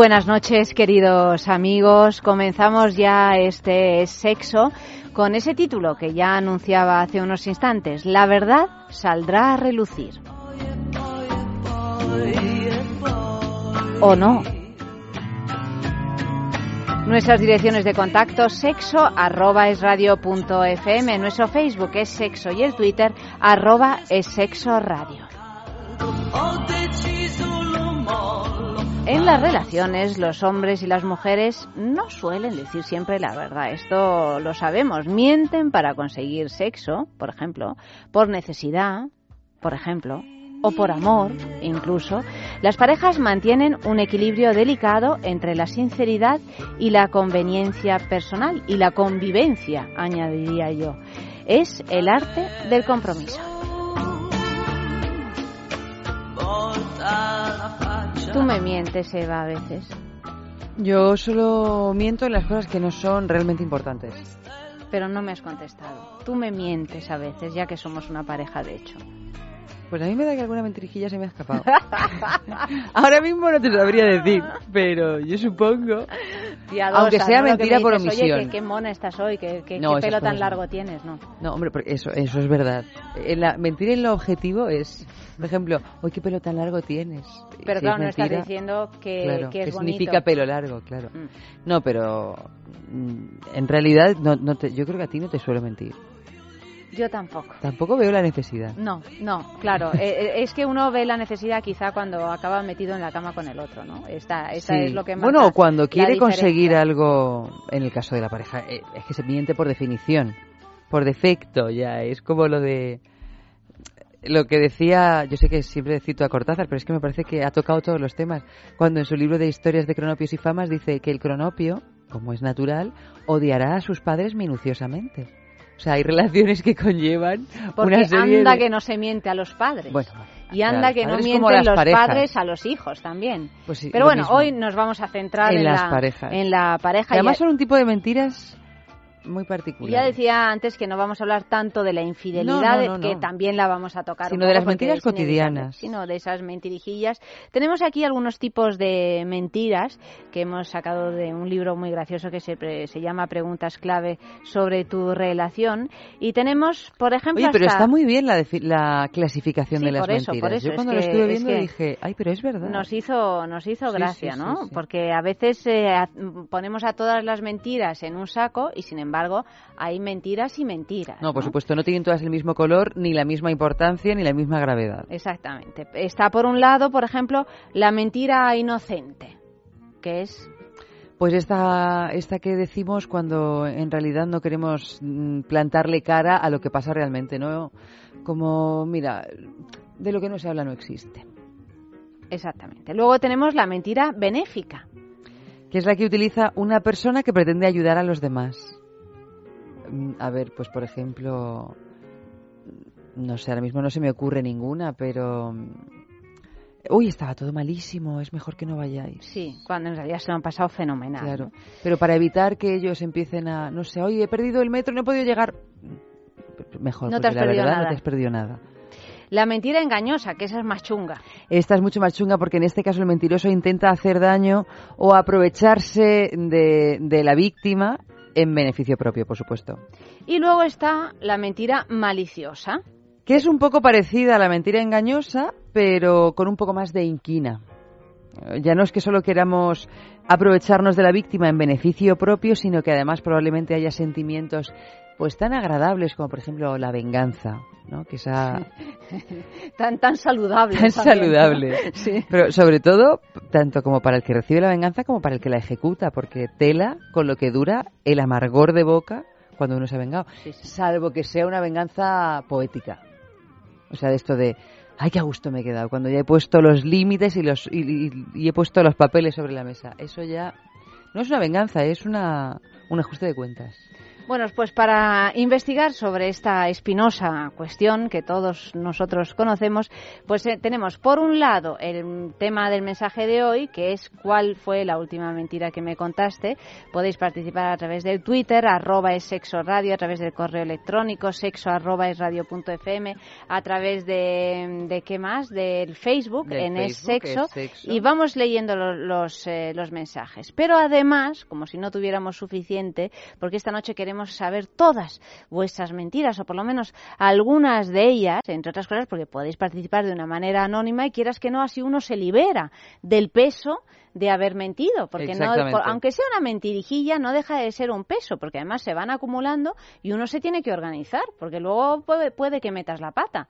Buenas noches, queridos amigos. Comenzamos ya este sexo con ese título que ya anunciaba hace unos instantes. La verdad saldrá a relucir. ¿O no? Nuestras direcciones de contacto sexo nuestro Facebook es sexo y el Twitter arroba es sexo radio. En las relaciones, los hombres y las mujeres no suelen decir siempre la verdad. Esto lo sabemos. Mienten para conseguir sexo, por ejemplo, por necesidad, por ejemplo, o por amor, incluso. Las parejas mantienen un equilibrio delicado entre la sinceridad y la conveniencia personal y la convivencia, añadiría yo. Es el arte del compromiso. Tú me mientes, Eva, a veces. Yo solo miento en las cosas que no son realmente importantes. Pero no me has contestado. Tú me mientes a veces, ya que somos una pareja de hecho. Pues a mí me da que alguna mentirijilla se me ha escapado. Ahora mismo no te sabría decir, pero yo supongo. aunque sea mentira por omisión. Oye, qué, mona estás hoy, qué, pelo tan largo tienes, ¿no? No, hombre, eso, eso es verdad. En la, mentir en lo objetivo es, por ejemplo, hoy qué pelo tan largo tienes. Pero claro, no estás diciendo que, que es significa pelo largo, claro. Mm. No, pero mm, en realidad no, no te, yo creo que a ti no te suelo mentir. Yo tampoco. Tampoco veo la necesidad. No, no, claro. Eh, eh, es que uno ve la necesidad quizá cuando acaba metido en la cama con el otro, ¿no? Esta, esta es lo que Bueno, cuando quiere conseguir algo, en el caso de la pareja, eh, es que se miente por definición, por defecto, ya. Es como lo de lo que decía, yo sé que siempre cito a Cortázar, pero es que me parece que ha tocado todos los temas. Cuando en su libro de historias de cronopios y famas dice que el cronopio, como es natural, odiará a sus padres minuciosamente. O sea, hay relaciones que conllevan Porque una serie anda que no se miente a los padres. y anda que no mienten los padres a los hijos también. Pues Pero bueno, hoy nos vamos a centrar en, la, parejas. en la pareja. además son un tipo de mentiras muy particular. Ya decía antes que no vamos a hablar tanto de la infidelidad, que también la vamos a tocar. Sino de las mentiras cotidianas. Sino de esas mentirijillas. Tenemos aquí algunos tipos de mentiras que hemos sacado de un libro muy gracioso que se, se llama Preguntas clave sobre tu relación. Y tenemos, por ejemplo. Oye, pero está muy bien la, la clasificación de las mentiras. Yo cuando lo estuve viendo dije, ay, pero es verdad. Nos hizo, nos hizo gracia, ¿no? Porque a veces eh, ponemos a todas las mentiras en un saco y sin embargo embargo, hay mentiras y mentiras. No, por supuesto, no tienen todas el mismo color, ni la misma importancia, ni la misma gravedad. Exactamente. Está por un lado, por ejemplo, la mentira inocente, que es pues esta, esta que decimos cuando en realidad no queremos mm, plantarle cara a lo que pasa realmente, ¿no? Como, mira, de lo que no se habla no existe. Exactamente. Luego tenemos la mentira benéfica. Que es la que utiliza una persona que pretende ayudar a los demás. Mm, a ver, pues por ejemplo, no sé, ahora mismo no se me ocurre ninguna, pero... Mm, uy, estaba todo malísimo, es mejor que no vayáis. Sí, cuando en realidad se lo han pasado fenomenal. Claro, pero para evitar que ellos empiecen a, no sé, oye, he perdido el metro, no he podido llegar. Mejor, no te has la verdad nada. no te has perdido nada. La mentira engañosa, que esa es más chunga. Esta es mucho más chunga porque en este caso el mentiroso intenta hacer daño o aprovecharse de, de la víctima en beneficio propio, por supuesto. Y luego está la mentira maliciosa. Que es un poco parecida a la mentira engañosa, pero con un poco más de inquina. Ya no es que solo queramos aprovecharnos de la víctima en beneficio propio, sino que además probablemente haya sentimientos pues tan agradables como por ejemplo la venganza, ¿no? Que esa tan tan saludable. Tan saludable. sí. Pero sobre todo tanto como para el que recibe la venganza como para el que la ejecuta, porque tela con lo que dura el amargor de boca cuando uno se ha vengado, salvo que sea una venganza poética. O sea, de esto de ay, qué a gusto me he quedado, cuando ya he puesto los límites y, los, y, he puesto los papeles sobre la mesa. Eso ya no es una venganza, es una, un ajuste de cuentas. Bueno, pues para investigar sobre esta espinosa cuestión que todos nosotros conocemos, pues eh, tenemos por un lado el tema del mensaje de hoy, que es cuál fue la última mentira que me contaste. Podéis participar a través del Twitter, arroba es sexo radio, a través del correo electrónico, sexo arroba es radio punto fm, a través de, de qué más, del Facebook, en es, sexo, y vamos leyendo los, eh, los mensajes. Pero además, como si no tuviéramos suficiente, porque esta noche queremos saber todas vuestras mentiras o por lo menos algunas de ellas, entre otras cosas porque podéis participar de una manera anónima y quieras que no, así uno se libera del peso de haber mentido, porque no, aunque sea una mentirijilla, no deja de ser un peso, porque además se van acumulando y uno se tiene que organizar, porque luego puede, puede que metas la pata.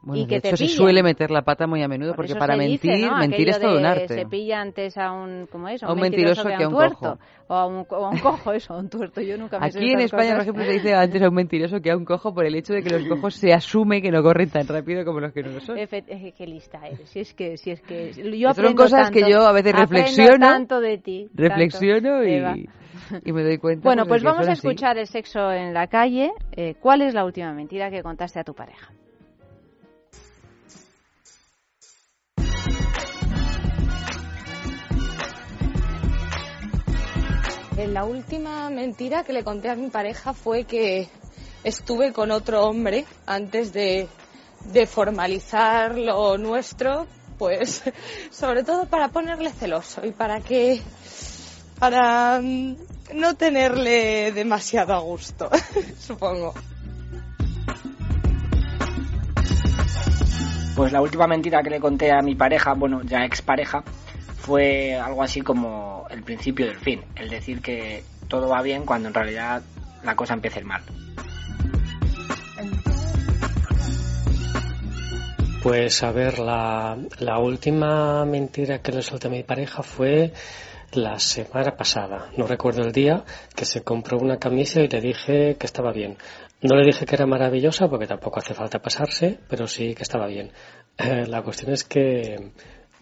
Bueno, y que de hecho se suele meter la pata muy a menudo porque para mentir, mentir es todo un arte. Se pilla antes a un, ¿cómo es? A un, mentiroso, que a un, tuerto. O a un, cojo, eso, a un tuerto. Yo nunca me Aquí en España, por ejemplo, se dice antes a un mentiroso que a un cojo por el hecho de que los cojos se asume que no corren tan rápido como los que no lo son. Qué lista eres. Si es que, si es que yo Son cosas que yo a veces reflexiono. tanto de ti. Reflexiono y, y, me doy cuenta. Bueno, pues, vamos a escuchar el sexo en la calle. Eh, ¿Cuál es la última mentira que contaste a tu pareja? La última mentira que le conté a mi pareja fue que estuve con otro hombre antes de, formalizar lo nuestro, pues sobre todo para ponerle celoso y para que para mm, no tenerle demasiado a gusto, supongo. Pues la última mentira que le conté a mi pareja, bueno, ya expareja, fue algo así como el principio del fin, el decir que todo va bien cuando en realidad la cosa empieza a ir mal. Pues a ver, la, la última mentira que le solté a mi pareja fue la semana pasada, no recuerdo el día, que se compró una camisa y le dije que estaba bien. No le dije que era maravillosa porque tampoco hace falta pasarse, pero sí que estaba bien. Eh, la cuestión es que,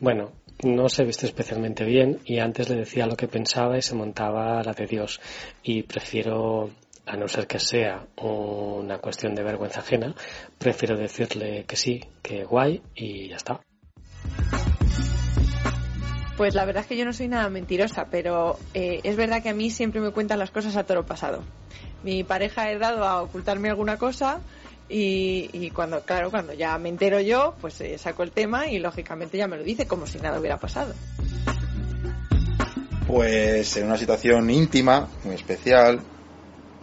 bueno, no se viste especialmente bien y antes le decía lo que pensaba y se montaba la de Dios. Y prefiero, a no ser que sea una cuestión de vergüenza ajena, prefiero decirle que sí, que guay y ya está. Pues la verdad es que yo no soy nada mentirosa, pero eh, es verdad que a mí siempre me cuentan las cosas a toro pasado. Mi pareja ha dado a ocultarme alguna cosa y, cuando, claro, cuando ya me entero yo, pues eh, saco el tema y lógicamente ya me lo dice como si nada hubiera pasado. Pues en una situación íntima, muy especial,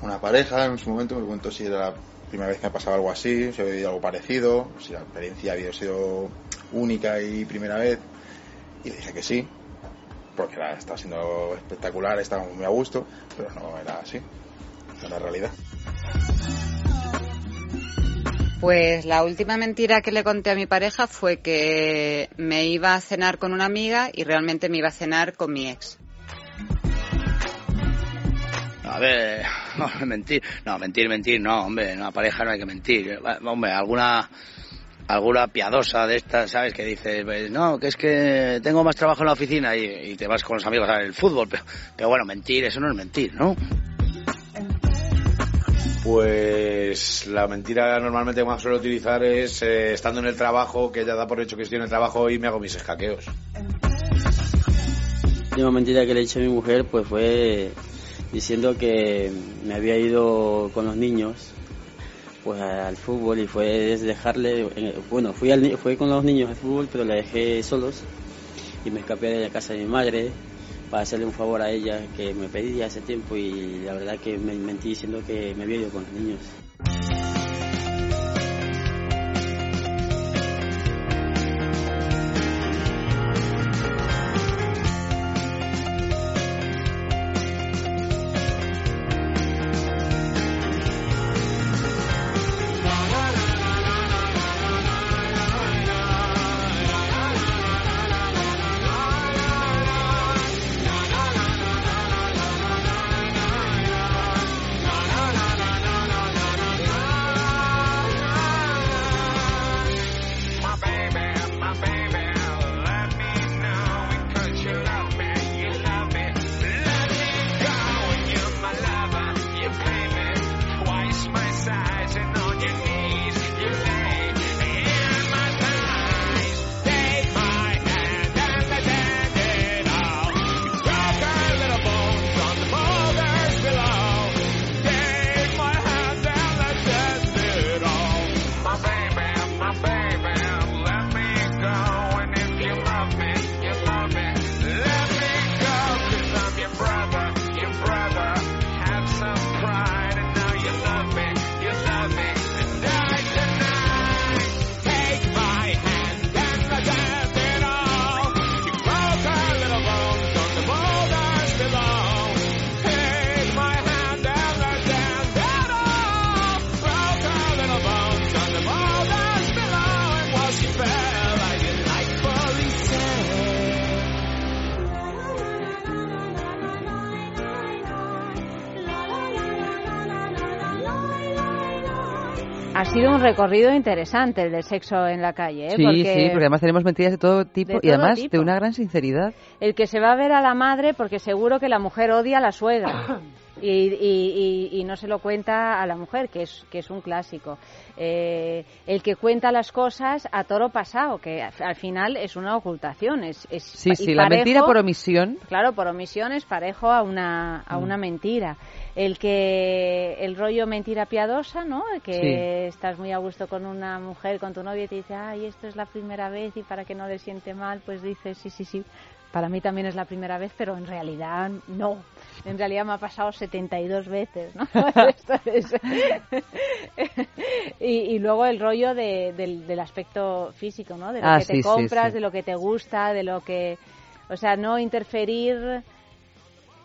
una pareja en su momento me preguntó si era la primera vez que me pasaba algo así, si había vivido algo parecido, si la experiencia había sido única y primera vez. Y le dije que sí, porque era, estaba siendo espectacular, estaba muy a gusto, pero no era así, no era realidad. Pues la última mentira que le conté a mi pareja fue que me iba a cenar con una amiga y realmente me iba a cenar con mi ex. A ver, mentir, no, mentir, mentir, no, hombre, en una pareja no hay que mentir. Hombre, alguna alguna piadosa de estas, ¿sabes? Que dices, pues no, que es que tengo más trabajo en la oficina y, te vas con los amigos a ver el fútbol, pero, pero bueno, mentir, eso no es mentir, ¿no? Pues la mentira normalmente más suelo utilizar es eh, estando en el trabajo, que ya da por hecho que estoy en el trabajo y me hago mis escaqueos. La última mentira que le he dicho a mi mujer pues fue diciendo que me había ido con los niños pues al fútbol y fue dejarle, bueno, fui, al, fui con los niños al fútbol pero la dejé solos y me escapé de la casa de mi madre para hacerle un favor a ella que me pedía hace tiempo y la verdad que me mentí diciendo que me había ido con los niños. Recorrido interesante el del sexo en la calle. ¿eh? Sí, porque sí, porque además tenemos mentiras de todo tipo De y todo además tipo. de una gran sinceridad. El que se va a ver a la madre porque seguro que la mujer odia a la suegra. Y, y- y- y no se lo cuenta a la mujer, que es, que es un clásico. Eh, el que cuenta las cosas a toro pasado, que al al final es una ocultación. Es, es Sí, sí, la mentira por omisión. Claro, por omisión es parejo a una, a Mm. una mentira. El que el rollo mentira piadosa, ¿no? Que estás muy a gusto con una mujer, con tu novia y te dice, ay, esto es la primera vez y para que no le siente mal, pues dices, sí, sí, sí. Para mí también es la primera vez, pero en realidad no. En realidad me ha pasado 72 veces, ¿no? Y, y luego el rollo de- del, del aspecto físico, ¿no? De lo Ah, que te sí, compras, sí. de lo que te gusta, de lo que... O sea, no interferir...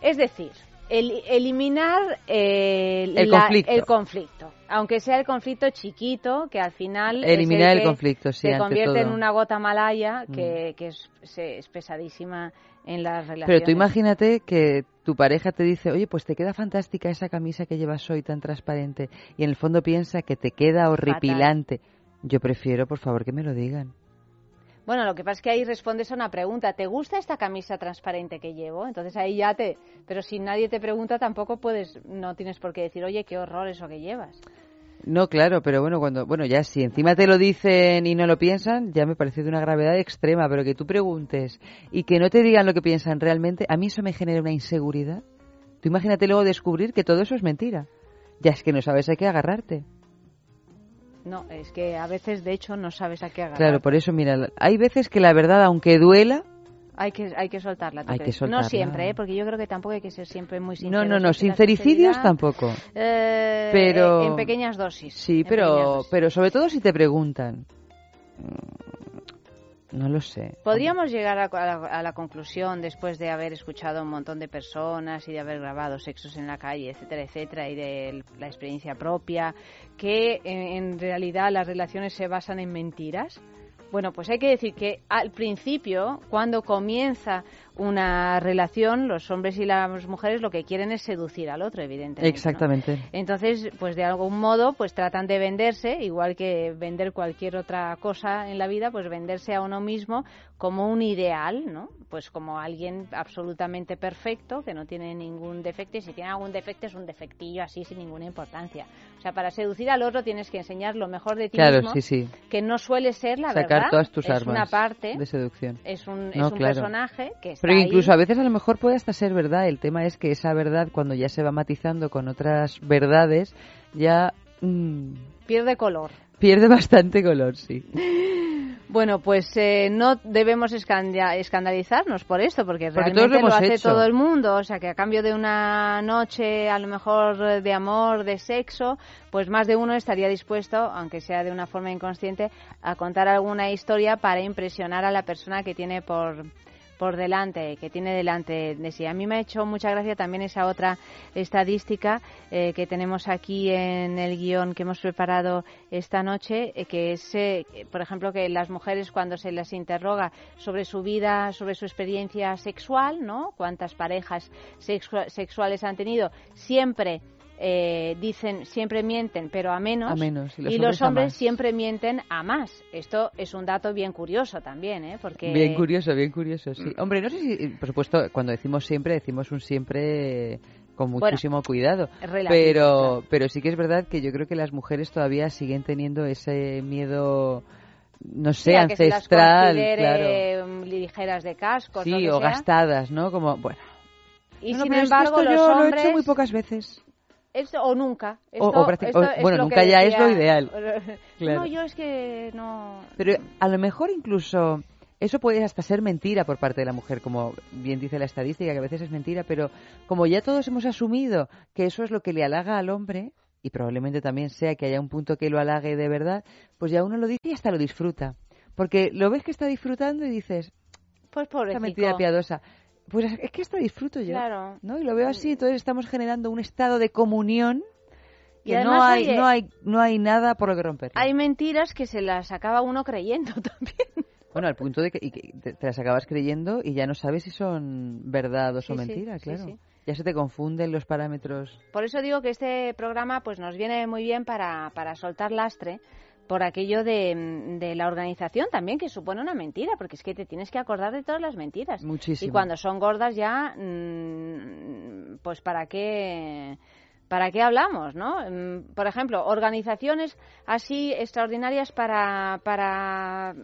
Es decir, el- eliminar eh, El la- conflicto. el conflicto. Aunque sea el conflicto chiquito, que al final... Eliminar el que conflicto, sí, Se convierte en todo. Mm. una gota malaya que, que es, se- es pesadísima en las relaciones. Pero tú imagínate que tu pareja te dice, oye, pues te queda fantástica esa camisa que llevas hoy tan transparente y en el fondo piensa que te queda horripilante. Yo prefiero, por favor, que me lo digan. Bueno, lo que pasa es que ahí respondes a una pregunta. ¿Te gusta esta camisa transparente que llevo? Entonces ahí ya te... Pero si nadie te pregunta tampoco puedes... No tienes por qué decir, oye, qué horror eso que llevas. No, claro, pero bueno, cuando, bueno, ya si encima te lo dicen y no lo piensan, ya me parece de una gravedad extrema, pero que tú preguntes y que no te digan lo que piensan realmente, a mí eso me genera una inseguridad. Tú imagínate luego descubrir que todo eso es mentira. Ya es que no sabes a qué agarrarte. No, es que a veces, de hecho, no sabes a qué agarrar. Claro, por eso, mira, hay veces que la verdad, aunque duela, Hay que, hay que soltarla. ¿tú Hay que crees? soltarla. No siempre, ¿eh? porque yo creo que tampoco hay que ser siempre muy sincero. no, no, no, sincericidios tampoco. eh, Pero- En pequeñas dosis. Sí, pero, dosis. pero sobre todo si te preguntan. No lo sé. Podríamos llegar a, la, a la conclusión, después de haber escuchado a un montón de personas y de haber grabado sexos en la calle, etcétera, etcétera, y de la experiencia propia, que en, en realidad las relaciones se basan en mentiras. Bueno, pues hay que decir que al principio, cuando comienza una relación, los hombres y las mujeres lo que quieren es seducir al otro, evidentemente. ¿no? Exactamente. Entonces, pues de algún modo, pues tratan de venderse, igual que vender cualquier otra cosa en la vida, pues venderse a uno mismo como un ideal, ¿no? Pues como alguien absolutamente perfecto, que no tiene ningún defecto, y si tiene algún defecto es un defectillo así sin ninguna importancia. O sea, para seducir al otro tienes que enseñar lo mejor de ti Claro, mismo, sí, sí. que no suele ser la Sacar verdad, todas tus es armas una parte, de seducción. es un, No, es un claro. personaje que Pero incluso a veces a lo mejor puede hasta ser verdad. El tema es que esa verdad, cuando ya se va matizando con otras verdades, ya mm, pierde color. pierde bastante color, sí. Bueno, pues eh, no debemos escanda- escandalizarnos por esto, porque Porque realmente lo hace hecho. todo el mundo. O sea, que a cambio de una noche, a lo mejor de amor, de sexo, pues más de uno estaría dispuesto, aunque sea de una forma inconsciente, a contar alguna historia para impresionar a la persona que tiene por por delante, que tiene delante de sí. A mí me ha hecho mucha gracia también esa otra estadística eh, que tenemos aquí en el guion que hemos preparado esta noche, eh, que es, eh, por ejemplo, que las mujeres cuando se les interroga sobre su vida, sobre su experiencia sexual, ¿no? Cuántas parejas sexua- sexuales han tenido, siempre eh, dicen siempre mienten, pero a menos. A menos, y los y hombres los siempre mienten a más. Esto es un dato bien curioso también, ¿eh? Porque Bien curioso, bien curioso, Mm. sí. Hombre, no sé si, por supuesto, cuando decimos siempre, decimos un siempre con Bueno, muchísimo cuidado. relativo, Pero, claro. pero sí que es verdad que yo creo que las mujeres todavía siguen teniendo ese miedo, no sé, Sí, a que se las ancestral, considere, claro. mm, ligeras de cascos, Sí, o sea. gastadas, ¿no? Como, bueno. Y No, no, sin que embargo, esto los yo hombres lo he hecho muy pocas veces. Esto, o nunca. O- Esto- o prácti- esto o- es bueno, nunca ya es lo ideal. Claro. No, yo es que no. Pero a lo mejor incluso eso puede hasta ser mentira por parte de la mujer, como bien dice la estadística, que a veces es mentira, pero como ya todos hemos asumido que eso es lo que le halaga al hombre, y probablemente también sea que haya un punto que lo halague de verdad, pues ya uno lo dice y hasta lo disfruta. Porque lo ves que está disfrutando y dices, Pues esta pobrecito. mentira piadosa. Pues es que esto disfruto yo. Claro. ¿no? Y lo veo así, entonces estamos generando un estado de comunión que además, no hay, oye, no hay, no hay nada por lo que romper. Hay mentiras que se las acaba uno creyendo también. Bueno, al punto de que, y que te, te las acabas creyendo y ya no sabes si son verdad o Sí, son sí, mentiras, sí, claro. sí. Ya se te confunden los parámetros. Por eso digo que este programa pues nos viene muy bien para, para soltar lastre por aquello de, de la organización también, que supone una mentira, porque es que te tienes que acordar de todas las mentiras. Muchísimo. Y cuando son gordas ya, mm, pues para qué... ¿Para qué hablamos, no? Mm, Por ejemplo, organizaciones así extraordinarias para... para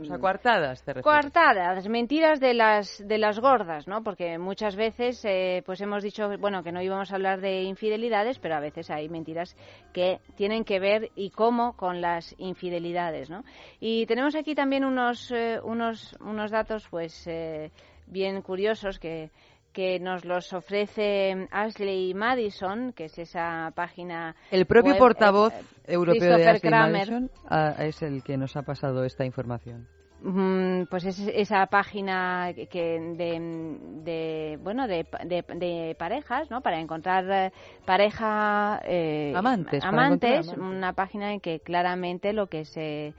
O sea, coartadas, te refieres. Coartadas, mentiras de las de las gordas, ¿no? Porque muchas veces, eh, pues hemos dicho, bueno, que no íbamos a hablar de infidelidades, pero a veces hay mentiras que tienen que ver y cómo con las infidelidades, ¿no? Y tenemos aquí también unos eh, unos unos datos, pues eh, bien curiosos que que nos los ofrece Ashley Madison, que es esa página. El propio web, portavoz eh, europeo de Ashley Kramer. Madison ah, es el que nos ha pasado esta información. Mm, pues es esa página que de, de bueno de, de, de parejas no para encontrar eh, pareja eh, Amantes, amantes encontrar amantes. una página en que claramente lo que se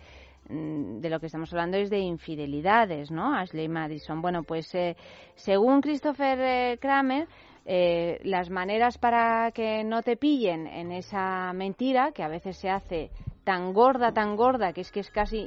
de lo que estamos hablando es de infidelidades, ¿no? Ashley Madison. Bueno, pues eh, según Christopher eh, Kramer, eh, las maneras para que no te pillen en esa mentira, que a veces se hace tan gorda, tan gorda, que es que es casi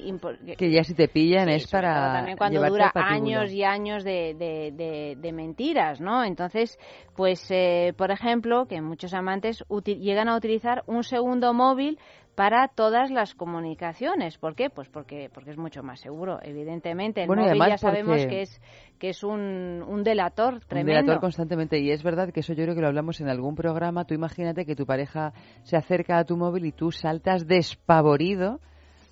Que ya si te pillan es para también cuando dura años y años de, de, de- de mentiras, ¿no? Entonces, pues, eh, por ejemplo, que muchos amantes llegan a utilizar un segundo móvil para todas las comunicaciones. ¿Por qué? Pues porque, porque es mucho más seguro, evidentemente. El Bueno, móvil además ya sabemos que es que es un, un delator Un tremendo. delator constantemente. Y es verdad que eso yo creo que lo hablamos en algún programa. Tú imagínate que tu pareja se acerca a tu móvil y tú saltas despavorido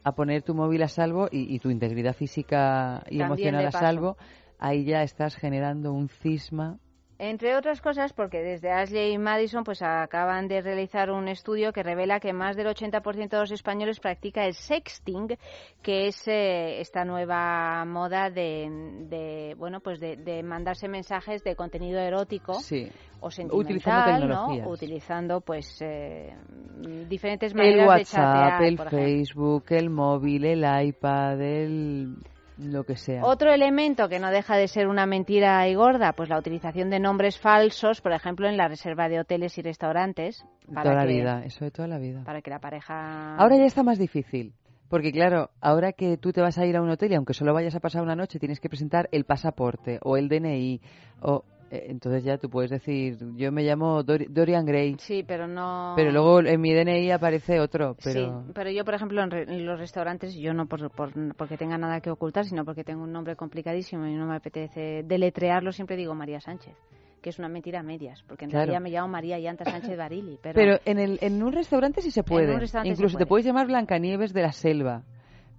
a poner tu móvil a salvo y, y tu integridad física y También emocional a salvo. Ahí ya estás generando un cisma. Entre otras cosas, porque desde Ashley y Madison pues acaban de realizar un estudio que revela que más del 80% de los españoles practica el sexting, que es eh, esta nueva moda de, de, bueno pues de, de mandarse mensajes de contenido erótico Sí. o Utilizando sentimental, ¿no? tecnologías. Utilizando pues eh, diferentes El maneras de WhatsApp, chatear, el por ejemplo. Facebook, el móvil, el iPad, el lo que sea. Otro elemento que no deja de ser una mentira y gorda, pues la utilización de nombres falsos, por ejemplo, en la reserva de hoteles y restaurantes. Para toda la que, vida, eso de toda la vida. Para que la pareja. Ahora ya está más difícil. Porque claro, ahora que tú te vas a ir a un hotel y aunque solo vayas a pasar una noche, tienes que presentar el pasaporte o el DNI. O, entonces ya tú puedes decir, yo me llamo Dor- Dorian Gray. Sí, pero no. Pero luego en mi DNI aparece otro. Pero... Sí, pero yo, por ejemplo, en, re- en los restaurantes, yo no por, por- porque tenga nada que ocultar, sino porque tengo un nombre complicadísimo y no me apetece deletrearlo, siempre digo María Sánchez, que es una mentira a medias, porque en Claro. realidad me llamo María Llanta Sánchez Barili. Pero, Pero en, el, en un restaurante sí se puede. un restaurante se Incluso te puede. puedes llamar Blancanieves de la Selva.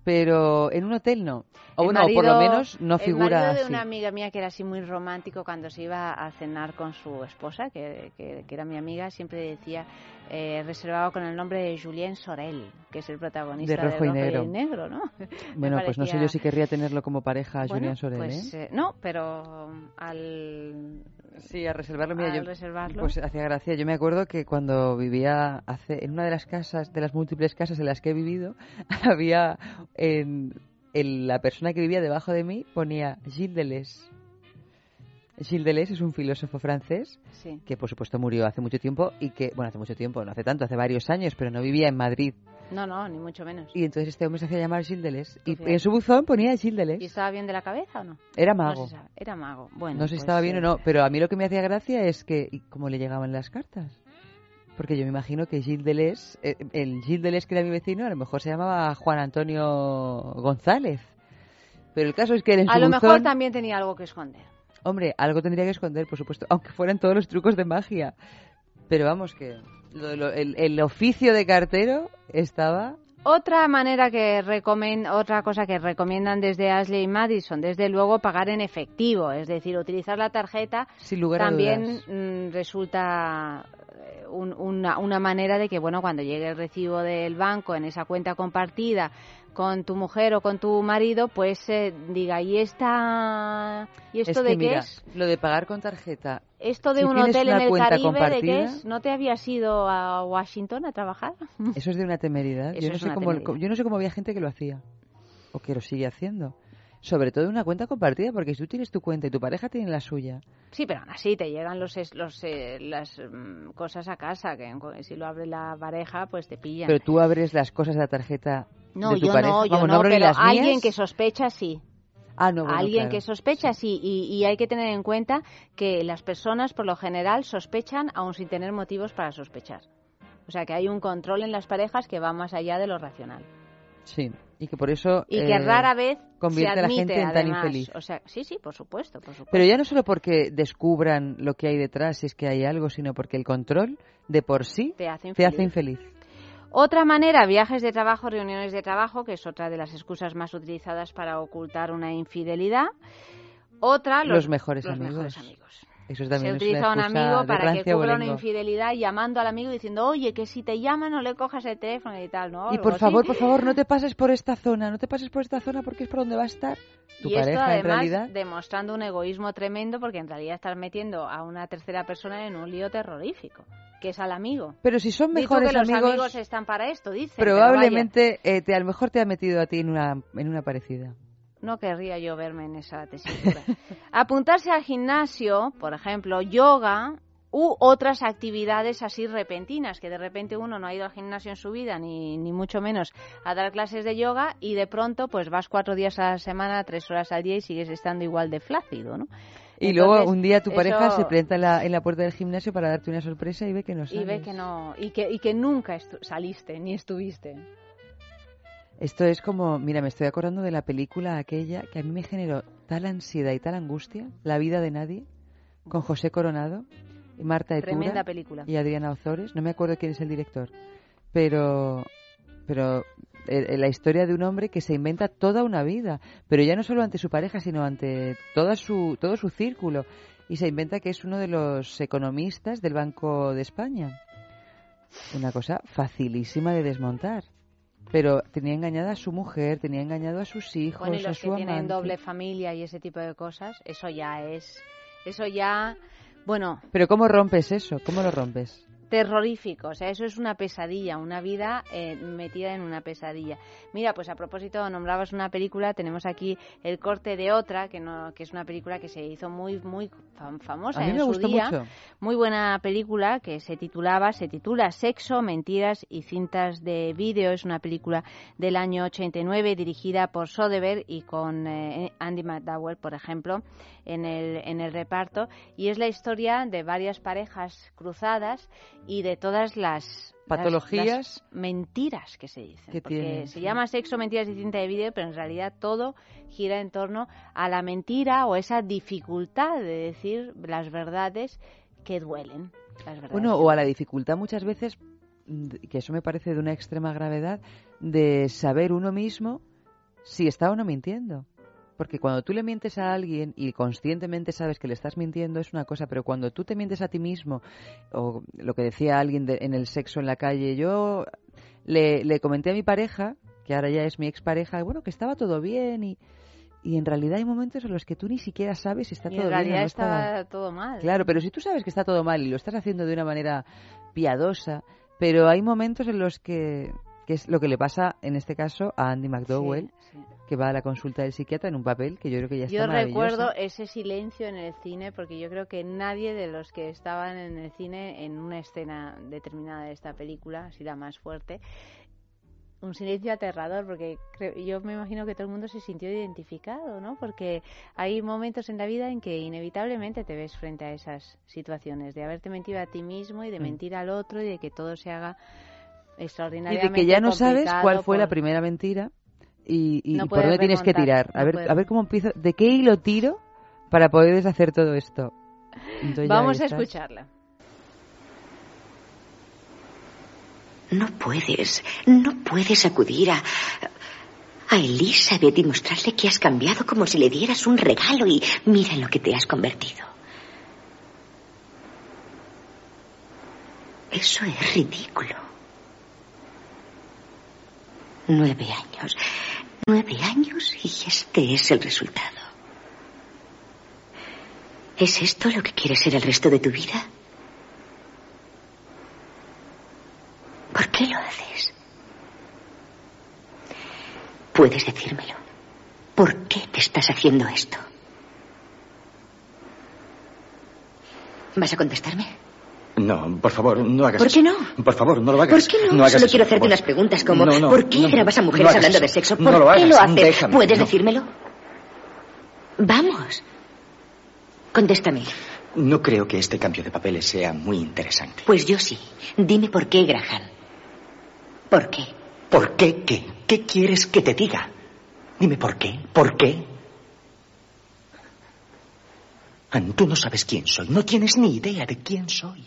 Pero en un hotel no. O El bueno, por lo menos no El figura marido de así. una amiga mía que era así muy romántico cuando se iba a cenar con su esposa, que, que- que era mi amiga, siempre decía, eh, reservado con el nombre de Julien Sorel, que es el protagonista De Rojo y Negro. Negro, ¿no? Bueno, pues no sé yo si querría tenerlo como pareja a Bueno, Julián Sorel, pues, ¿eh? eh, no, pero al... Sí, a reservarlo. Mira, yo, reservarlo. Pues hacía gracia. Yo me acuerdo que cuando vivía hace, en una de las casas, de las múltiples casas en las que he vivido, había en, en la persona que vivía debajo de mí ponía Gilles. Gilles Deleuze es un filósofo francés Sí. que, por supuesto, murió hace mucho tiempo y que, bueno, hace mucho tiempo, no hace tanto, hace varios años, pero no vivía en Madrid. No, no, ni mucho menos. Y entonces este hombre se hacía llamar Gilles Deleuze. Y en su buzón ponía Gilles ¿Y Deleuze. estaba bien de la cabeza o no? Era No mago. se sabe. Era mago. Bueno, no sé si pues, estaba bien eh, o no, pero a mí lo que me hacía gracia es que, ¿y cómo le llegaban las cartas? Porque yo me imagino que Gilles Deleuze, eh, el Gilles Deleuze que era mi vecino, a lo mejor se llamaba Juan Antonio González. Pero el caso es que en A su lo buzón, mejor también tenía algo que esconder. Hombre, algo tendría que esconder, por supuesto, aunque fueran todos los trucos de magia. Pero vamos, que lo- lo- el, el oficio de cartero estaba... Otra manera que recomen, otra cosa que recomiendan desde Ashley y Madison, desde luego pagar en efectivo, es decir, utilizar la tarjeta Sin lugar a también dudas. mm, resulta eh, un- una, una manera de que, bueno, cuando llegue el recibo del banco en esa cuenta compartida con tu mujer o con tu marido, pues eh, diga, ¿y esta, y esto es que de qué es? lo de pagar con tarjeta. Esto de si un hotel en el Caribe, ¿de qué es? ¿No te habías ido a Washington a trabajar? Eso es de una temeridad. Yo no, sé cómo, temeridad. yo no sé cómo había gente que lo hacía. O que lo sigue haciendo. Sobre todo una cuenta compartida, porque si tú tienes tu cuenta y tu pareja tiene la suya. Sí, pero aún así te llegan los, eh, las mm, cosas a casa, que si lo abre la pareja, pues te pillan. Pero tú abres las cosas de la tarjeta no, de tu yo pareja. no, yo Vamos, no, ni pero las alguien mías. que sospecha sí. Ah, no, bueno, alguien claro. que sospecha sí, y, y hay que tener en cuenta que las personas por lo general sospechan aún sin tener motivos para sospechar. O sea que hay un control en las parejas que va más allá de lo racional. Sí, y que por eso... Y que eh, rara vez convierte se a la admite, gente en tan infeliz. O sea, sí, sí, por supuesto, por supuesto. Pero ya no solo porque descubran lo que hay detrás, si es que hay algo, sino porque el control de por sí Te hace te hace infeliz. Otra manera, viajes de trabajo, reuniones de trabajo, que es otra de las excusas más utilizadas para ocultar una infidelidad. Otra, los, Los mejores los amigos. mejores amigos. Eso Se también utiliza un una excusa amigo para que cubra una infidelidad llamando al amigo diciendo, oye, que si te llama no le cojas el teléfono y tal, ¿no? Y por favor, por favor, no te pases por esta zona, no te pases por esta zona porque es por donde va a estar tu y esto pareja además en realidad. demostrando un egoísmo tremendo porque en realidad estás metiendo a una tercera persona en un lío terrorífico, que es al amigo. Pero si son mejores que los amigos, están para esto, vaya. probablemente eh, te, a lo mejor te ha metido a ti en una, en una parecida. No querría yo verme en esa tesitura. Apuntarse al gimnasio, por ejemplo, yoga u otras actividades así repentinas, que de repente uno no ha ido al gimnasio en su vida, ni, ni mucho menos a dar clases de yoga, y de pronto pues vas cuatro días a la semana, tres horas al día y sigues estando igual de flácido, ¿no? Y luego un día tu pareja eso- se presenta en la, en la puerta del gimnasio para darte una sorpresa y ve que no Y sales. ve que no, y que, y que nunca saliste, ni estuviste. Esto es como, mira, me estoy acordando de la película aquella que a mí me generó tal ansiedad y tal angustia, La vida de nadie, con José Coronado, y Marta Etura Tremenda película. y Adriana Ozores. No me acuerdo quién es el director, pero, pero eh, eh, la historia de un hombre que se inventa toda una vida, pero ya no solo ante su pareja, sino ante toda su, todo su círculo. Y se inventa que es uno de los economistas del Banco de España. Una cosa facilísima de desmontar. Pero tenía engañada a su mujer, tenía engañado a sus hijos, Bueno, y a los su que tienen doble familia y ese tipo de cosas, eso ya es, eso ya, bueno, Pero ¿cómo rompes eso? ¿Cómo lo rompes? Terrorífico. O sea, eso es una pesadilla, una vida eh, metida en una pesadilla. Mira, pues a propósito, nombrabas una película, tenemos aquí el corte de otra, que no, que es una película que se hizo muy, muy fam- famosa A mí en me su gustó día. mucho. Muy buena película que se titulaba, se titula Sexo, Mentiras y Cintas de Vídeo. Es una película del año 89 dirigida por Soderbergh y con eh, Andy McDowell, por ejemplo, en el, en el reparto. Y es la historia de varias parejas cruzadas y de todas las Patologías. las mentiras que se dicen. que porque tienen, se sí. llama sexo, mentiras y cinta de vídeo, pero en realidad todo gira en torno a la mentira o esa dificultad de decir las verdades que duelen. Las verdades Bueno, o a la dificultad muchas veces, que eso me parece de una extrema gravedad, de saber uno mismo si está o no mintiendo. Porque cuando tú le mientes a alguien y conscientemente sabes que le estás mintiendo es una cosa, pero cuando tú te mientes a ti mismo, o lo que decía alguien de- en el sexo en la calle, yo le, le comenté a mi pareja, que ahora ya es mi expareja, bueno, que estaba todo bien y, y en realidad hay momentos en los que tú ni siquiera sabes si está Y todo en bien o realidad no está estaba. todo mal. Claro, pero si tú sabes que está todo mal y lo estás haciendo de una manera piadosa, pero hay momentos en los que que es lo que le pasa en este caso a Andy McDowell, Sí, sí. Que va a la consulta del psiquiatra en un papel que yo creo que ya está Yo recuerdo ese silencio en el cine porque yo creo que nadie de los que estaban en el cine en una escena determinada de esta película, así la más fuerte, un silencio aterrador porque creo- yo me imagino que todo el mundo se sintió identificado, ¿no? Porque hay momentos en la vida en que inevitablemente te ves frente a esas situaciones de haberte mentido a ti mismo y de Mm. mentir al otro y de que todo se haga y de extraordinariamente que ya no sabes cuál fue la primera mentira y, y- No y por dónde tienes que tirar. A no ver, puedes. a ver cómo empiezo, de qué hilo tiro para poder deshacer todo esto. Entonces Vamos a escucharla. No puedes, no puedes acudir a, a Elizabeth y mostrarle que has cambiado como si le dieras un regalo y mira en lo que te has convertido. Eso es ridículo. Nueve años. Nueve años y este es el resultado. ¿Es esto lo que quieres ser el resto de tu vida? ¿Por qué lo haces? Puedes decírmelo. ¿Por qué te estás haciendo esto? ¿Vas a contestarme? No, por favor, no hagas ¿Por qué eso. no? Por favor, no lo ¿Por hagas. qué no? hagas Solo eso, quiero por hacerte unas preguntas como No, no, ¿por qué no, grabas a no mujeres hablando de eso. sexo? No ¿Por lo qué hagas, lo haces? déjame, ¿Puedes no. decírmelo? Vamos. Contéstame. No creo que este cambio de papeles sea muy interesante. Pues yo sí. Dime por qué, Graham. ¿Por qué? ¿Por qué qué? ¿Qué quieres que te diga? Dime por qué. ¿Por qué? Ann, tú no sabes quién soy. No tienes ni idea de quién soy.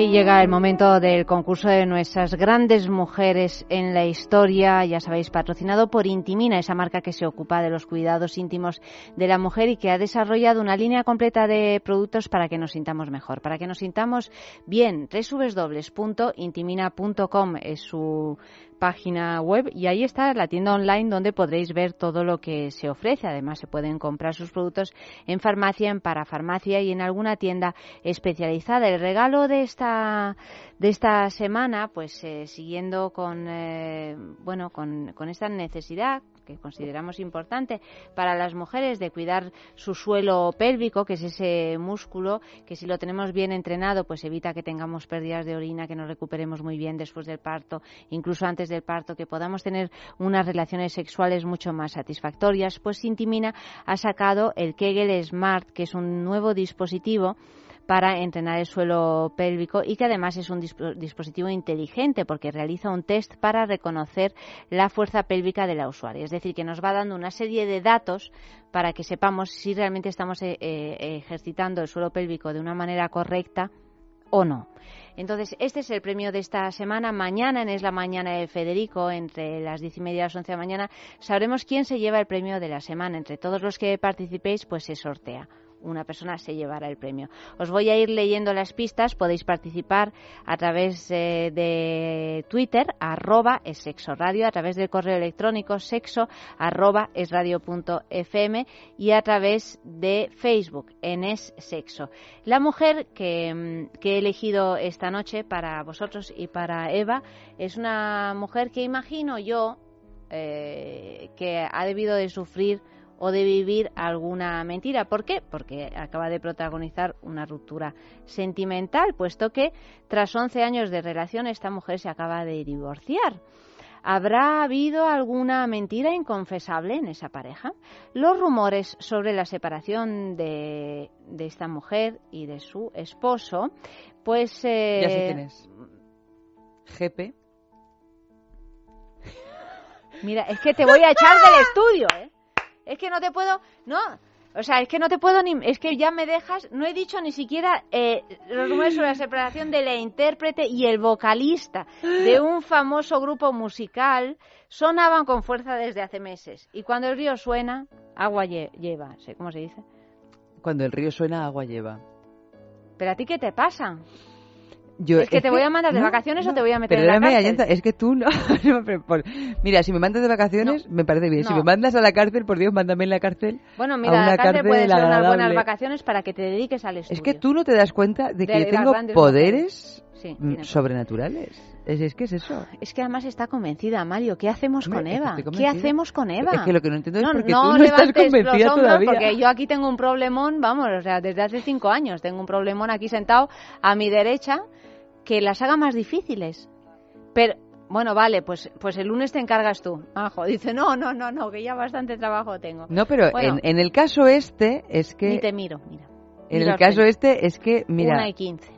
Y llega el momento del concurso de nuestras grandes mujeres en la historia, ya sabéis, patrocinado por Intimina, esa marca que se ocupa de los cuidados íntimos de la mujer y que ha desarrollado una línea completa de productos para que nos sintamos mejor, para que nos sintamos bien. www.intimina.com es su página web y ahí está la tienda online donde podréis ver todo lo que se ofrece. Además, se pueden comprar sus productos en farmacia, en parafarmacia y en alguna tienda especializada. El regalo de esta de esta semana, pues eh, siguiendo con eh, bueno con, con esta necesidad que consideramos importante para las mujeres de cuidar su suelo pélvico, que es ese músculo que si lo tenemos bien entrenado, pues evita que tengamos pérdidas de orina, que nos recuperemos muy bien después del parto, incluso antes del parto, que podamos tener unas relaciones sexuales mucho más satisfactorias. Pues Intimina ha sacado el Kegel Smart, que es un nuevo dispositivo para entrenar el suelo pélvico y que además es un dispo- dispositivo inteligente porque realiza un test para reconocer la fuerza pélvica de la usuaria. Es decir, que nos va dando una serie de datos para que sepamos si realmente estamos eh, eh, ejercitando el suelo pélvico de una manera correcta o no. Entonces, este es el premio de esta semana. Mañana, en Es la Mañana de Federico, entre las diez y media y las once de la mañana, sabremos quién se lleva el premio de la semana. Entre todos los que participéis, pues se sortea una persona se llevará el premio. Os voy a ir leyendo las pistas. Podéis participar a través eh, de Twitter, arroba es sexo radio, a través del correo electrónico sexo arroba radio fm y a través de Facebook en es sexo. La mujer que, mm, que he elegido esta noche para vosotros y para Eva es una mujer que imagino yo eh, que ha debido de sufrir o de vivir alguna mentira. ¿Por qué? Porque acaba de protagonizar una ruptura sentimental, puesto que tras 11 años de relación esta mujer se acaba de divorciar. ¿Habrá habido alguna mentira inconfesable en esa pareja? Los rumores sobre la separación de, de esta mujer y de su esposo, pues... eh, Ya sé quién es. GP. Mira, es que te voy a echar del estudio, ¿eh? Es que no te puedo, no, o sea, es que no te puedo ni, es que ya me dejas, no he dicho ni siquiera eh, los rumores sobre la separación de la intérprete y el vocalista de un famoso grupo musical sonaban con fuerza desde hace meses y cuando el río suena, agua lle- lleva, sé cómo se dice. Cuando el río suena, agua lleva. Pero a ti qué te pasa? Yo, es que te voy a mandar de no, vacaciones o te voy a meter en la cárcel. Es que tú no. Mira, si me mandas de vacaciones, me parece bien. Si me mandas a la cárcel, por Dios, mándame en la cárcel. Bueno, a mira, una la cárcel puede ser unas buenas vacaciones para que te dediques al estudio. Es que tú no te das cuenta de que De yo tengo poderes Sí, sobrenaturales. Es, es que es eso. Es que además está convencida, Mario. ¿Qué hacemos Hombre, con Eva? ¿Qué hacemos con Eva? Es que lo que no entiendo es no, por qué no tú no estás convencida los todavía. porque yo aquí tengo un problemón, vamos, o sea, desde hace cinco años tengo un problemón aquí sentado a mi derecha que las haga más difíciles. Pero, bueno, vale, pues, pues el lunes te encargas tú. Ajo, dice, no, no, no, no, que ya bastante trabajo tengo. No, pero Bueno, en, en el caso este es Ni que... te miro, mira. En Mira el caso este es que, mira... Una y quince.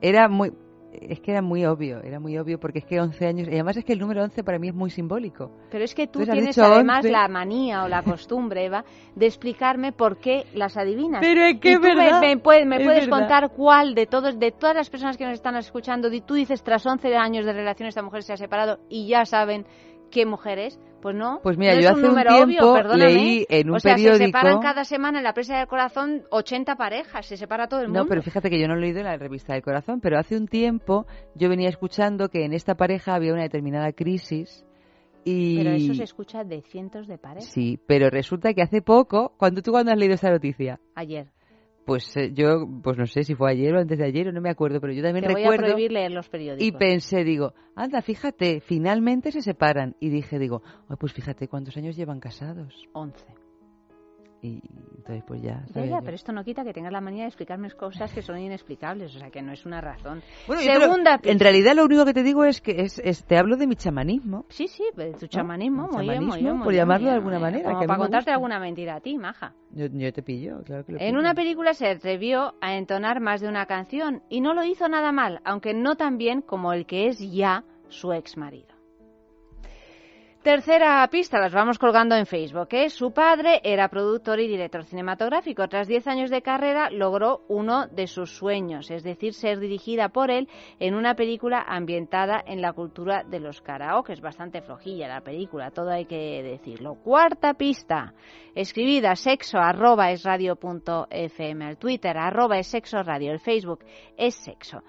Era muy... Es que era muy obvio, era muy obvio porque es que 11 años... Y además es que el número 11 para mí es muy simbólico. Pero es que tú Entonces tienes además 11. la manía o la costumbre, Eva, de explicarme por qué las adivinas. Pero es que y tú verdad, me, puedes, me es puedes verdad. contar cuál de todos, de todas las personas que nos están escuchando, y tú dices tras 11 años de relación esta mujer se ha separado y ya saben qué mujer es. Pues no. Pues mira, no yo un hace un tiempo obvio, leí en un o sea, se periódico- separan cada semana en la presa del corazón 80 parejas, se separa todo el mundo. No, pero fíjate que yo no lo he leído en la revista del corazón, pero hace un tiempo yo venía escuchando que en esta pareja había una determinada crisis y... Pero eso se escucha de cientos de parejas. Sí, pero resulta que hace poco, cuando tú cuando has leído esta noticia, Ayer. Pues eh, yo, pues no sé si fue ayer o antes de ayer o no me acuerdo, pero yo también Te voy a recuerdo prohibir leer los periódicos. y pensé, digo, anda, fíjate, finalmente se separan y dije, digo, "Ay, pues fíjate cuántos años llevan casados 11. Y entonces pues ya. Ya, ya, pero esto no quita que tengas la manía de explicarme cosas que son inexplicables, o sea, que no es una razón. Bueno, Segunda en realidad lo único que te digo es que es, es- te hablo de mi chamanismo. Sí, sí, de tu chamanismo, Mi muy chamanismo, muy por llamarlo de alguna manera, Como que para contarte alguna mentira a ti, maja. Yo, yo te pillo, claro que lo En pillo. una película se atrevió a entonar más de una canción y no lo hizo nada mal, aunque no tan bien como el que es ya su ex marido. Tercera pista, las vamos colgando en Facebook. ¿eh? Su padre era productor y director cinematográfico. Tras 10 años de carrera logró uno de sus sueños, es decir, ser dirigida por él en una película ambientada en la cultura de los karaoke. Es bastante flojilla la película, todo hay que decirlo. Cuarta pista, escribida sexo arroba es punto fm, el Twitter arroba es sexo radio, el Facebook es sexo.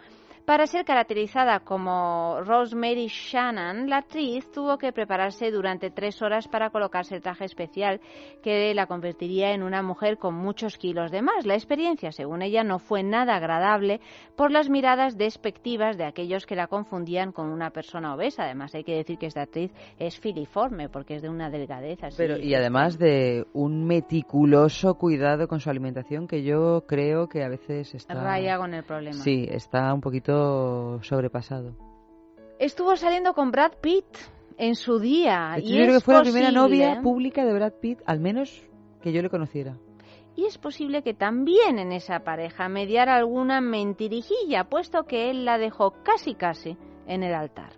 Para ser caracterizada como Rosemary Shannon, la actriz tuvo que prepararse durante tres horas para colocarse el traje especial que la convertiría en una mujer con muchos kilos de más. La experiencia, según ella, no fue nada agradable por las miradas despectivas de aquellos que la confundían con una persona obesa. Además, hay que decir que esta actriz es filiforme porque es de una delgadez así. Pero, y además de un meticuloso cuidado con su alimentación que yo creo que a veces está... Raya con el problema. Sí, está un poquito sobrepasado. Estuvo saliendo con Brad Pitt en su día. Y yo creo que fue la primera novia pública de Brad Pitt, al menos que yo le conociera. Y es posible que también en esa pareja mediara alguna mentirijilla, puesto que él la dejó casi casi en el altar.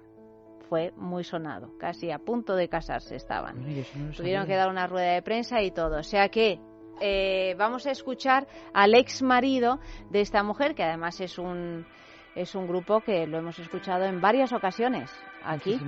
Fue muy sonado, casi a punto de casarse estaban. No Tuvieron que dar una rueda de prensa y todo. O sea que eh, vamos a escuchar al ex marido de esta mujer, que además es un, es un grupo que lo hemos escuchado en varias ocasiones aquí.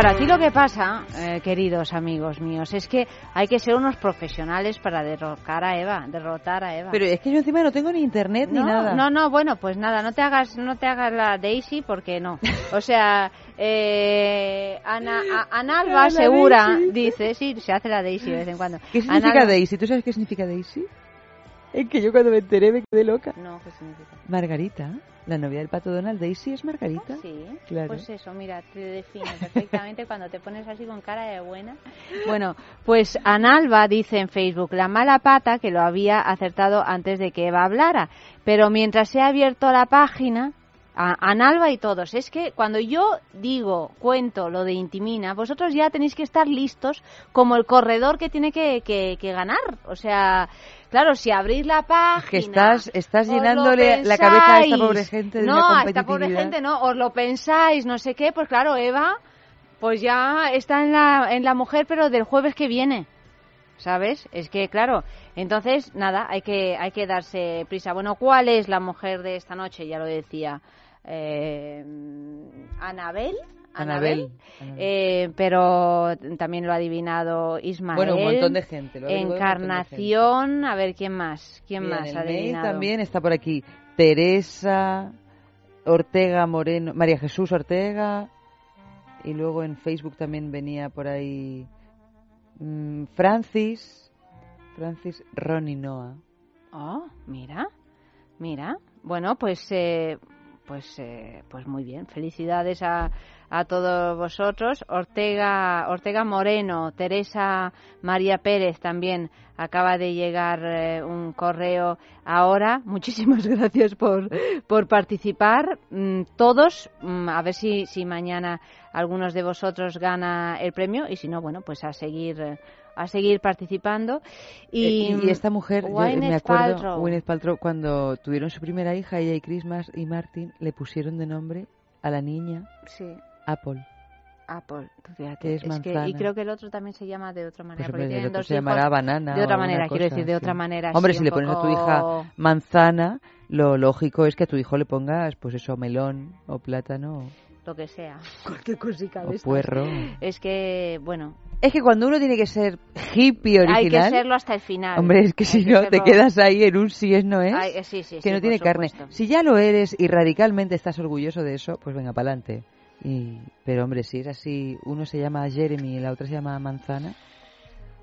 Claro, aquí lo que pasa, eh, queridos amigos míos, es que hay que ser unos profesionales para derrocar a Eva, derrotar a Eva. Pero es que yo encima no tengo ni internet ni nada. No, no, bueno, pues nada, no te hagas, no te hagas la Daisy porque no. O sea, eh, Ana, a- Ana Alba Segura Daisy. dice, sí, se hace la Daisy de vez en cuando. ¿Qué significa Daisy? ¿Tú sabes qué significa Daisy? Es que yo cuando me enteré me quedé loca. No, ¿qué significa? Margarita, la novia del pato Donald, Daisy es Margarita. Sí, Claro. pues eso, mira, te define perfectamente cuando te pones así con cara de buena. Bueno, pues Analba dice en Facebook, la mala pata que lo había acertado antes de que Eva hablara, pero mientras se ha abierto la página, a Analba y todos, es que cuando yo digo, cuento lo de Intimina, vosotros ya tenéis que estar listos como el corredor que tiene que, que- que ganar. O sea, claro, si abrís la página... Que estás, estás llenándole la cabeza a esta pobre gente de no, una a esta pobre gente no, os lo pensáis, no sé qué, pues claro, Eva, pues ya está en la, en la mujer, pero del jueves que viene. ¿Sabes? Es que, claro, entonces, nada, hay que, hay que darse prisa. Bueno, ¿cuál es la mujer de esta noche? Ya lo decía. Eh, Anabel. Anabel. Eh, pero también lo ha adivinado Ismael. Bueno, un montón de gente, lo de Encarnación, a ver quién más, quién más ha mail adivinado. también está por aquí Teresa Ortega Moreno, María Jesús Ortega y luego en Facebook también venía por ahí mm, Francis, Francis Ronnie Noah. Oh, mira, mira. Bueno, pues, eh, pues, eh, pues muy bien. Felicidades a, a todos vosotros. Ortega, Ortega Moreno, Teresa María Pérez también acaba de llegar eh, un correo ahora. Muchísimas gracias por, por participar. Mm, todos, mm, a ver si, si mañana algunos de vosotros gana el premio y si no, bueno, pues a seguir. eh, a seguir participando y, Eh, y esta mujer, yo, me acuerdo, Paltrow. Gwyneth Paltrow, cuando tuvieron su primera hija, ella y Christmas y Martin, le pusieron de nombre a la niña Sí. Apple. Apple, tú fíjate. Que es que, y creo que el otro también se llama de otra manera. Pues, porque hombre, el otro se llamará banana De otra manera, quiero decir, de sí. otra manera. Hombre, si le pones a tu hija manzana, lo lógico es que a tu hijo le pongas, pues eso, melón o plátano Lo que sea. Cualquier cosica de o puerro. Es que, bueno, Es que cuando uno tiene que ser hippie original... hay que serlo hasta el final. Hombre, es que si que no, te quedas ahí en un sí es no es, Ay, eh, sí, sí, que no tiene carne. Si ya lo eres y radicalmente estás orgulloso de eso, pues venga, para adelante. Y, pero hombre, si es así, uno se llama Jeremy y la otra se llama Manzana,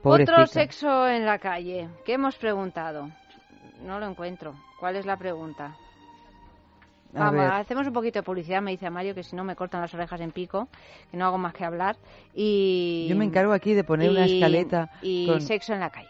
pobrecita. Otro sexo en la calle. ¿Qué hemos preguntado? No lo encuentro. ¿Cuál es la pregunta? Vamos, hacemos un poquito de publicidad, me dice Mario, que si no me cortan las orejas en pico, que no hago más que hablar. Y Yo me encargo aquí de poner una escaleta Y con- sexo en la calle.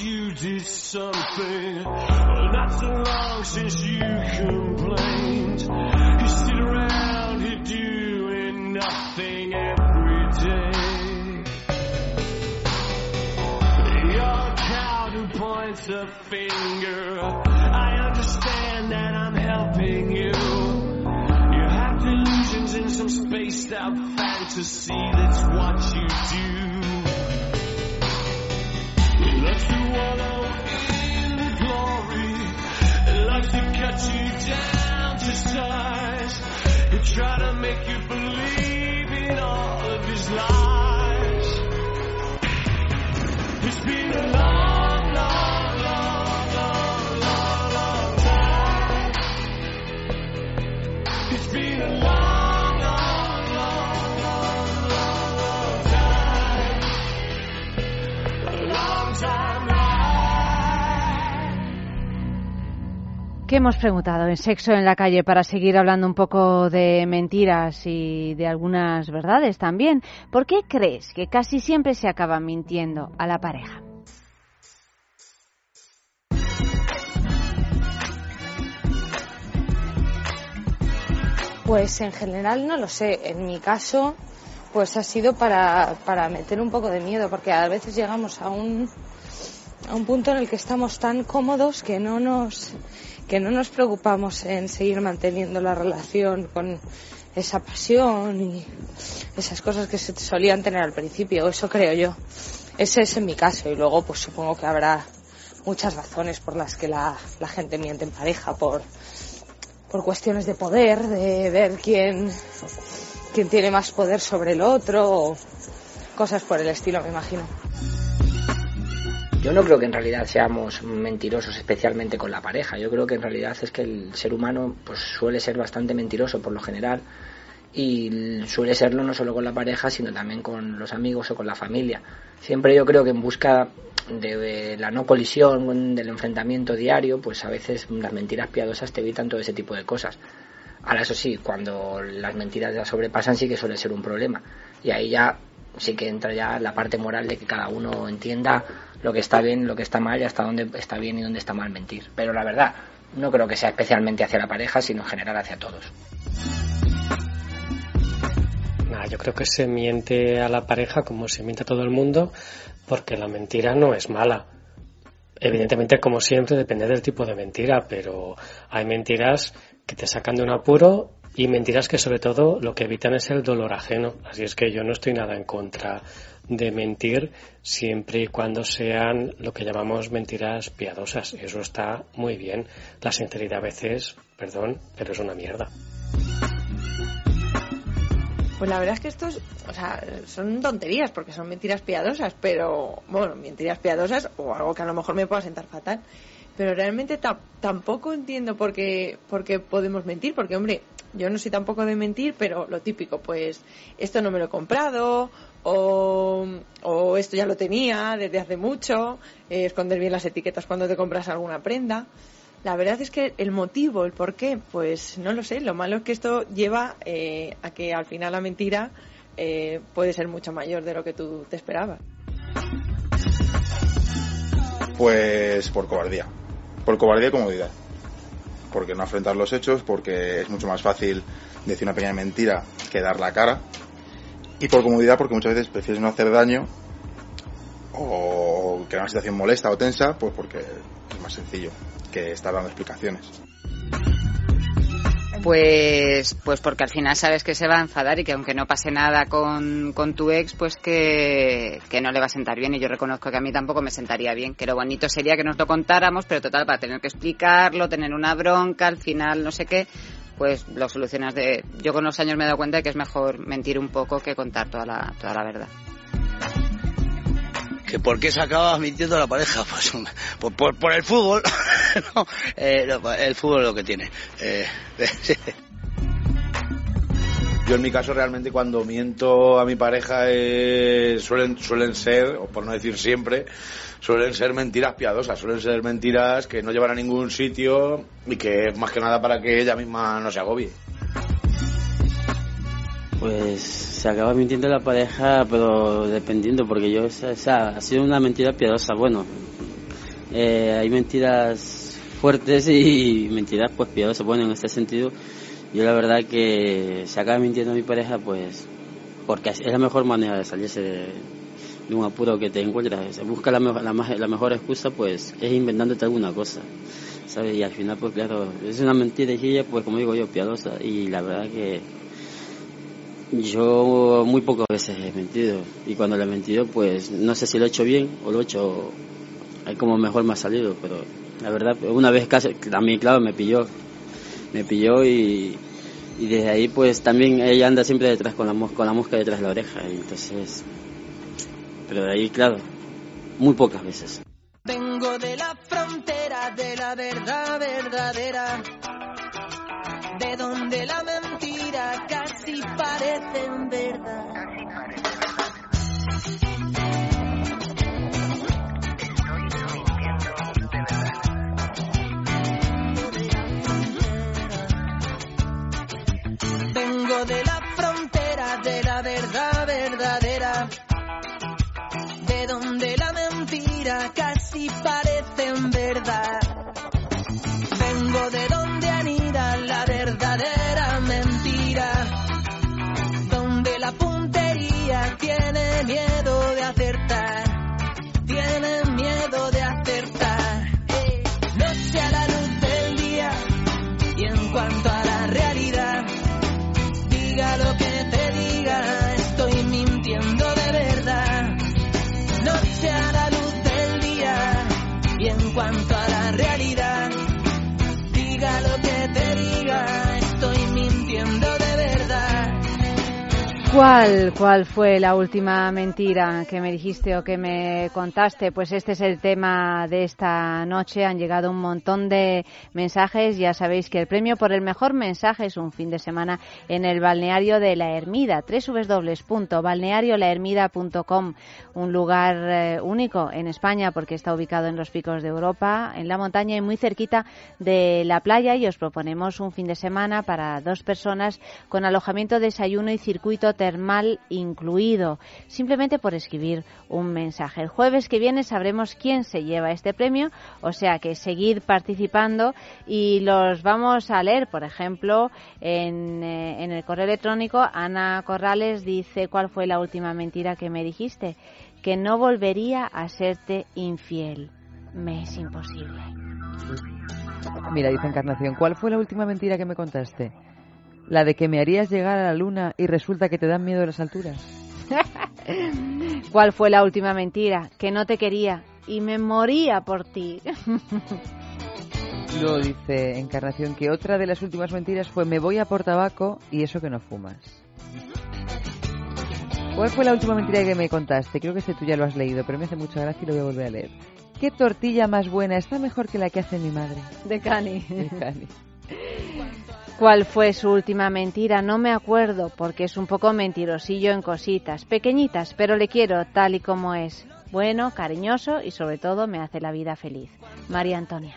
You did something. Not so long since you complained. You sit around here doing nothing every day. Coward who points a finger. I understand that I'm helping you. You have delusions in some spaced out fantasy. That's what you do. It's been a long, ¿Qué hemos preguntado en Sexo en la calle para seguir hablando un poco de mentiras y de algunas verdades también? ¿Por qué crees que casi siempre se acaba mintiendo a la pareja? Pues en general no lo sé. En mi caso, pues ha sido para, para meter un poco de miedo, porque a veces llegamos a un, a un punto en el que estamos tan cómodos que no nos, que no nos preocupamos en seguir manteniendo la relación con esa pasión y esas cosas que se solían tener al principio. Eso creo yo. Ese es en mi caso. Y luego, pues supongo que habrá muchas razones por las que la, gente miente en pareja, por, por cuestiones de poder, de ver quién, quién tiene más poder sobre el otro, o cosas por el estilo, me imagino. Yo no creo que en realidad seamos mentirosos especialmente con la pareja. Yo creo que en realidad es que el ser humano pues suele ser bastante mentiroso por lo general y suele serlo no solo con la pareja sino también con los amigos o con la familia. Siempre yo creo que en busca de la no colisión, del enfrentamiento diario, pues a veces las mentiras piadosas te evitan todo ese tipo de cosas. Ahora eso sí, cuando las mentiras ya sobrepasan sí que suele ser un problema. Y ahí ya sí que entra ya la parte moral de que cada uno entienda lo que está bien, lo que está mal y hasta dónde está bien y dónde está mal mentir. Pero la verdad, no creo que sea especialmente hacia la pareja, sino en general hacia todos. Yo creo que se miente a la pareja como se miente a todo el mundo, porque la mentira no es mala. Evidentemente, como siempre, depende del tipo de mentira, pero hay mentiras que te sacan de un apuro y mentiras que sobre todo lo que evitan es el dolor ajeno. Así es que yo no estoy nada en contra de mentir siempre y cuando sean lo que llamamos mentiras piadosas. Eso está muy bien. La sinceridad a veces, perdón, pero es una mierda. Pues la verdad es que estos, o sea, son tonterías porque son mentiras piadosas, pero, bueno, mentiras piadosas o algo que a lo mejor me pueda sentar fatal. Pero realmente ta- tampoco entiendo por qué, por qué podemos mentir, porque, hombre, yo no soy tampoco de mentir, pero lo típico, pues, esto no me lo he comprado, o, esto ya lo tenía desde hace mucho, eh, esconder bien las etiquetas cuando te compras alguna prenda. La verdad es que el motivo, el por qué, pues no lo sé. Lo malo es que esto lleva eh, a que al final la mentira eh, puede ser mucho mayor de lo que tú te esperabas. Pues por cobardía. Por cobardía y comodidad. Porque no afrontar los hechos, porque es mucho más fácil decir una pequeña mentira que dar la cara. Y por comodidad, porque muchas veces prefieres no hacer daño o crear una situación molesta o tensa, pues porque es más sencillo que estar dando explicaciones. Pues, pues porque al final sabes que se va a enfadar y que aunque no pase nada con, con tu ex, pues que, que no le va a sentar bien. Y yo reconozco que a mí tampoco me sentaría bien. Que lo bonito sería que nos lo contáramos, pero total, para tener que explicarlo, tener una bronca, al final no sé qué, pues lo solucionas de... Yo con los años me he dado cuenta de que es mejor mentir un poco que contar toda la, toda la verdad. ¿Que ¿Por qué se acaba mintiendo la pareja? Pues por, por, por el fútbol. no, eh, no, el fútbol es lo que tiene. Eh, Yo en mi caso realmente cuando miento a mi pareja eh, suelen, suelen ser, o por no decir siempre, suelen ser mentiras piadosas, suelen ser mentiras que no llevan a ningún sitio y que es más que nada para que ella misma no se agobie. Pues se acaba mintiendo la pareja, pero dependiendo, porque yo, esa, esa ha sido una mentira piadosa. Bueno, Eh, hay mentiras fuertes y mentiras pues piadosas. Bueno, en este sentido, yo la verdad que si acaba mintiendo mi pareja, pues porque es la mejor manera de salirse de, de un apuro que te encuentras. Se busca la, la, la mejor excusa, pues es inventándote alguna cosa. ¿Sabes? Y al final, pues claro, es una mentirijilla, pues como digo yo, piadosa. Y la verdad que yo muy pocas veces he mentido. Y cuando le he mentido, pues no sé si lo he hecho bien o lo he hecho como mejor me ha salido. Pero la verdad, una vez casi, también, claro, me pilló. Me pilló y, y desde ahí, pues también ella anda siempre detrás con la, con la mosca detrás de la oreja. Y entonces, pero de ahí, claro, muy pocas veces. Vengo de la frontera de la verdad verdadera, de donde la mentira casi parece verdad. Vengo miedo de ¿Cuál, ¿Cuál fue la última mentira que me dijiste o que me contaste? Pues este es el tema de esta noche. Han llegado un montón de mensajes. Ya sabéis que el premio por el mejor mensaje es un fin de semana en el balneario de la Ermida, www.balneariolahermida.com, un lugar eh, único en España porque está ubicado en los picos de Europa, en la montaña y muy cerquita de la playa. Y os proponemos un fin de semana para dos personas con alojamiento, desayuno y circuito termal incluido, simplemente por escribir un mensaje. El jueves que viene sabremos quién se lleva este premio, o sea que seguid participando y los vamos a leer, por ejemplo, en, eh, en el correo electrónico. Ana Corrales dice, ¿cuál fue la última mentira que me dijiste? Que no volvería a serte infiel. Me es imposible. Mira, dice Encarnación, ¿cuál fue la última mentira que me contaste? La de que me harías llegar a la luna y resulta que te dan miedo las alturas. ¿Cuál fue la última mentira? Que no te quería y me moría por ti. Luego dice Encarnación que otra de las últimas mentiras fue me voy a por tabaco y eso que no fumas. ¿Cuál fue la última mentira que me contaste? Creo que este tú ya lo has leído, pero me hace mucha gracia y lo voy a volver a leer. ¿Qué tortilla más buena está mejor que la que hace mi madre? De Cani. De Cani. ¿Cuál fue su última mentira? No me acuerdo porque es un poco mentirosillo en cositas, pequeñitas, pero le quiero tal y como es. Bueno, cariñoso y sobre todo me hace la vida feliz. María Antonia.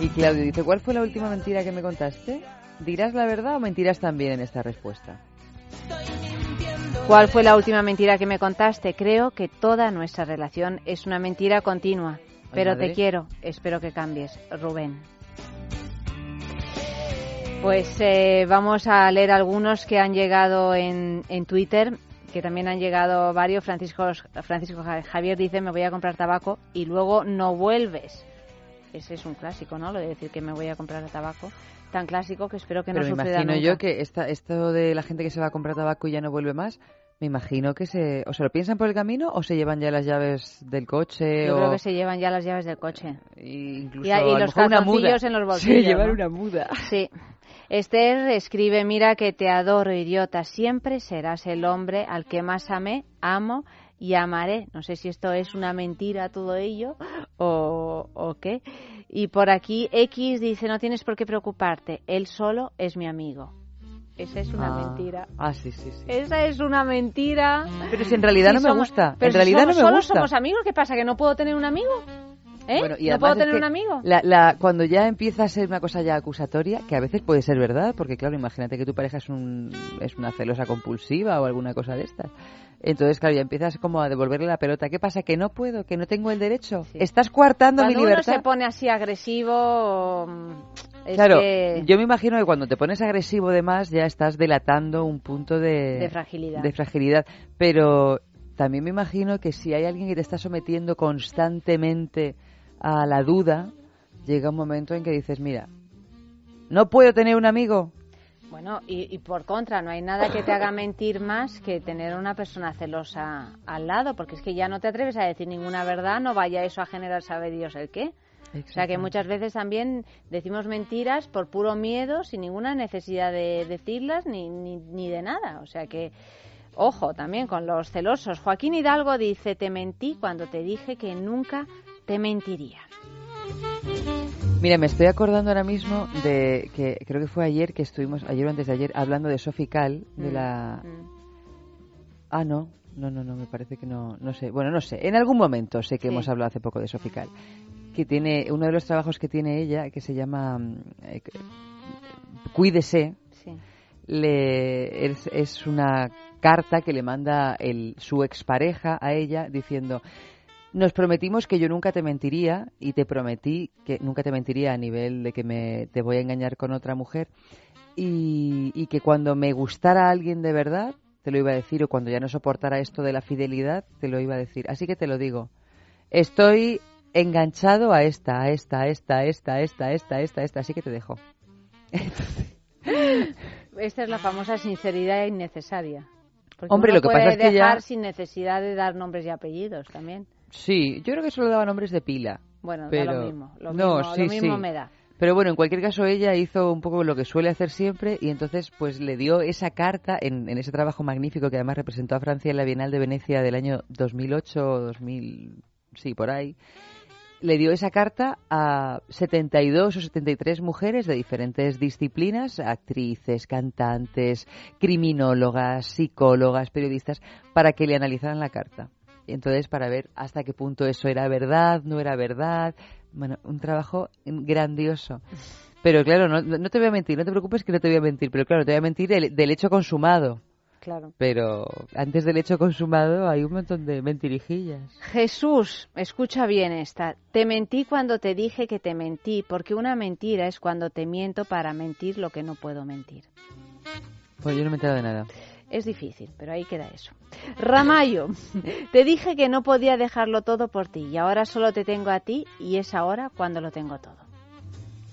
Y Claudio dice, ¿cuál fue la última mentira que me contaste? ¿Dirás la verdad o mentirás también en esta respuesta? ¿Cuál fue la última mentira que me contaste? Creo que toda nuestra relación es una mentira continua. Pero te quiero, espero que cambies. Rubén. Pues eh, vamos a leer algunos que han llegado en, en Twitter, que también han llegado varios. Francisco, Francisco Ja- Javier dice, me voy a comprar tabaco y luego no vuelves. Ese es un clásico, ¿no? Lo de decir que me voy a comprar tabaco. Tan clásico que espero que Pero no me suceda imagino nunca. yo que esta, esto de la gente que se va a comprar tabaco y ya no vuelve más, me imagino que se, o se lo piensan por el camino o se llevan ya las llaves del coche Yo o creo que se llevan ya las llaves del coche. incluso y, y a lo los mejor una muda. calzoncillos en los Sí, bolsillos. una muda. Sí. Esther escribe, mira que te adoro, idiota. Siempre serás el hombre al que más amé, amo y amaré. No sé si esto es una mentira todo ello o, o qué. Y por aquí X dice, no tienes por qué preocuparte. Él solo es mi amigo. Esa es una Ah. mentira. Ah, sí, sí, sí. Esa es una mentira. Pero si en realidad Sí, no me somos- gusta. pero En si realidad somos- no me solo gusta. somos amigos, ¿qué pasa? ¿Que no puedo tener un amigo? ¿Eh? Bueno, y ¿No puedo tener un amigo? la- la- cuando ya empieza a ser una cosa ya acusatoria, que a veces puede ser verdad, porque claro, imagínate que tu pareja es, un, es una celosa compulsiva o alguna cosa de estas. Entonces, claro, ya empiezas como a devolverle la pelota. ¿Qué pasa? ¿Que no puedo? ¿Que no tengo el derecho? Estás coartando Cuando mi uno libertad. se pone así agresivo, mm, es claro, que- yo me imagino que cuando te pones agresivo de más ya estás delatando un punto de, De fragilidad. de fragilidad. Pero también me imagino que si hay alguien que te está sometiendo constantemente a la duda, llega un momento en que dices, mira, no puedo tener un amigo. Bueno, y, y por contra, no hay nada que te haga mentir más que tener una persona celosa al lado, porque es que ya no te atreves a decir ninguna verdad, no vaya eso a generar saber Dios el qué. O sea que muchas veces también decimos mentiras por puro miedo, sin ninguna necesidad de decirlas ni, ni, ni de nada. O sea que, ojo también con los celosos. Joaquín Hidalgo dice, te mentí cuando te dije que nunca te mentiría. Mira, me estoy acordando ahora mismo de que creo que fue ayer que estuvimos, ayer o antes de ayer, hablando de Sophie Cal, de Mm, la... Ah, no, no, no, no, me parece que no, no sé. Bueno, no sé, en algún momento sé que Sí. hemos hablado hace poco de Sophie Cal, que tiene, uno de los trabajos que tiene ella, que se llama mm, eh, Cuídese, Sí. le, es, es una carta que le manda el, su expareja a ella diciendo nos prometimos que yo nunca te mentiría y te prometí que nunca te mentiría a nivel de que me te voy a engañar con otra mujer y, y que cuando me gustara alguien de verdad te lo iba a decir o cuando ya no soportara esto de la fidelidad te lo iba a decir así que te lo digo estoy enganchado a esta a esta a esta a esta a esta a esta a esta, a esta así que te dejo Esta es la famosa sinceridad innecesaria. Porque Hombre, uno lo que puede pasa es que ya- dejar sin necesidad de dar nombres y apellidos también. Sí, yo creo que solo daba nombres de pila. Bueno, da pero... lo mismo, lo no, mismo- sí, lo mismo sí. me da. Pero bueno, en cualquier caso ella hizo un poco lo que suele hacer siempre y entonces pues le dio esa carta en, en ese trabajo magnífico que además representó a Francia en la Bienal de Venecia del año 2008 o 2000, sí, por ahí. Le dio esa carta a 72 o 73 mujeres de diferentes disciplinas, actrices, cantantes, criminólogas, psicólogas, periodistas, para que le analizaran la carta. Entonces para ver hasta qué punto eso era verdad, no era verdad. Bueno, un trabajo grandioso. Pero claro, no, no te voy a mentir, no te preocupes que no te voy a mentir, pero claro, te voy a mentir del, del hecho consumado. Claro. Pero antes del hecho consumado hay un montón de mentirijillas. Jesús, escucha bien esta. Te mentí cuando te dije que te mentí, porque una mentira es cuando te miento para mentir lo que no puedo mentir. Pues yo no me he enterado de nada. Es difícil, pero ahí queda eso. Ramayo, te dije que no podía dejarlo todo por ti y ahora solo te tengo a ti y es ahora cuando lo tengo todo.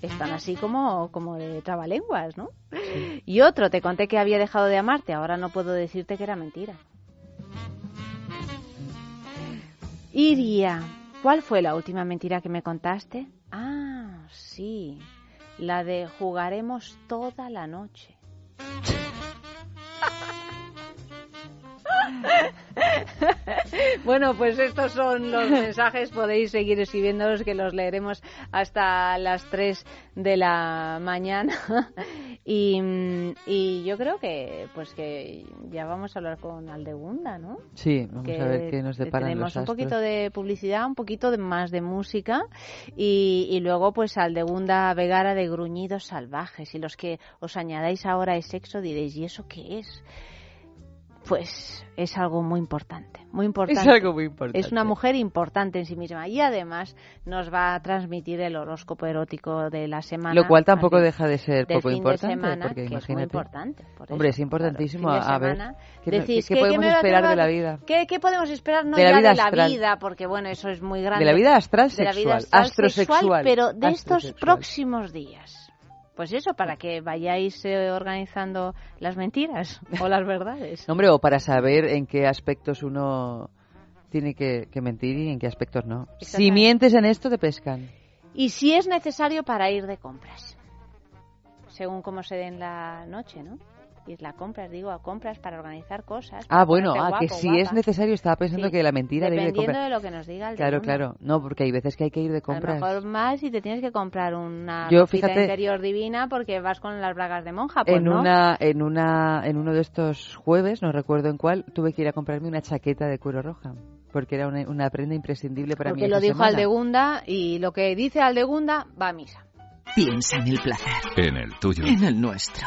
Están así como, como de trabalenguas, ¿no? Y otro, te conté que había dejado de amarte, ahora no puedo decirte que era mentira. Iria, ¿cuál fue la última mentira que me contaste? Ah, sí, la de jugaremos toda la noche. Bueno, pues estos son los mensajes. Podéis seguir escribiéndolos que los leeremos hasta las 3 de la mañana. Y, mm, y yo creo que pues que ya vamos a hablar con Aldegunda, ¿no? Sí, vamos que a ver qué nos deparan tenemos los un poquito de publicidad, un poquito de más de música y, y luego pues Aldegunda Vegara de Gruñidos Salvajes y los que os añadáis ahora es sexo diréis, ¿y eso qué es? Pues es algo muy importante, muy importante. Es algo muy importante. Es una mujer importante en sí misma y además nos va a transmitir el horóscopo erótico de la semana. Lo cual tampoco deja de ser poco importante, semana, porque que es muy imagínate. importante. por Hombre, eso, es importantísimo. claro, a ver. ¿qué, Decís, qué ¿qué- podemos esperar de la vida? ¿Qué, qué podemos esperar? No De la ya vida de la astral. vida, porque bueno, eso es muy grande. De la vida astral sexual, astrosexual, pero de estos próximos días. Pues eso, para que vayáis eh, organizando las mentiras o las verdades. Hombre, o para saber en qué aspectos uno tiene que, que mentir y en qué aspectos no. Si mientes en esto, te pescan. Y si es necesario para ir de compras. Según cómo se den la noche, ¿no? Ir a compras, digo, a compras para organizar cosas. Ah, bueno, ah, que si guapa. es necesario, estaba pensando Sí, que la mentira debe de Dependiendo comprar. de lo que nos diga el Claro, claro. No, porque hay veces que hay que ir de A lo compras. mejor más y te tienes que comprar una Yo, fíjate- interior divina porque vas con las bragas de monja, pues en no. una en una en uno de estos jueves no recuerdo en cuál tuve que ir a comprarme una chaqueta de cuero roja Porque era una, una prenda imprescindible para mí. Porque lo dijo semana. Aldegunda y lo que dice Aldegunda va a misa. Piensa en el placer, En el tuyo. en el nuestro,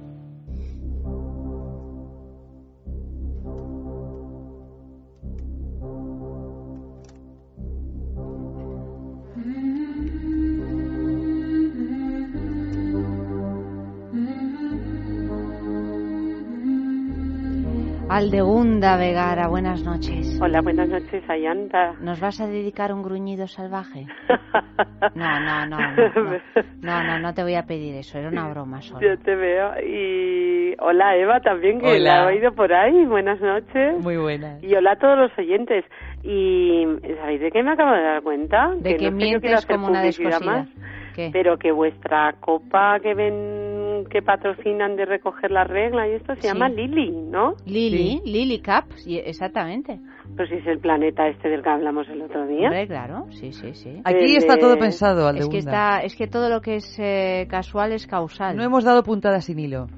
Aldegunda Vegara, buenas noches. Hola, buenas noches, Ayanta. ¿Nos vas a dedicar un gruñido salvaje? No, no, no, no, no, no, no, no te voy a pedir eso, era una broma solo. Yo te veo. Y hola, Eva, también, que Hola. la he oído por ahí. Buenas noches. Muy buena. Y hola a todos los oyentes. Y ¿sabéis de qué me acabo de dar cuenta? De que no yo quiera mientes hacer como una publicidad descosida. más, ¿Qué? pero que vuestra copa que ven que patrocinan de recoger la regla y esto se Sí. llama Lili, ¿no? Lily, Lily Cap, sí, exactamente. Pues si es el planeta este del que hablamos el otro día. Hombre, claro, sí, sí, sí. Aquí El está todo pensado, Es que, está, es que todo lo que es eh, casual es causal. No hemos dado puntadas sin hilo.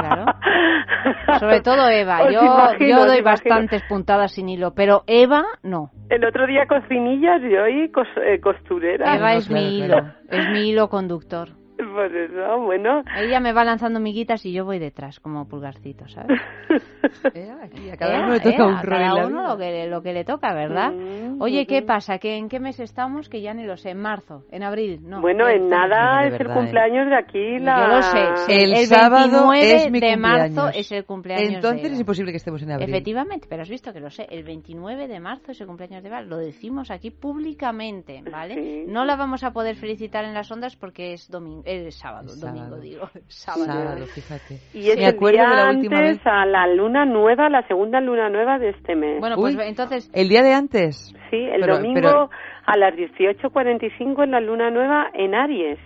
Claro. Sobre todo Eva. Os Yo, imagino, yo doy bastantes puntadas sin hilo, pero Eva no. El otro día cocinillas y hoy cos- eh, costurera. Eva no, es claro, mi claro. hilo, es mi hilo conductor. Por eso, bueno. Ella me va lanzando miguitas y yo voy detrás, como pulgarcito, ¿sabes? Aquí a cada Ea, uno le toca ea, un a cada uno lo que, lo que le toca, ¿verdad? Mm, Oye, ¿qué pasa? ¿Que ¿En qué mes estamos? Que ya ni lo sé. ¿En marzo? ¿En abril? No. bueno, en estamos- nada es el verdad, ¿eh? cumpleaños de aquí. La... Yo lo sé. sí, El, el sábado 29 es mi de marzo es el cumpleaños Entonces de es imposible que estemos en abril. Efectivamente, pero has visto que lo sé. El 29 de marzo es el cumpleaños de Eva. Lo decimos aquí públicamente, ¿vale? Sí. No la vamos a poder felicitar en las ondas porque es domingo, es sábado, Es domingo sábado. digo, sábado. Sábado, fíjate. Y es Me el acuerdo día de la última antes vez. a la luna nueva, la segunda luna nueva de este mes. Bueno, pues Uy. entonces El día de antes. sí, el pero- domingo pero- a las 18.45 en la luna nueva en Aries.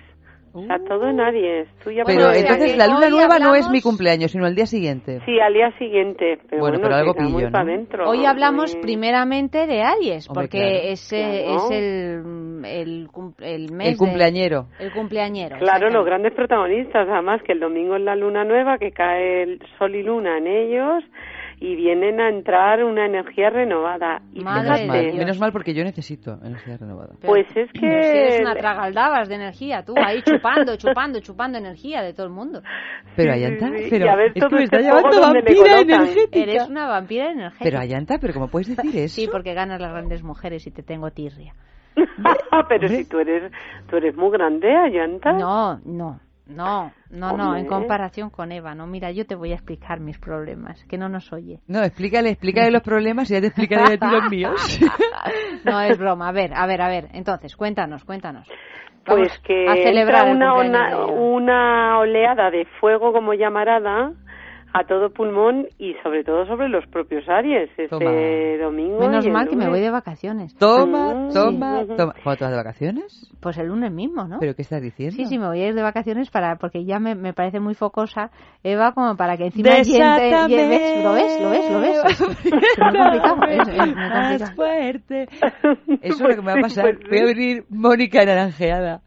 O sea, todo en Aries. Tú ya Pero puedes- entonces la luna nueva no es hablamos- mi cumpleaños, sino el día siguiente. Sí, al día siguiente. Pero Bueno, bueno, pero algo pillo, ¿no? dentro, Hoy hablamos primeramente de Aries, Hombre, porque claro. es, eh, Claro. es el, el, cum- el mes El de- cumpleañero. el cumpleañero. Claro, los grandes protagonistas, además que el domingo es la luna nueva, que cae el sol y luna en ellos y vienen a entrar una energía renovada. Y Madre Menos mal, menos mal porque yo necesito energía renovada. Pero- pues es que... pero eres una tragaldabas de energía, tú ahí chupando, chupando, chupando energía de todo el mundo. Pero Sí, Ayanta, pero Y a ver es que todo me este está fuego llamando vampira energética. Eres una vampira energética. Pero Ayanta, pero ¿cómo puedes decir eso? Sí, porque ganas las grandes mujeres y te tengo tirria. Pero Hombre. si tú eres, tú eres muy grande, Ayanta. No, no, no, no, no, en comparación con Eva, no. Mira, yo te voy a explicar mis problemas, que no nos oye. No, explícale, explícale los problemas y ya te explicaré a ti los míos. No, es broma. A ver, a ver, a ver. Entonces, cuéntanos, cuéntanos. Pues que a celebrar entra una, una oleada de fuego como llamarada a todo pulmón y sobre todo sobre los propios Aries este Toma. domingo. Menos y el mal que me voy de vacaciones. Toma, toma, sí. toma. ¿Cuándo te vas de vacaciones? Pues el lunes mismo, ¿no? ¿Pero qué estás diciendo? Sí, sí, me voy a ir de vacaciones para porque ya me, me parece muy focosa Eva como para que encima lleve- Desátame. lleves- ¿Lo ves? ¿Lo ves? ¿Lo ves? Es, complicado. fuerte. Eso es lo que me va a Pues pasar. pues Voy a venir Mónica naranjeada.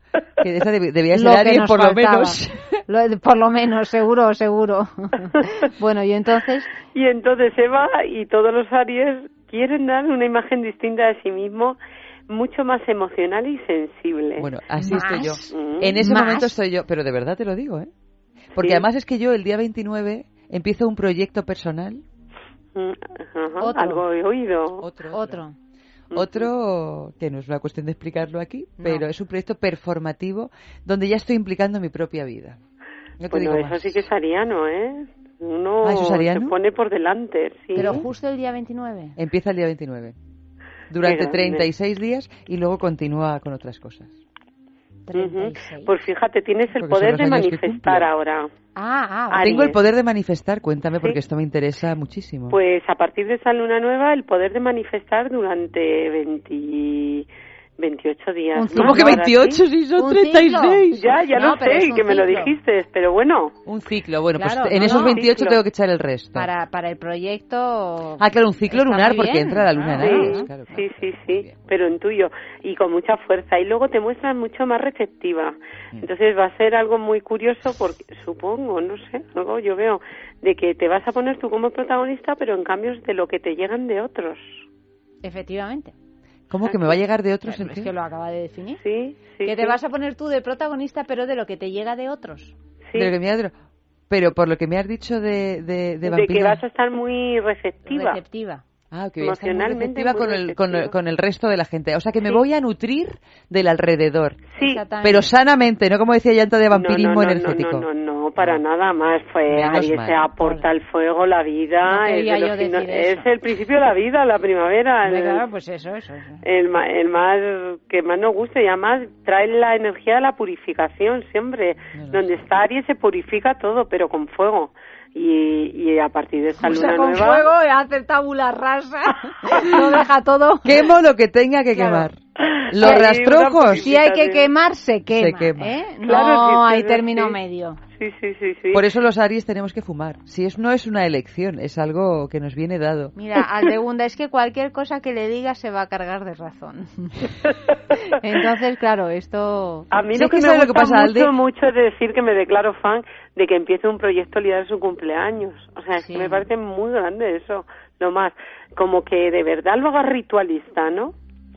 Que de esa deb- debía ser Lo nos por lo faltaba. menos. Lo- por lo menos, seguro, seguro. bueno, y entonces, Y entonces Eva y todos los Aries quieren dar una imagen distinta de sí mismo mucho más emocional y sensible. Bueno, así estoy yo. Mm. En ese Más. momento estoy yo, pero de verdad te lo digo, ¿eh? Porque Sí. además es que yo el día 29 empiezo un proyecto personal, Mm, ajá, Otro. Algo he oído. Otro. Otro. otro que no es una cuestión de explicarlo aquí, pero es un proyecto performativo donde ya estoy implicando mi propia vida. No te Bueno, digo eso más. sí que es ariano, ¿eh? Uno Ah, ¿eso es ariano? se pone por delante, sí. Pero justo el día 29. Empieza el día 29. Durante grande. 36 días y luego continúa con otras cosas. Ujú. Pues fíjate, tienes el Porque poder de manifestar ahora. Ah, ah, Tengo el poder de manifestar, cuéntame porque esto me interesa muchísimo. Pues a partir de esa luna nueva, el poder de manifestar durante 20 28 días. ¿Cómo que Ahora 28 sí. si son 36? Ya, ya No, lo sé, que me lo dijiste, pero bueno. Un ciclo, bueno, Claro, pues en no, esos no. 28 Ciclo. tengo que echar el resto. Para, para el proyecto. Ah, claro, un ciclo lunar porque entra la luna en Sí, claro. sí, sí, sí, pero en tuyo y con mucha fuerza y luego te muestras mucho más receptiva. Mm. Entonces va a ser algo muy curioso porque supongo, no sé, algo yo veo de que te vas a poner tú como protagonista, pero en cambio es de lo que te llegan de otros. Efectivamente. ¿Cómo que me va a llegar de otros? Es que lo acaba de definir. Sí, sí. que te sí. vas a poner tú de protagonista, pero de lo que te llega de otros. Sí. De lo que me ha- Pero por lo que me has dicho de, de, de de que vas a estar muy receptiva. Receptiva. Ah, que voy a estar muy receptiva muy con el, con, el- con el resto de la gente. O sea, que me Sí. voy a nutrir del alrededor. Sí. Pero sanamente, no como decía Llanta de vampirismo no, no, no, energético. No, no, no, para nada más. Fue mal. se aporta el fuego, la vida. No es, yo eso. el principio de la vida, la primavera. El- Claro, pues eso, eso, eso. el, ma- el más que más nos gusta y además trae la energía de la purificación siempre. Donde está Aries se purifica todo, pero con fuego. Y, y a partir de esta O sea, luna con nueva. fuego hace tabula rasa. lo deja todo. Quemo lo que tenga que Claro. quemar. Los rastrojos. Si hay que quemar, se quema. Se quema. ¿eh? Claro, no hay término sí. medio. Sí, sí, sí, sí. Por eso los Aries tenemos que fumar. Si es no es una elección, es algo que nos viene dado. Mira, Aldegunda, es que cualquier cosa que le diga se va a cargar de razón. Entonces, claro, esto... A mí lo que que me ¿sabes lo gusta que pasa, mucho, Alde? mucho es decir que me declaro fan de que empiece un proyecto de su cumpleaños. O sea, es Sí. que me parece muy grande eso. Lo más, como que de verdad lo haga ritualista, ¿no?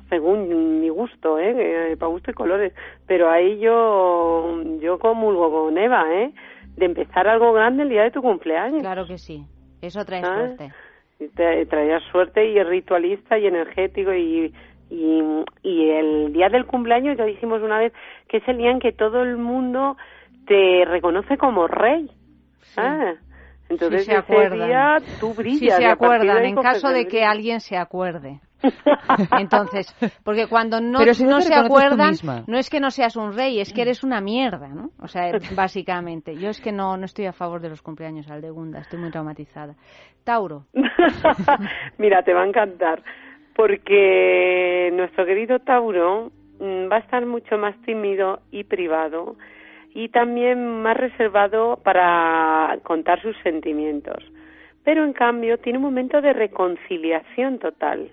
Según mi gusto, ¿eh? Que, Para gusto y colores. Pero ahí yo, yo comulgo con Eva, ¿eh? De empezar algo grande el día de tu cumpleaños. Claro que sí. Eso trae Ah, suerte. Te- traía suerte y es ritualista y energético y, y, y el día del cumpleaños ya dijimos una vez que es el día en que todo el mundo te reconoce como rey. Ah, entonces Sí se ese acuerdan. día tú brillas. Sí se acuerdan, en caso de que alguien se acuerde. Entonces, porque cuando no, Pero si no no te se acuerdan, no es que no seas un rey, es que eres una mierda, ¿no? O sea, básicamente. Yo es que no, no estoy a favor de los cumpleaños Aldegunda, estoy muy traumatizada. Tauro. Mira, te va a encantar, porque nuestro querido Tauro mm, va a estar mucho más tímido y privado y también más reservado para contar sus sentimientos. Pero en cambio tiene un momento de reconciliación total.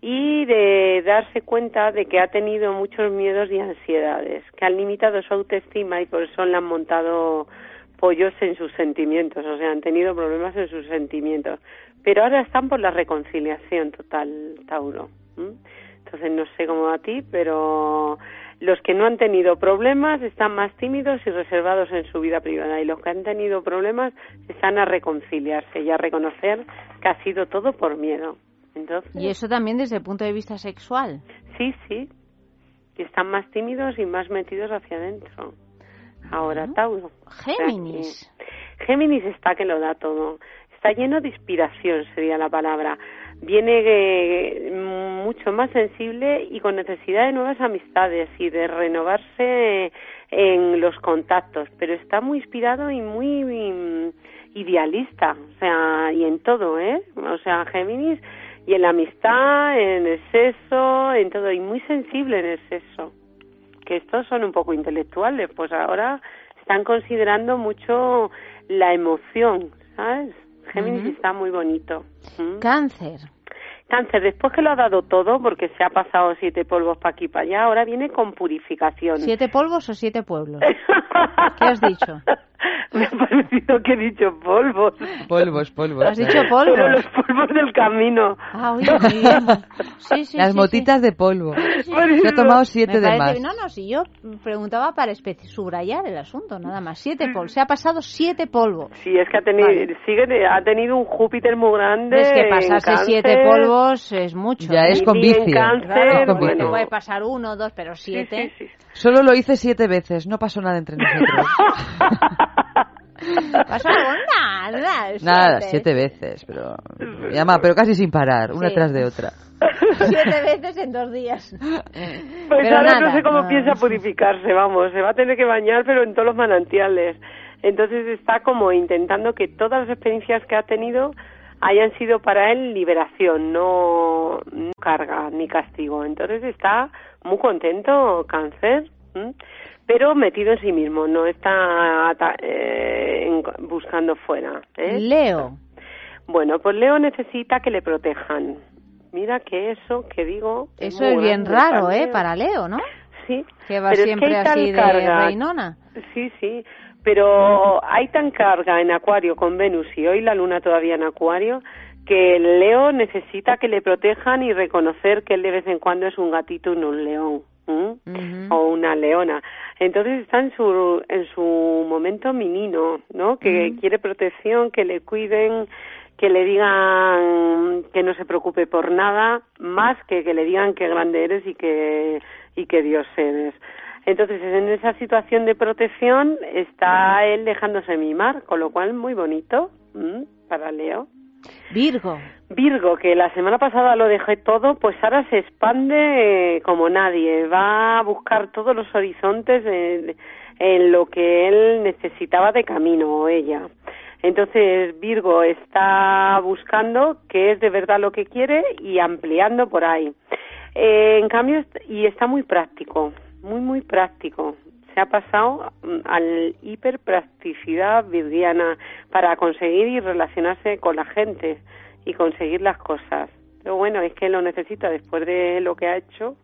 Y de darse cuenta de que ha tenido muchos miedos y ansiedades, que han limitado su autoestima y por eso le han montado pollos en sus sentimientos, o sea, han tenido problemas en sus sentimientos. Pero ahora están por la reconciliación total, Tauro. ¿m? Entonces no sé cómo a ti, pero los que no han tenido problemas están más tímidos y reservados en su vida privada y los que han tenido problemas están a reconciliarse y a reconocer que ha sido todo por miedo. Entonces, Y eso también desde el punto de vista sexual. Sí, sí. Y están más tímidos y más metidos hacia adentro. Ahora, Tauro. Géminis. O sea que Géminis está que lo da todo. Está lleno de inspiración, sería la palabra. Viene eh, mucho más sensible y con necesidad de nuevas amistades y de renovarse en los contactos, pero está muy inspirado y muy mm, idealista, o sea, y en todo, ¿eh? O sea, Géminis y en la amistad, en el sexo, en todo, y muy sensible en el sexo. Que estos son un poco intelectuales, pues ahora están considerando mucho la emoción, ¿sabes? Géminis está muy bonito. ¿Mm? Cáncer. Cáncer, después que lo ha dado todo, porque se ha pasado siete polvos para aquí y para allá, ahora viene con purificación. ¿Siete polvos o siete pueblos? ¿Qué has dicho? Me ha parecido que he dicho polvos. Polvos, polvos. Has dicho polvos. Pero los polvos del camino. Ah, oye, muy bien. Sí, sí, Las sí, motitas de polvo. sí. Se ha tomado siete Me de parece- más. No, no, si yo preguntaba para subrayar el asunto, nada más. Siete polvos. Se ha pasado siete polvos. Sí, es que ha tenido, sigue, ha tenido un Júpiter muy grande. Es que pasarse cáncer. siete polvos es mucho. Ya es ¿eh? con vicio. cáncer, Claro, Es con vicio. puede pasar uno, dos, pero siete. Solo lo hice siete veces, no pasó nada entre nosotros. Pasó nada. Nada, siete veces, pero llama, pero casi sin parar, una Sí. tras de otra. Siete veces en dos días. Pues Pero ahora no nada, sé cómo no. piensa purificarse, vamos, se va a tener que bañar, pero en todos los manantiales. Entonces está como intentando que todas las experiencias que ha tenido hayan sido para él liberación, no, no carga ni castigo. Entonces está muy contento, cáncer, ¿m? pero metido en sí mismo, no está eh, buscando fuera. ¿eh? Leo. Bueno, pues Leo necesita que le protejan. Mira que eso que digo. Eso es bien raro, para ¿eh? Para Leo, ¿no? Sí. Que va Pero es que siempre tal de carga. reinona. Sí, sí. Pero hay tan carga en Acuario con Venus y hoy la Luna todavía en Acuario que el Leo necesita que le protejan y reconocer que él de vez en cuando es un gatito y no un león. o una leona. Entonces está en su en su momento menino, ¿no? Que quiere protección, que le cuiden, que le digan que no se preocupe por nada, más que que le digan que grande eres y que y que Dios eres. Entonces, en esa situación de protección está él dejándose mimar, con lo cual muy bonito para Leo. Virgo. Virgo, que la semana pasada lo dejé todo, pues ahora se expande eh, como nadie. Va a buscar todos los horizontes en, en lo que él necesitaba de camino, o ella. Entonces, Virgo está buscando qué es de verdad lo que quiere y ampliando por ahí. Eh, en cambio, y está muy práctico, muy, muy práctico. Se ha pasado mm, al hiperpracticidad virgiana para conseguir y relacionarse con la gente y conseguir las cosas. Pero bueno, es que lo necesita después de lo que ha hecho,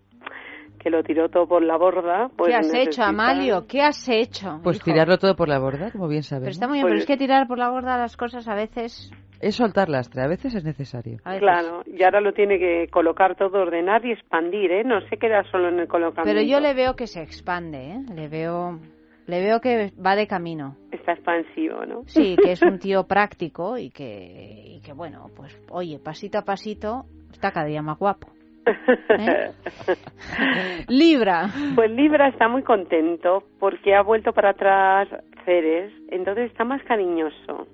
que lo tiró todo por la borda. Pues ¿Qué has hecho, Amalio? ¿Qué has hecho? Pues hijo? tirarlo todo por la borda, como bien Pero sabemos. está muy bien, Pues pero es que tirar por la borda las cosas a veces... Es soltar lastre, a veces es necesario. veces- Claro, y ahora lo tiene que colocar todo, ordenar y expandir, ¿eh? No se queda solo en el colocamiento. Pero yo le veo que se expande, ¿eh? Le veo, le veo que va de camino. Está expansivo, ¿no? Sí, que es un tío práctico y que, y que bueno, pues oye, pasito a pasito está cada día más guapo. ¿eh? Libra. Pues Libra está muy contento porque ha vuelto para atrás Ceres, entonces está más cariñoso.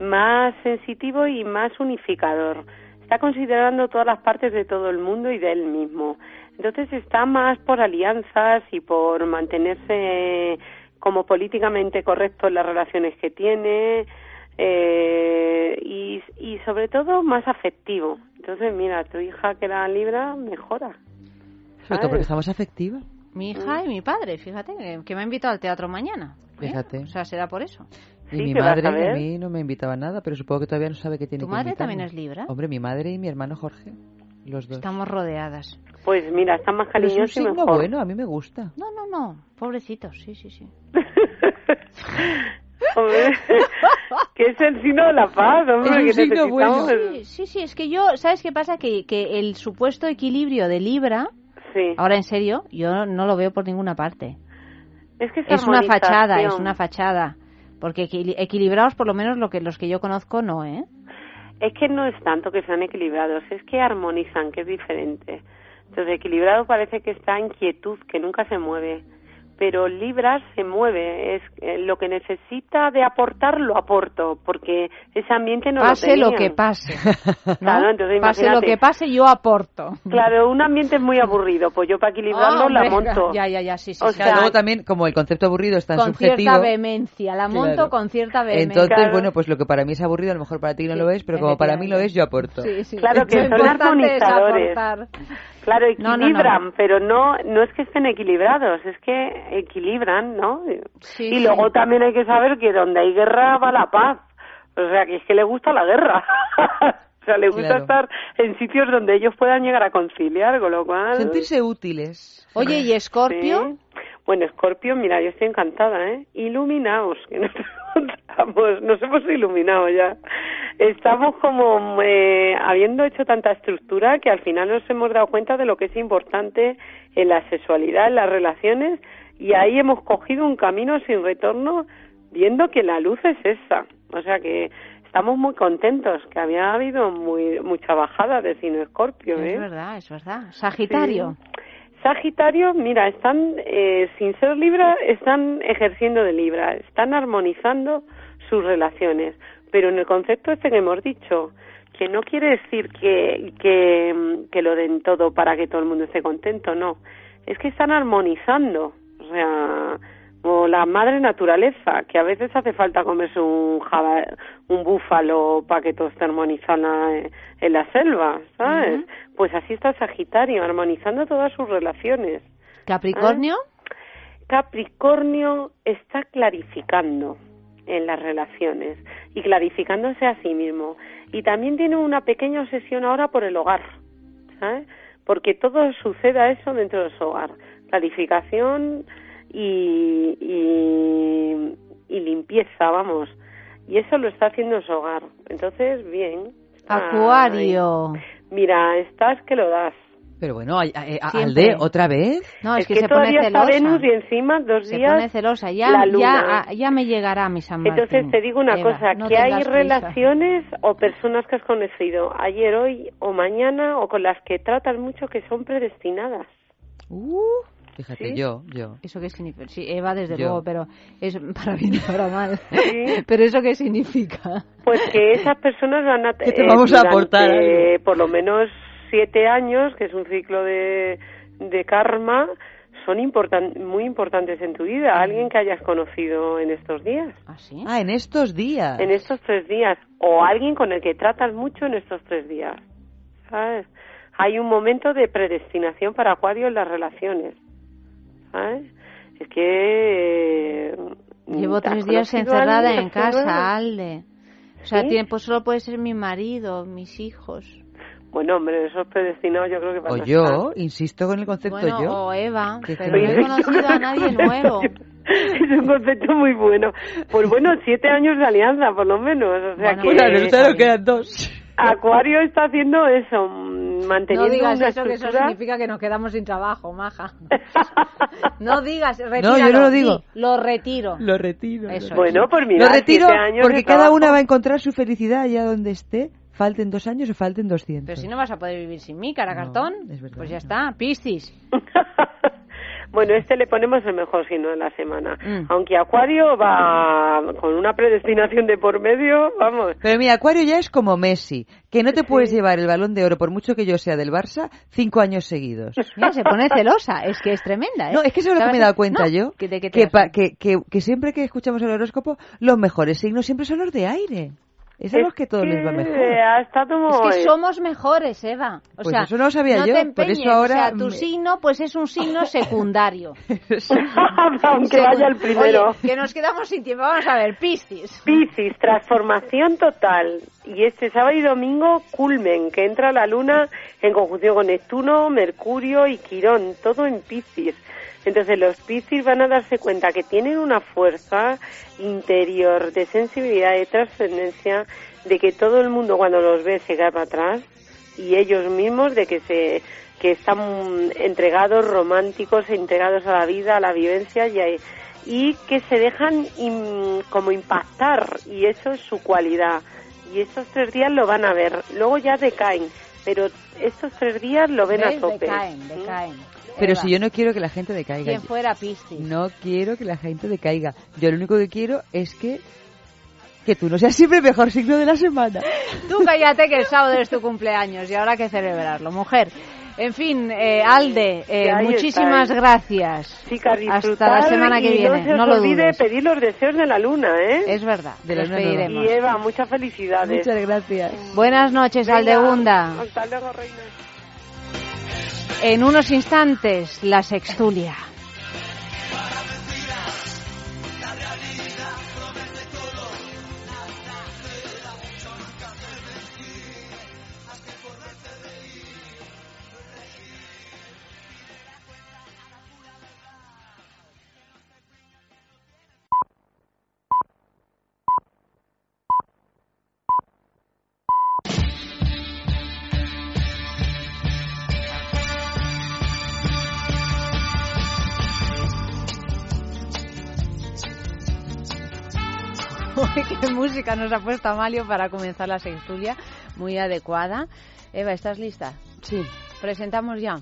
Más sensitivo y más unificador. Está considerando todas las partes de todo el mundo y de él mismo. Entonces está más por alianzas y por mantenerse como políticamente correcto en las relaciones que tiene eh, y, y sobre todo más afectivo. Entonces, mira, tu hija que era Libra mejora. Sobre todo porque estamos afectiva. Mi hija y mi padre, fíjate, que- me ha invitado al teatro mañana. ¿eh? Fíjate. O sea, será por eso. Y Sí, mi ¿qué vas madre a a mí no me invitaba a nada, pero supongo que todavía no sabe que tiene ¿Tu que madre invitarme. también es Libra? Hombre, mi madre y mi hermano Jorge, los dos. Estamos rodeadas. Pues mira, está más Pero es un cariñoso y signo mejor. bueno, a mí me gusta. No, no, no, pobrecitos, sí, sí, sí. Hombre, que es el signo de la paz, hombre, Es un que signo necesitamos. Sí, sí, sí, es que yo, ¿sabes qué pasa? Que, que el supuesto equilibrio de Libra, Sí. ahora en serio, yo no lo veo por ninguna parte. Es que es, una fachada, es una fachada. Porque equili- equilibrados, por lo menos lo que los que yo conozco, no, ¿eh? Es que no es tanto que sean equilibrados, es que armonizan, que es diferente. Entonces, equilibrado parece que está en quietud, que nunca se mueve. Pero Libra se mueve, es eh, lo que necesita de aportar lo aporto, porque ese ambiente no pase lo lo tenían. que pase. ¿no? Claro, entonces pase lo que pase, yo aporto. Claro, un ambiente es muy aburrido, pues yo para equilibrarlo Ah, la monto. Ya, ya, ya, sí, sí. O sí. sea, Luego también, como el concepto aburrido es tan con subjetivo... cierta vehemencia, la monto Claro. con cierta vehemencia. Entonces, bueno, pues lo que para mí es aburrido, a lo mejor para ti no lo es, pero como para mí lo es, yo aporto. Sí, sí. Claro que Lo son importante es armonizadores. Claro, No, no, no. equilibran, pero no no es que estén equilibrados, es que equilibran, ¿no? Sí, y sí. luego también hay que saber que donde hay guerra va la paz. O sea, que es que le gusta la guerra. o sea, le gusta Claro. estar en sitios donde ellos puedan llegar a conciliar, con lo cual... Sentirse útiles. Oye, ¿y Escorpio? Sí. Bueno, Escorpio, mira, yo estoy encantada, ¿eh? Iluminaos, nos hemos iluminado ya. Estamos como eh, habiendo hecho tanta estructura que al final nos hemos dado cuenta de lo que es importante en la sexualidad, en las relaciones, y ahí hemos cogido un camino sin retorno viendo que la luz es esa. O sea que estamos muy contentos, que había habido muy, mucha bajada de signo Escorpio, ¿eh? Es verdad, es verdad. Sagitario. Sagitario, mira, están, eh, sin ser Libra, están ejerciendo de Libra, están armonizando sus relaciones, pero en el concepto este que hemos dicho, que no quiere decir que, que, que lo den todo para que todo el mundo esté contento, no, es que están armonizando, o sea, o la madre naturaleza, que a veces hace falta comerse un jaba, un búfalo para que todo esté armonizado en, la selva, ¿sabes? Pues así está Sagitario, armonizando todas sus relaciones. Capricornio. Capricornio está clarificando en las relaciones y clarificándose a sí mismo. Y también tiene una pequeña obsesión ahora por el hogar, ¿sabes? Porque todo sucede a eso dentro de su hogar. Clarificación y, y, y limpieza, vamos. Y eso lo está haciendo en su hogar. Entonces, bien. está Acuario. ahí. Mira, estás que lo das. Pero bueno, a- a-. Alde, ¿otra vez? No, es, es que, que se pone todavía está celosa. Venus y encima dos se días pone celosa. Ya, la ya, luna. ah, ya me llegará mi San Martín. Entonces te digo una Eva, cosa, no que hay tengas prisa. relaciones o personas que has conocido ayer, hoy o mañana o con las que tratas mucho que son predestinadas. Fíjate, ¿Sí? yo, yo. ¿Eso qué significa? Sí, Eva, desde Yo. luego, pero es para bien o para mal. Sí. pero ¿eso qué significa? Pues que esas personas van a... Que te vamos a aportar durante por lo menos siete años, que es un ciclo de, de karma, son importan muy importantes en tu vida. Alguien que hayas conocido en estos días. ¿Ah, sí? Ah, en estos días. en estos tres días o alguien con el que tratas mucho en estos tres días, ¿sabes? Hay un momento de predestinación para Acuario en las relaciones, ¿sabes? Es que... eh, Llevo ¿te has tres días encerrada en casa, Alde. O sea, ¿Sí? tiempo solo puede ser mi marido, mis hijos. Bueno, hombre, esos predestinados yo creo que van O a yo, insisto con el concepto Bueno, yo. o Eva, Que pero no he conocido a nadie nuevo. Es un concepto muy bueno. Pues bueno, siete años de alianza, por lo menos. O sea Bueno, que Pues resulta nos quedan dos. Acuario está haciendo eso, mm, manteniendo No digas una eso, que eso estructura. significa que nos quedamos sin trabajo, maja. no digas, retíralo. No, yo no lo digo. di, lo retiro. Lo retiro. Eso. Bueno, pues mira, Lo retiro siete años porque cada trabajo. una va a encontrar su felicidad allá donde esté, falten dos años o falten doscientos. Pero si no vas a poder vivir sin mí, cara cartón, pues ya está, Piscis. Bueno, este le ponemos el mejor signo de la semana. Mm. Aunque Acuario va con una predestinación de por medio, vamos. Pero mira, Acuario ya es como Messi, que no te puedes llevar el balón de oro, por mucho que yo sea del Barça, cinco años seguidos. Mira, se pone celosa, es que es tremenda, ¿eh? No, es que eso es lo que me he dado cuenta No, yo. que, que, que siempre que escuchamos el horóscopo, los mejores signos siempre son los de aire. Es a los que todo les va mejor. Ha estado Es que somos mejores, Eva. O Pues sea, eso no lo sabía no yo, te por empeñes, eso ahora O sea, tu me- signo, pues es un signo secundario. Aunque vaya el primero. Oye, que nos quedamos sin tiempo. Vamos a ver, Piscis. Piscis, transformación total. Y este sábado y domingo, culmen, que entra la luna en conjunción con Neptuno, Mercurio y Quirón, todo en Piscis. Entonces los Piscis van a darse cuenta que tienen una fuerza interior de sensibilidad, de trascendencia, de que todo el mundo cuando los ve se cae para atrás y ellos mismos de que se que están entregados, románticos, entregados a la vida, a la vivencia y, a- y que se dejan como impactar y eso es su cualidad. Y estos tres días lo van a ver, luego ya decaen, pero estos tres días lo ven a tope. Decaen, decaen. Pero si yo no quiero que la gente decaiga. Quien fuera Piscis. No quiero que la gente decaiga. Yo lo único que quiero es que que tú no seas siempre el mejor signo de la semana. Tú cállate que el sábado es tu cumpleaños y ahora hay que celebrarlo, mujer. En fin, eh, Alde, eh, muchísimas estáis. gracias. Chicas, Hasta disfrutar la semana que y viene, no se os no lo olvide dudes. pedir los deseos de la luna, ¿eh? Es verdad, De los pediremos. Y Eva, muchas felicidades. Muchas gracias. Buenas noches, Venga, Aldegunda. Hasta luego, reina. En unos instantes, la sextulia. qué música nos ha puesto Amalio para comenzar la sextulia, muy adecuada. Eva, ¿estás lista? Sí. Presentamos ya.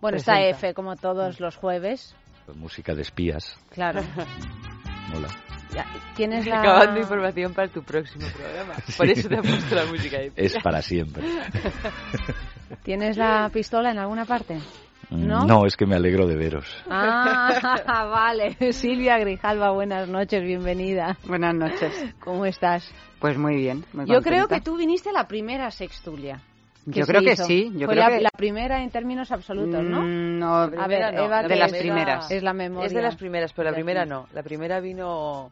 Bueno, está Presenta. F como todos los jueves, Música de espías. claro. Mola. Ya, Tienes la... Acabando información para tu próximo programa. Por eso te he puesto la música de Es para siempre. ¿Tienes la pistola en alguna parte? ¿No? No, es que me alegro de veros. Ah, vale. Silvia Grijalva, buenas noches, bienvenida. Buenas noches. ¿Cómo estás? Pues muy bien. muy Yo creo que tú viniste a la primera sextulia. Yo creo que hizo. sí, yo Fue creo la, que- la primera en términos absolutos, ¿no? Mm, no, a ver, no, Eva, de que las es- primeras. Es la memoria. Es de las primeras, pero la primera no. La primera vino...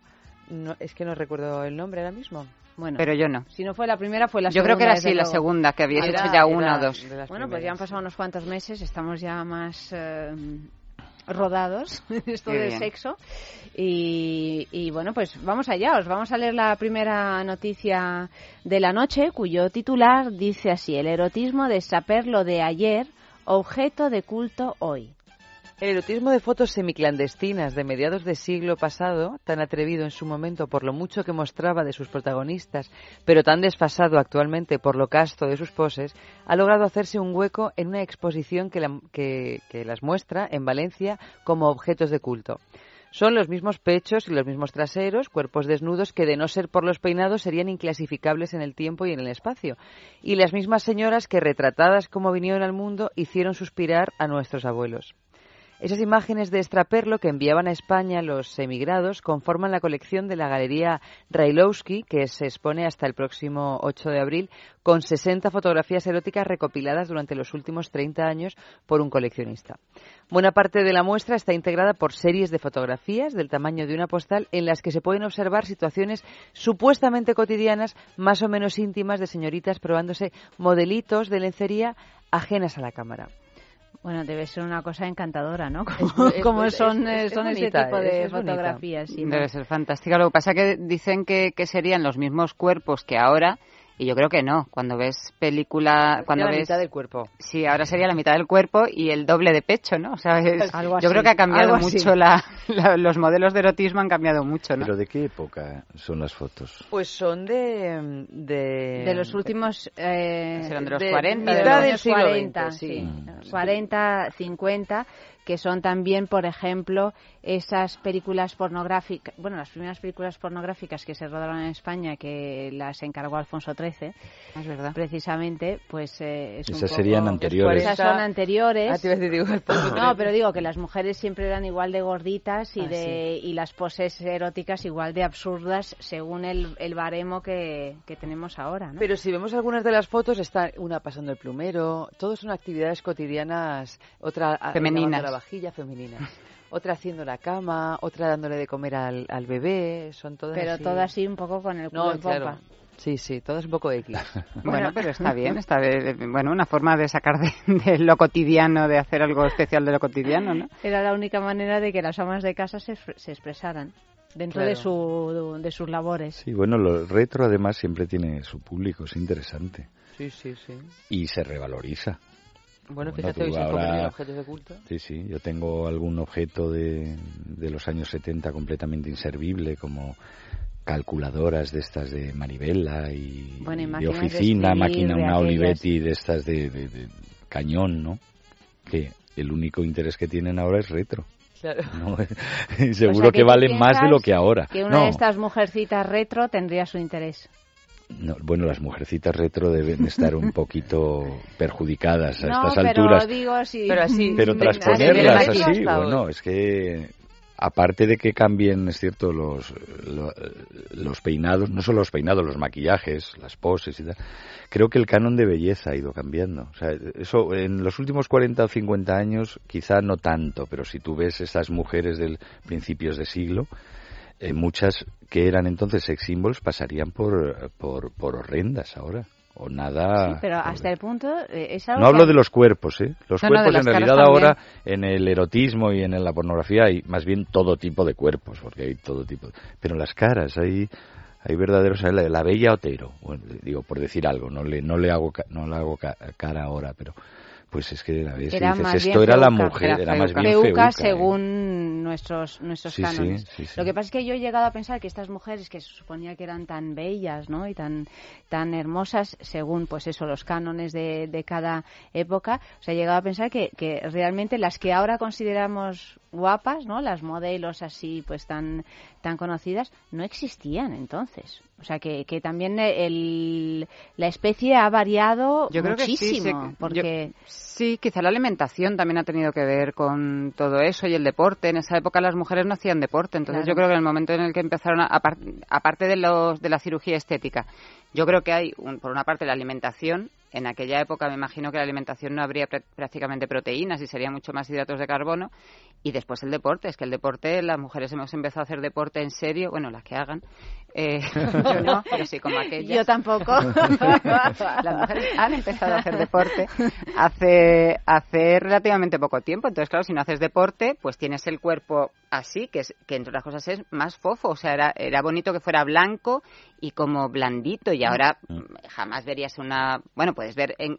No, es que no recuerdo el nombre ahora mismo. Bueno, Pero yo no. si no fue la primera, fue la Yo segunda. creo que era así, la segunda, que habías Era- hecho ya una o dos. Bueno, pues ya han pasado unos cuantos meses, estamos ya más eh, rodados en esto Qué del bien. sexo. Y, y bueno, pues vamos allá, os vamos a leer la primera noticia de la noche, cuyo titular dice así, el erotismo de saber lo de ayer, objeto de culto hoy. El erotismo de fotos semiclandestinas de mediados de siglo pasado, tan atrevido en su momento por lo mucho que mostraba de sus protagonistas, pero tan desfasado actualmente por lo casto de sus poses, ha logrado hacerse un hueco en una exposición que, que las muestra en Valencia como objetos de culto. Son los mismos pechos y los mismos traseros, cuerpos desnudos que de no ser por los peinados serían inclasificables en el tiempo y en el espacio. Y las mismas señoras que retratadas como vinieron al mundo hicieron suspirar a nuestros abuelos. Esas imágenes de extraperlo que enviaban a España los emigrados conforman la colección de la Galería Railowski, que se expone hasta el próximo 8 de abril, con 60 fotografías eróticas recopiladas durante los últimos 30 años por un coleccionista. Buena parte de la muestra está integrada por series de fotografías del tamaño de una postal en las que se pueden observar situaciones supuestamente cotidianas, más o menos íntimas, de señoritas probándose modelitos de lencería ajenas a la cámara. Bueno, debe ser una cosa encantadora, ¿no? Es- Como, es- como es- son, es- eh, es son ese bonita, tipo es- de es fotografías. sí, ¿no? Debe ser fantástica. Lo que pasa que dicen que, que serían los mismos cuerpos que ahora, y yo creo que no. Cuando ves película, cuando la ves mitad del cuerpo. Sí, ahora sería la mitad del cuerpo y el doble de pecho, ¿no? O sea, es- Algo yo así, creo que ha cambiado mucho la, la- los modelos de erotismo han cambiado mucho, ¿no? ¿Pero de qué época son las fotos? Pues son de... De, de los últimos eh, Serán de los de 40, de mitad los del siglo 40, XX, sí. sí. Mm. 40, 50, que son también, por ejemplo, esas películas pornográficas, bueno, las primeras películas pornográficas que se rodaron en España, que las encargó Alfonso XIII, Es verdad. precisamente, pues eh, es un Esas poco- serían anteriores. Esas son anteriores. Ah, te iba a decir, digo, Alfonso No, pero digo que las mujeres siempre eran igual de gorditas y Ah, de y las poses eróticas igual de absurdas según el, el baremo que, que tenemos ahora, ¿no? Pero si vemos algunas de las fotos, está una pasando el plumero, todos son actividades cotidianas, otra Femeninas. Vajilla femeninas, otra haciendo la cama, otra dándole de comer al, al bebé, son todas Pero así. todo así un poco con el culo No, en popa. claro. Sí, sí, todas un poco X. Bueno, pero está bien, está bien. Bueno, una forma de sacar de, de lo cotidiano, de hacer algo especial de lo cotidiano, ¿no? Era la única manera de que las amas de casa se, se expresaran dentro de, su, de sus labores. Sí, bueno, lo retro además siempre tiene su público, es interesante. Sí, sí, sí. Y se revaloriza. Bueno, Bueno, fíjate, tú hoy se ahora- objetos de culto. Sí, sí, yo tengo algún objeto de, de los años 70 completamente inservible, como calculadoras de estas de Maribela y, Bueno, y de oficina, escribir, máquina, de una aquellas. Olivetti de estas de, de- de cañón, ¿no? Que el único interés que tienen ahora es retro. Claro. ¿no? O Y sea, Seguro que que, valen más de lo que ahora. Que una no, de estas mujercitas retro tendría su interés. No, bueno, las mujercitas retro deben estar un poquito perjudicadas a no, estas pero alturas. digo si... Pero así- Pero Sí, transponerlas así, bueno, es que aparte de que cambien, es cierto, los, lo- los peinados, no solo los peinados, los maquillajes, las poses y tal, creo que el canon de belleza ha ido cambiando. O sea, eso en los últimos 40 o 50 años quizá no tanto, pero si tú ves esas mujeres del principios de siglo, eh, muchas que eran entonces sex symbols pasarían por, por, por horrendas ahora. O nada. Sí, pero hasta el punto... eh, es algo No hablo que- de los cuerpos, ¿eh? Los No, cuerpos en realidad ahora en el erotismo y en la pornografía hay más bien todo tipo de cuerpos, porque hay todo tipo. Pero en las caras hay hay verdaderos la, la bella Otero, bueno, digo por decir algo, no le no le hago no le hago ca- cara ahora, pero pues es que la ves y Era dices, esto era la mujer, Era era, más bien Feuca feuca, ¿eh? según nuestros nuestros Sí, cánones. sí, sí. Lo que pasa es que yo he llegado a pensar que estas mujeres que se suponía que eran tan bellas, ¿no? Y tan tan hermosas según pues eso los cánones de, de cada época, o sea, he llegado a pensar que, que realmente las que ahora consideramos guapas, ¿no? Las modelos así pues tan tan conocidas no existían entonces. O sea, que, que también el, la especie ha variado Yo creo que sí, muchísimo, sí, porque yo- sí, quizá la alimentación también ha tenido que ver con todo eso y el deporte. En esa época las mujeres no hacían deporte, entonces Claro. yo creo que en el momento en el que empezaron, a, apar- aparte de, los, de la cirugía estética, yo creo que hay, un- por una parte, la alimentación. En aquella época me imagino que la alimentación no habría pr- prácticamente proteínas y sería mucho más hidratos de carbono. Y después el deporte, es que el deporte, las mujeres hemos empezado a hacer deporte en serio, bueno, las que hagan. Eh, yo no, yo sí como aquellas. Yo tampoco. Las mujeres han empezado a hacer deporte hace, hace relativamente poco tiempo. Entonces, claro, si no haces deporte, pues tienes el cuerpo así, que, es, que entre otras cosas es más fofo. O sea, era, era bonito que fuera blanco y como blandito. Y ahora mm, jamás verías una... Bueno, puedes ver... En,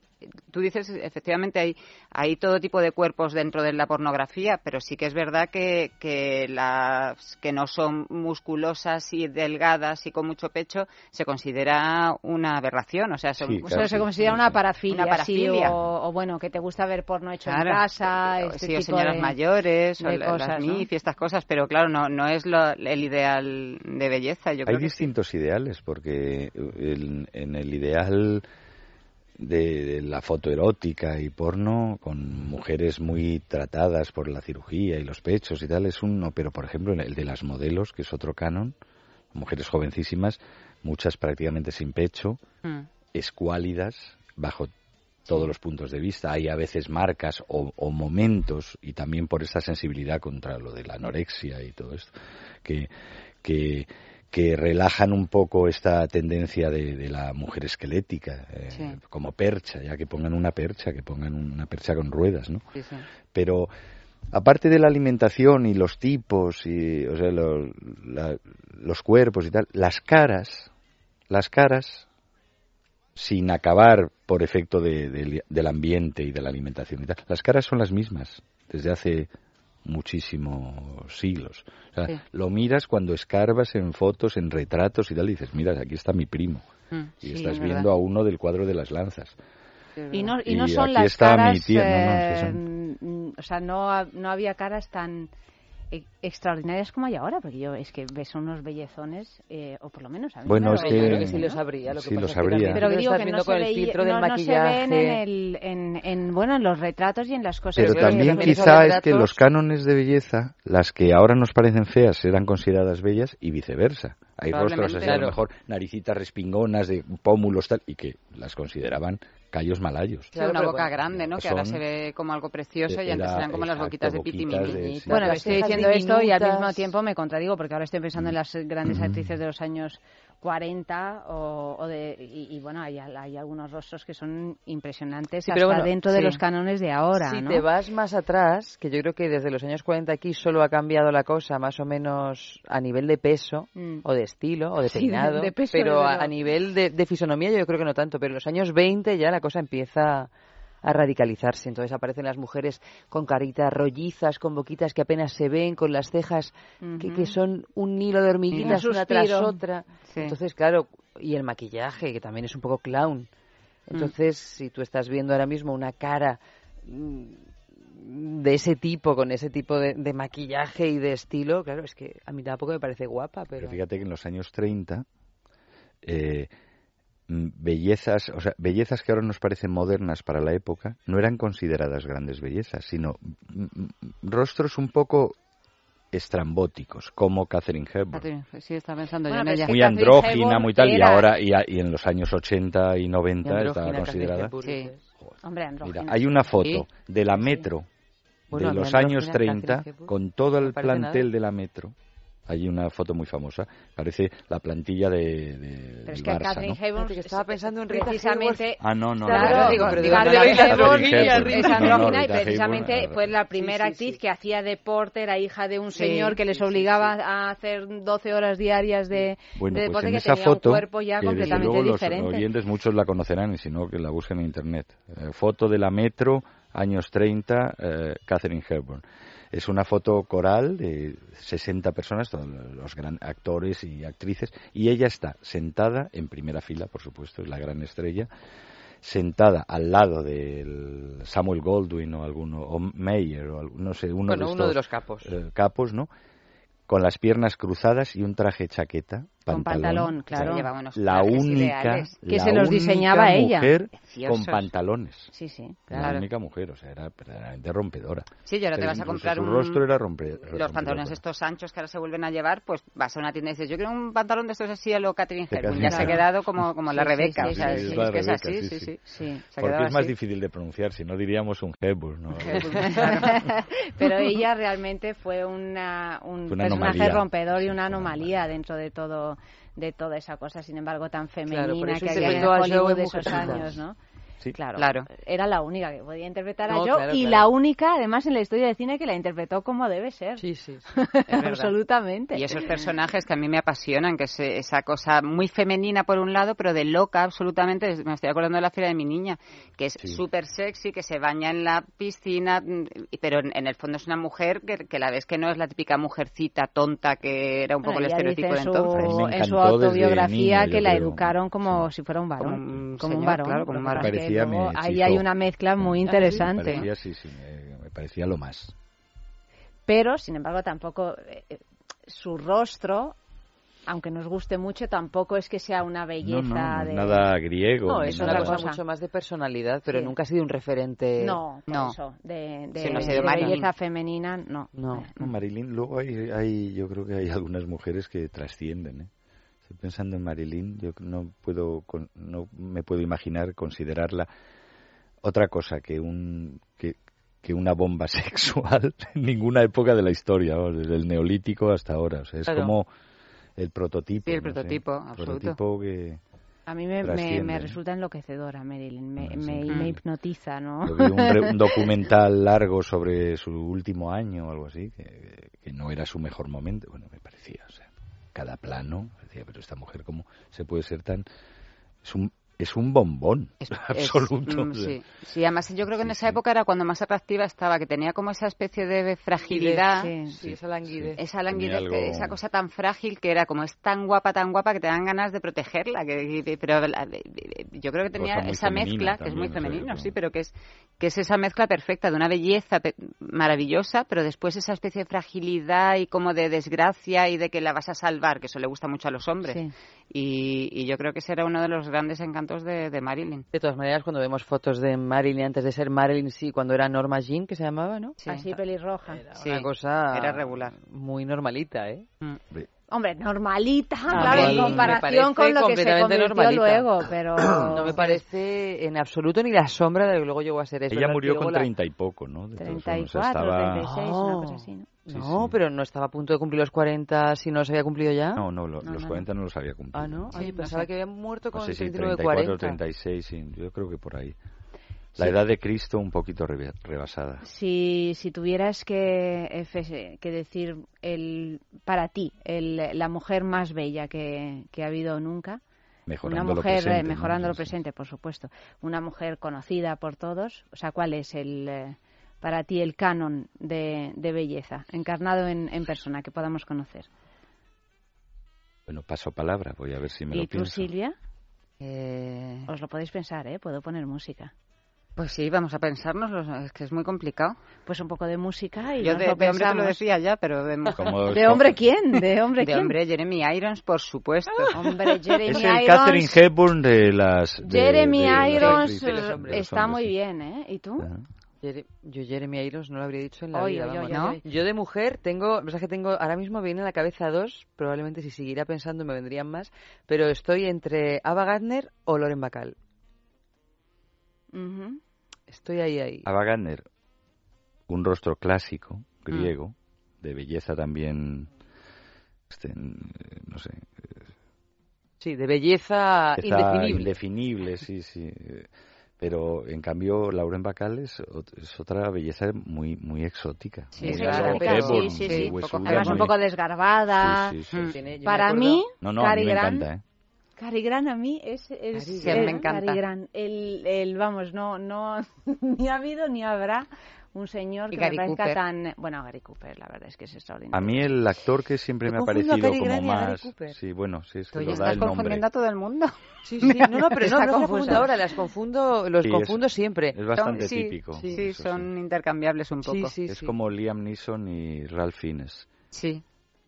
tú dices, efectivamente, hay, hay todo tipo de cuerpos dentro de la pornografía, pero sí que es verdad que, que las que no son musculosas y delgadas y con mucho pecho se considera una aberración. O sea, son, Sí, O sea, se considera una parafilia, Una sí, parafilia. o, o bueno, que te gusta ver porno hecho Claro. en casa, O este sí, o señoras de, mayores, o de cosas, las ¿no? MIF y estas cosas, pero claro, no, no es lo- el ideal de belleza. Yo Hay creo que sí. distintos ideales, porque el- en el ideal de, de la foto erótica y porno, con mujeres muy tratadas por la cirugía y los pechos y tal, es uno, pero por ejemplo el de las modelos, que es otro canon, mujeres jovencísimas, muchas prácticamente sin pecho, Mm. escuálidas, bajo todos los puntos de vista. Hay a veces marcas o, o momentos, y también por esa sensibilidad contra lo de la anorexia y todo esto, que, que, que relajan un poco esta tendencia de, de la mujer esquelética, eh, Sí. como percha, ya que pongan una percha, que pongan una percha con ruedas, ¿no? Sí, sí. Pero aparte de la alimentación y los tipos y o sea, lo- la- los cuerpos y tal, las caras, las caras sin acabar por efecto de- del- del ambiente y de la alimentación y tal, las caras son las mismas desde hace muchísimos siglos. O sea, Sí. Lo miras cuando escarbas en fotos, en retratos y tal, y dices, mira, aquí está mi primo. Mm, Y sí, estás es viendo verdad. a uno del cuadro de las lanzas. Y no, y no Y son aquí las está mi caras, tía, no, no, es que son- o sea, no, ha- no había caras tan e- extraordinarias como hay ahora, porque yo es que ves unos bellezones, eh, o por lo menos a mí Bueno, me es que- creo que sí los habría. Lo que sí pasa los es que habría. también pero digo estás que viendo no se, con el veía- filtro del no, no se maquillaje. ven en, el, en, en, bueno, en los retratos y en las cosas. Pero que- también que- quizá es que los cánones de belleza, las que ahora nos parecen feas, eran consideradas bellas y viceversa. Hay rostros así, a lo Claro. mejor naricitas respingonas, de pómulos tal, y que las consideraban callos malayos. Sí, una boca grande, ¿no? Que ahora Son- se ve como algo precioso y antes Era- eran como las boquitas de de- pitimini. sí. Bueno, estoy diciendo esto y al diminutas. mismo tiempo me contradigo porque ahora estoy pensando en las grandes actrices de los años 40 o, o de y, y, bueno hay, hay algunos rostros que son impresionantes Sí, hasta pero bueno, dentro de los cánones de ahora Si ¿no? te vas más atrás, que yo creo que desde los años 40 aquí solo ha cambiado la cosa, más o menos a nivel de peso, Mm. o de estilo, o de Sí, de- peinado, de peso, pero a, a nivel de, de fisonomía yo creo que no tanto, pero en los años 20 ya la cosa empieza a radicalizarse. Entonces aparecen las mujeres con caritas rollizas, con boquitas que apenas se ven, con las cejas que, que son un hilo de hormiguitas Un una tras otra. Sí. Entonces, claro, y el maquillaje, que también es un poco clown. Entonces, si tú estás viendo ahora mismo una cara mm, de ese tipo, con ese tipo de, de maquillaje y de estilo, claro, es que a mí tampoco me parece guapa, pero... Pero fíjate que en los años 30, eh, mm, bellezas, o sea, bellezas que ahora nos parecen modernas para la época, no eran consideradas grandes bellezas, sino mm, mm, rostros un poco estrambóticos, como Catherine Hepburn. Catherine, Sí, estaba pensando Bueno, yo en pero es ella. que Muy andrógina, Hepburn muy tal, y ahora, y, y en los años 80 y 90 estaba andrógina, considerada. Sí. Hombre Mira, hay una foto Sí. de la Metro de los años Catherine 30 Hepburn, con todo el plantel nada. de la Metro. Hay una foto muy famosa, parece la plantilla de, de- pero es que Barça, Catherine ¿no? Fíjate que estaba pensando en Rita precisamente Ah, no, no, Claro, no, digo, y precisamente fue la primera sí, actriz sí. que hacía deporte, era hija de un Sí, señor que les sí, sí, obligaba a hacer 12 horas diarias de, Bueno, de pues deporte en que esa tenía foto, un cuerpo ya completamente luego los diferente. oyentes muchos la conocerán y si no que la busquen en internet. Eh, foto de la Metro años 30, eh, Catherine Hepburn. Es una foto coral de 60 personas, todos los gran actores y actrices, y ella está sentada en primera fila, por supuesto, es la gran estrella, sentada al lado del Samuel Goldwyn o alguno, o Mayer, o no sé, uno, Bueno, de, uno de los capos. eh, capos, ¿no? Con las piernas cruzadas y un traje chaqueta, Con pantalón, claro. La única. Que la se los diseñaba ella. mujer con pantalones. Sí, sí, La claro. única mujer, o sea, era verdaderamente rompedora. Sí, y ahora te vas a comprar su un... rostro era rompe- Los pantalones estos anchos que ahora se vuelven a llevar, pues vas a una tienda y dices, yo quiero un pantalón de estos así a lo Catherine Hepburn. Ya se ha quedado como, como la Sí, sí, Rebeca. sí, sea, sí, es, la que es así, sí, sí, sí. sí. Porque es más así. difícil de pronunciar, si no diríamos un Hepburn. ¿no? Pero ella realmente fue una, un personaje anomalía. rompedor y una anomalía dentro de todo de toda esa cosa, sin embargo, tan femenina que había en Hollywood de esos años, ¿no? Sí. Claro, Claro. era la única que podía interpretar a claro, y claro. la única, además, en la historia de cine que la interpretó como debe ser. Sí, sí. Absolutamente. Y esos personajes que a mí me apasionan, que es esa cosa muy femenina por un lado, pero de loca absolutamente. Me estoy acordando de la fiera de mi niña, que es súper sexy, que se baña en la piscina, y- pero en, en el fondo es una mujer que, que la ves que no es la típica mujercita tonta que era un poco Bueno, el estereotipo de en su, entonces. En su autobiografía niño, que yo la creo. educaron como si fuera un varón. Como un como un señor, varón. claro, como un varón. Que me ahí hay una mezcla muy Me interesante. parecía, sí, sí, me, me parecía lo más. Pero, sin embargo, tampoco eh, eh, su rostro, aunque nos guste mucho, tampoco es que sea una No, belleza no, de... nada griego. No, es una cosa, cosa. mucho más de personalidad, pero Sí. nunca ha sido un referente. No, No. eso, de, de, Sí, no de belleza femenina, no. No. No, Marilyn, luego hay, hay, yo creo que hay algunas mujeres que trascienden. ¿eh? Estoy pensando en Marilyn, yo no puedo, con- no me puedo imaginar considerarla otra cosa que un que, que una bomba sexual en ninguna época de la historia, desde el neolítico hasta ahora. O sea, es Claro. como el prototipo. Sí, el no sé, prototipo, absoluto. prototipo que A mí me, me, me resulta enloquecedora Marilyn, me, sí. me, me hipnotiza, ¿no? Yo vi un, re- un documental largo sobre su último año o algo así, que, que no era su mejor momento. Bueno, me parecía, o sea, cada plano, pero esta mujer, ¿cómo se puede ser tan...? Es un bombón Es- absoluto. mm, sí. sí, además yo creo que en esa época era cuando más atractiva estaba, que tenía como esa especie de fragilidad. Sí. Sí, esa languidez. Esa languidez, algo- esa cosa tan frágil que era como es tan guapa, tan guapa que te dan ganas de protegerla. Que, pero la- yo creo que tenía esa mezcla, que es muy femenino, sí, pero que es, que es esa mezcla perfecta de una belleza pe- maravillosa, pero después esa especie de fragilidad y como de desgracia y de que la vas a salvar, que eso le gusta mucho a los hombres. Sí. Y, y yo creo que ese era uno de los grandes encantos de, de Marilyn. De todas maneras, cuando vemos fotos de Marilyn antes de ser Marilyn, sí, cuando era Norma Jean, que se llamaba, ¿no? Sí. Así pelirroja. Sí, Una cosa era regular. muy normalita, ¿eh? Hombre, normalita, claro, en comparación con lo que se convirtió normalita. luego, pero... No me parece en absoluto ni la sombra de lo que luego llegó a ser. Es Ella murió con la- treinta y poco, ¿no? De todas formas, 34, estaba... 36, una cosa así, ¿no? Sí, no, sí. pero no estaba a punto de cumplir los 40 si no se había cumplido ya. No, no, lo- No, los no, 40 no. los había cumplido. Ah, ¿no? Sí, Ay, no pensaba que había muerto No con sé si 39, 34 o 40. 36, sí, yo creo que por ahí. La Sí. edad de Cristo un poquito rebasada. Si, si tuvieras que, eh, que decir el, para ti el, la mujer más bella que, que ha habido nunca, Mejorando una lo mujer, eh, presente, ¿no? mejorando lo presente, por supuesto, una mujer conocida por todos, o sea, ¿cuál es el, eh, para ti el canon de, de belleza, encarnado en, en persona, que podamos conocer? Bueno, paso palabra, voy a ver si me ¿Y lo tú, pienso. Silvia? Eh, Os lo podéis pensar, ¿eh? Puedo poner música. pues sí, vamos a pensarnos, es que es muy complicado. Pues un poco de música y Yo nos de, lo de hombre te lo decía ya, pero de mujer. ¿De hombre quién? ¿De hombre De quién? hombre, Jeremy Irons, por supuesto. Hombre, Jeremy Es el Irons. Catherine Hepburn de las... de- Jeremy de Irons de eh, hombres, está hombres, muy sí. bien, ¿eh? ¿Y tú? Ajá. Jere- Yo Jeremy Irons no lo habría dicho en la Oy, vida. oy, vamos. oy, ¿no? oy. Yo de mujer tengo, o sea que tengo, ahora mismo viene a la cabeza dos, probablemente si siguiera pensando me vendrían más, pero estoy entre Ava Gardner o Loren Bacall. Ujú. Estoy ahí, ahí. Ava Gardner, un rostro clásico, griego, de belleza también, este, no sé, Sí, de belleza belleza indefinible. indefinible, sí, sí. Pero en cambio, Lauren Bacall es, es otra belleza muy muy exótica. Sí, muy es exótica, sí, sí, sí. huesuda, Además un poco desgarbada. Sí, sí, sí. Mm. Para acuerdo- mí, No, no, a Cary mí me Grant encanta, ¿eh? Cary Grant a mí es, es, Cary es- me encanta. Cary Grant. El, el, vamos, no, no, ni ha habido ni habrá un señor que Gary me parezca Cooper. tan... Bueno, Gary Cooper, la verdad es que es extraordinario. A mí el actor que siempre me ha parecido como más... Sí, bueno, sí, es que lo da estás el nombre. confundiendo a todo el mundo. Sí, sí, no, no, pero Está no, no las confundo ahora, las confundo, los Sí, es- confundo siempre. es bastante Son- sí, típico. Sí, eso son intercambiables un poco. es como Liam Neeson y Ralph Fiennes. Sí.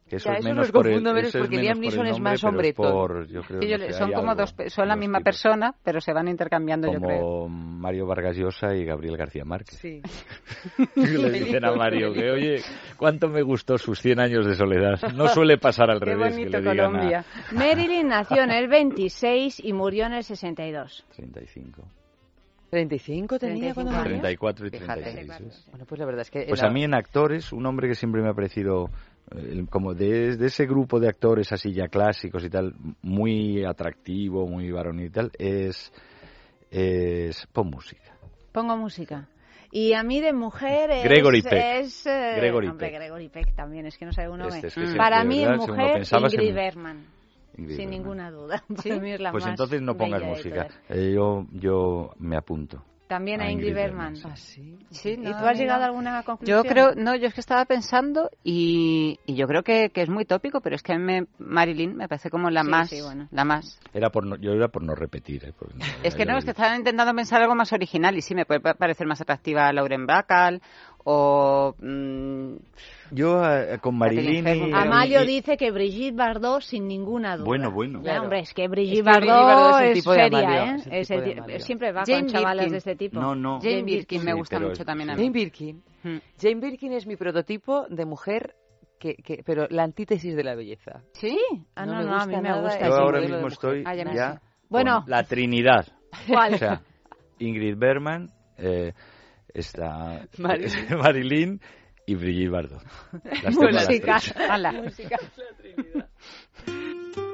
Que eso Ya, es eso menos los confundo menos es porque Liam por Neeson es más hombretón. por, yo creo, Sí, yo- no sé, son como algo. dos, son la misma persona, pero se van intercambiando, yo creo. como Mario Vargas Llosa y Gabriel García Márquez. Sí. Le dicen a Mario que, oye, cuánto me gustó sus 100 años de soledad. No suele pasar al Qué revés. bonito que le digan a Colombia. Marilyn nació en el 26 y murió en el 62. 35. 35 tenía 35 cuando años. murió. 34 y Fíjate. 36. ¿ves? Bueno, pues la verdad es que... Pues era- a mí en actores, un hombre que siempre me ha parecido como de, de ese grupo de actores así ya clásicos y tal, muy atractivo, muy varonil y tal, es, es pon música. Pongo música. Y a mí de mujer es... Gregory Peck. es, eh, Gregory hombre, Peck. Gregory Peck también, es que no sabe uno. Este, ve. es que sí, Para de mí lo mujer, Ingrid Bergman. Ingrid Sin Bergman. ninguna duda. Para mí es la Pues más entonces no pongas de música. Eh, yo, yo me apunto. También a a Ingrid Ingrid Bergman. Bergman, Ah, sí. Sí, ¿Y tú has llegado a alguna conclusión? Yo creo, no, yo es que estaba pensando y, y yo creo que, que es muy tópico, pero es que a mí me- Marilyn me parece como la Sí, más, sí, bueno. la más. Era por no, yo era por no repetir. eh, Es que no, es que estaba intentando pensar algo más original y sí, me puede pa- parecer más atractiva a Lauren Bacall o... mm, Yo eh, con Marilyn y... Amalio y- dice que Brigitte Bardot sin ninguna duda. Bueno, bueno. Ya, Claro. hombre, es que Brigitte Es que Brigitte Bardot, Bardot es el es, tipo de seria, ¿eh? es el tipo de Amalio. siempre va Jane con chavalas Birkin. de este tipo. No, no. Jane Birkin me Sí, gusta pero- mucho también a Jane mí. Birkin. Mm. Jane Birkin es mi prototipo de mujer, que, que, pero la antítesis de la belleza. ¿Sí? Ah, No no, no, a mí me gusta. Yo ahora mismo estoy Ah, ya. Bueno. con la Trinidad. ¿Cuál? O sea, Ingrid Bergman, eh, está Marilyn. Marilyn y Brigitte Bardot. Las tengo a las Música.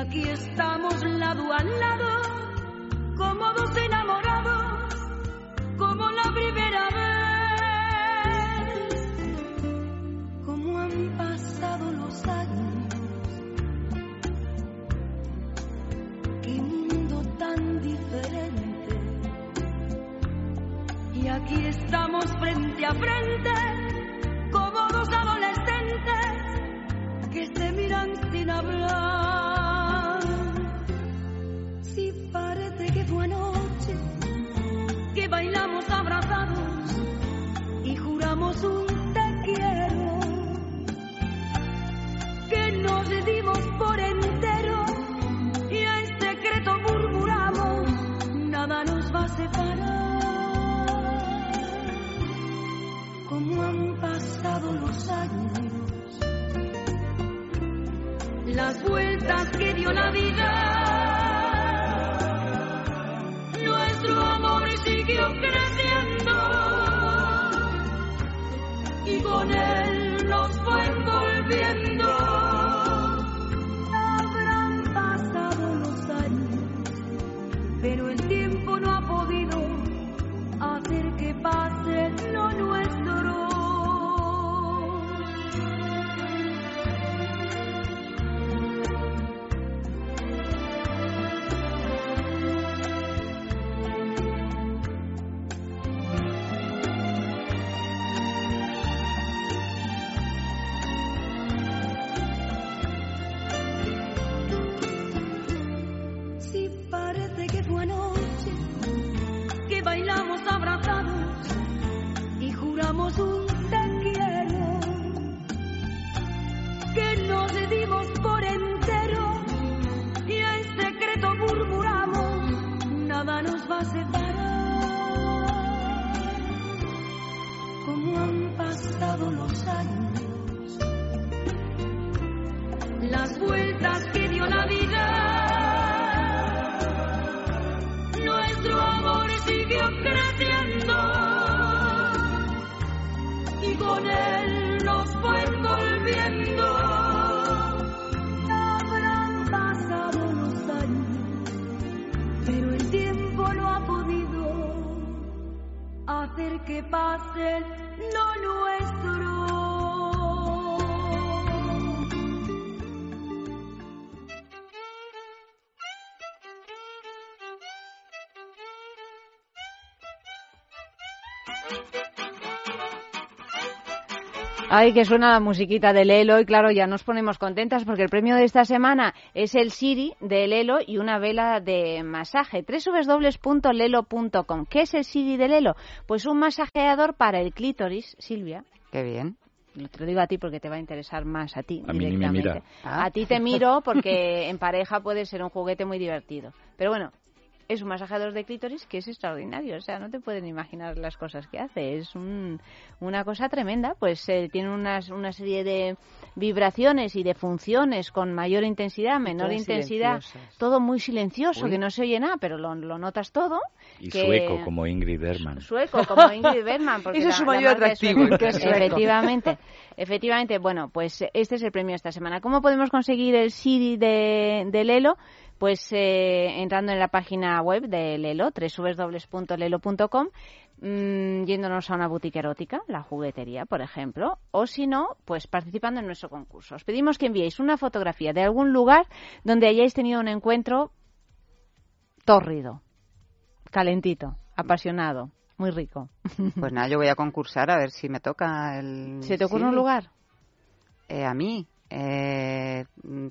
aquí estamos lado a lado, Ay, que suena la musiquita de Lelo y claro, ya nos ponemos contentas porque el premio de esta semana es el Siri de Lelo y una vela de masaje. www.lelo.com. ¿Qué es el Siri de Lelo? Pues un masajeador para el clítoris, Silvia. Qué bien. Te lo digo a ti porque te va a interesar más a ti. A mí ni me directamente. mira. A ti te miro porque en pareja puede ser un juguete muy divertido. Pero bueno, es un masajeador de clítoris que es extraordinario. O sea, no te pueden imaginar las cosas que hace. Es un- una cosa tremenda. Pues eh, tiene unas, una serie de vibraciones y de funciones con mayor intensidad, menor todas intensidad. Todo muy silencioso, Uy. que no se oye nada, pero lo, lo notas todo. Y que- sueco, como Ingrid Bergman. sueco como Ingrid Bergman porque Ese es su mayor atractivo, es efectivamente efectivamente bueno pues este es el premio de esta semana cómo podemos conseguir el Siri de, de Lelo pues eh, entrando en la página web de Lelo www.lelo.com mm, yéndonos a una boutique erótica la juguetería por ejemplo o si no pues participando en nuestro concurso os pedimos que enviéis una fotografía de algún lugar donde hayáis tenido un encuentro tórrido calentito apasionado muy rico Pues nada, yo voy a concursar a ver si me toca el... ¿Se te ocurre un lugar? Eh, a mí. Eh,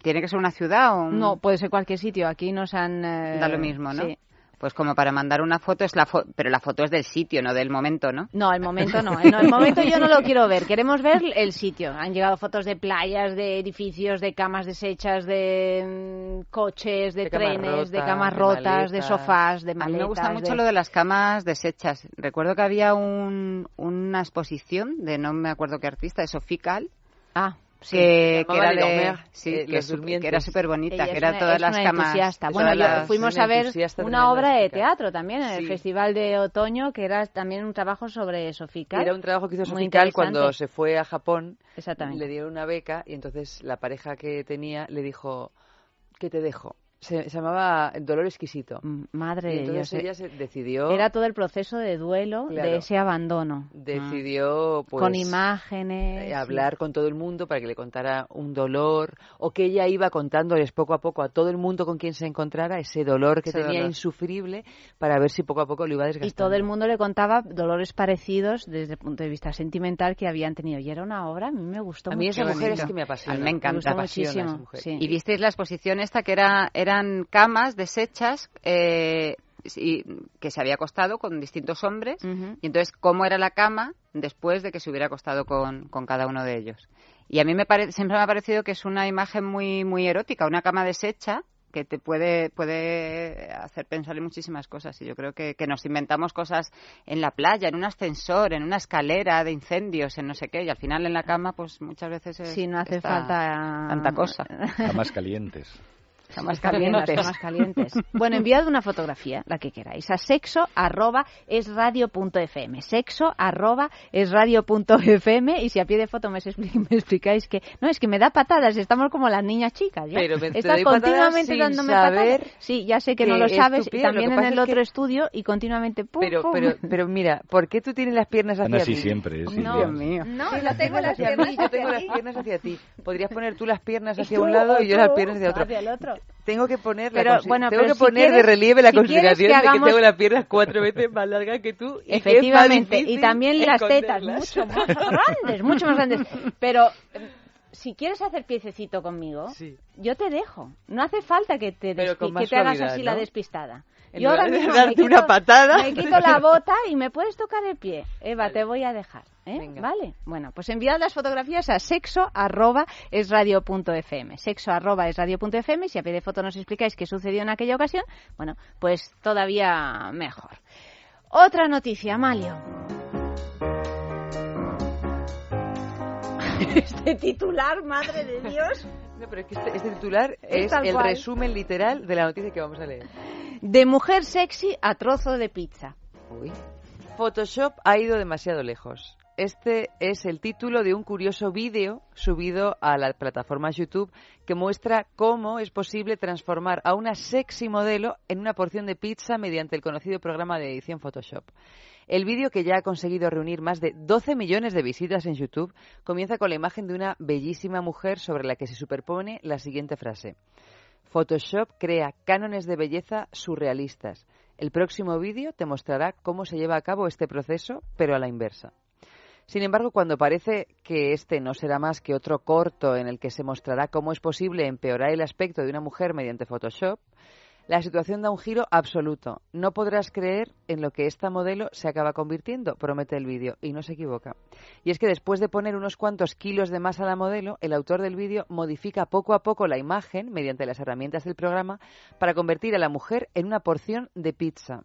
¿Tiene que ser una ciudad o un- No, puede ser cualquier sitio. Aquí nos han... eh, Da lo mismo, ¿no? sí. Pues como para mandar una foto, es la fo- pero la foto es del sitio, no del momento, ¿no? No, el momento no. El, no, el momento yo no lo quiero ver. Queremos ver el sitio. Han llegado fotos de playas, de edificios, de camas deshechas, de mm, coches, de, De camas trenes, de camas de rotas, de maletas. sofás, de A mí maletas. me gusta mucho de- lo de las camas deshechas. Recuerdo que había un, una exposición de no me acuerdo qué artista, de Sophie Calle, Ah, sí. que, Se que era de, sí, eh, que, era súper bonita, que era una- todas es las una camas. Bueno, yo las- fuimos a ver una obra de teatro también en el. Festival de Otoño, que era también un trabajo sobre Sofía Calle. Era un trabajo que hizo Sofical cuando se fue a Japón. Exactamente. Le dieron una beca y entonces la pareja que tenía le dijo que te dejo. Se, se llamaba Dolor Exquisito. Mm, Madre y de entonces Dios. ella se decidió Era todo el proceso de duelo Claro. de ese abandono. decidió pues Con imágenes. eh, hablar con todo el mundo para que le contara un dolor o que ella iba contándoles poco a poco a todo el mundo con quien se encontrara ese dolor que Ese tenía dolor. insufrible para ver si poco a poco lo iba Y desgastando. todo el mundo le contaba dolores parecidos desde el punto de vista sentimental que habían tenido. Y era una obra, a mí me gustó A mí mucho. esa mujer es que me apasiona. A mí me encanta. gustó apasiona esa muchísimo. mujer. sí. Y visteis la exposición esta que era eran camas deshechas eh, y, que se había acostado con distintos hombres y entonces cómo era la cama después de que se hubiera acostado con, con cada uno de ellos. Y a mí me pare- siempre me ha parecido que es una imagen muy muy erótica, una cama deshecha que te puede puede hacer pensar en muchísimas cosas y yo creo que, que nos inventamos cosas en la playa, en un ascensor, en una escalera de incendios, en no sé qué y al final en la cama pues muchas veces es- Sí, no hace falta tanta cosa. Camas calientes. Camas calientes. Camas calientes. Bueno, enviad una fotografía, la que queráis, a sexo arroba es radio punto fm. Sexo arroba es radio punto fm y si a pie de foto me, expli- me explicáis que... No, es que me da patadas, estamos como las niñas chicas. ¿ya? Pero me- Estás patadas continuamente sin dándome saber patadas. Sí, ya sé que, que no lo es sabes, lo también en el es otro que- estudio y continuamente... pum, Pero, pum. pero, pero mira, ¿por qué tú tienes las piernas hacia Así ti? siempre, sí. No, Dios mío. No, yo tengo las piernas yo tengo hacia las ti. piernas hacia ti. Podrías poner tú las piernas hacia un lado y yo las piernas hacia otro. Tengo que poner Pero, bueno, tengo pero que si poner de quieres- relieve la si consideración que de que tengo las piernas cuatro veces más largas que tú y que es más Efectivamente, y también las tetas, mucho más grandes, mucho más grandes. Pero eh, si quieres hacer piececito conmigo, Sí. yo te dejo. No hace falta que te, que te hagas así ¿no? la despistada. En Yo ahora mismo darte me quito, una patada. me quito la bota y me puedes tocar el pie. Eva, te voy a dejar. ¿eh? Venga. Vale. Bueno, pues enviad las fotografías a sexo arroba es radio punto fm. Sexo arroba es radio punto fm. Si a pie de foto nos explicáis qué sucedió en aquella ocasión, bueno, pues todavía mejor. Otra noticia, Amalio. Este titular, madre de Dios. No, pero es que este, este titular Es el cual. resumen literal de la noticia que vamos a leer. De mujer sexy a trozo de pizza. Uy. Photoshop ha ido demasiado lejos. Este es el título de un curioso vídeo subido a la plataforma YouTube que muestra cómo es posible transformar a una sexy modelo en una porción de pizza mediante el conocido programa de edición Photoshop. El vídeo, que ya ha conseguido reunir más de 12 millones de visitas en YouTube, comienza con la imagen de una bellísima mujer sobre la que se superpone la siguiente frase. Photoshop crea cánones de belleza surrealistas. El próximo vídeo te mostrará cómo se lleva a cabo este proceso, pero a la inversa. Sin embargo, cuando parece que este no será más que otro corto en el que se mostrará cómo es posible empeorar el aspecto de una mujer mediante Photoshop, la situación da un giro absoluto. No podrás creer en lo que esta modelo se acaba convirtiendo, promete el vídeo, y no se equivoca. Y es que después de poner unos cuantos kilos de más a la modelo, el autor del vídeo modifica poco a poco la imagen mediante las herramientas del programa para convertir a la mujer en una porción de pizza.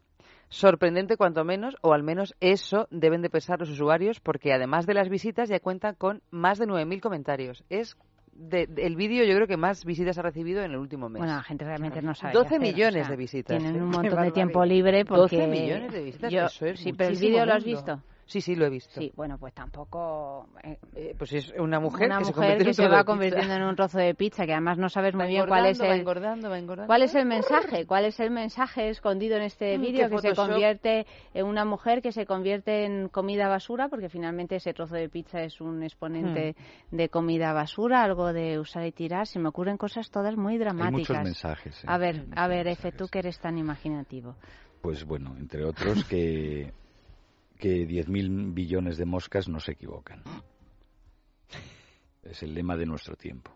Sorprendente cuanto menos, o al menos eso deben de pensar los usuarios, porque además de las visitas ya cuentan con más de 9.000 comentarios. Es de- de- el vídeo yo creo que más visitas ha recibido en el último mes. Bueno, la gente realmente no sabe. 12 qué hacer, millones o sea, de visitas. Tienen ¿eh? un montón de tiempo libre porque... 12 millones de visitas, Yo- eso es Sí, pero el vídeo lo has visto. Sí, sí, lo he visto. Sí, bueno, pues tampoco... eh, pues es una mujer una que se mujer en que un se va convirtiendo en un trozo de pizza, que además no sabes muy bien cuál es engordando, va el... engordando, va engordando. ¿Cuál es el mensaje? ¿Cuál es el mensaje escondido en este Mm, vídeo que se convierte en una mujer que se convierte en comida basura? Porque finalmente ese trozo de pizza es un exponente Hmm. de comida basura, algo de usar y tirar. Se me ocurren cosas todas muy dramáticas. muchos mensajes, ¿eh? A ver, a ver, Efe, tú que eres tan imaginativo. Pues bueno, entre otros que, que 10.000 billones de moscas no se equivocan. Es el lema de nuestro tiempo.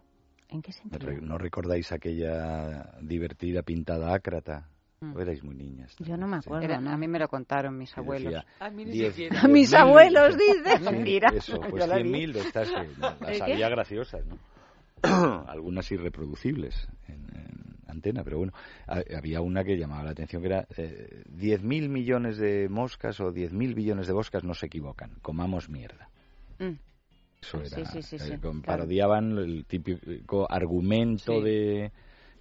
¿En qué sentido? ¿No recordáis aquella divertida pintada ácrata? Mm. ¿O erais muy niñas? Yo no me acuerdo, Era- ¿no? A mí me lo contaron mis Que abuelos. decía, A mí ni diez- diez Mis mil- abuelos, dice. Sí, Mentira. Eso, pues la vi. 100.000 de estas que las había graciosas, ¿no? Algunas irreproducibles en, en antena, pero bueno, ha- había una que llamaba la atención que era eh, 10.000 millones de moscas o 10.000 billones de moscas no se equivocan, comamos mierda. Mm. Eso era, sí, sí, eh, sí, con- claro. parodiaban el típico argumento de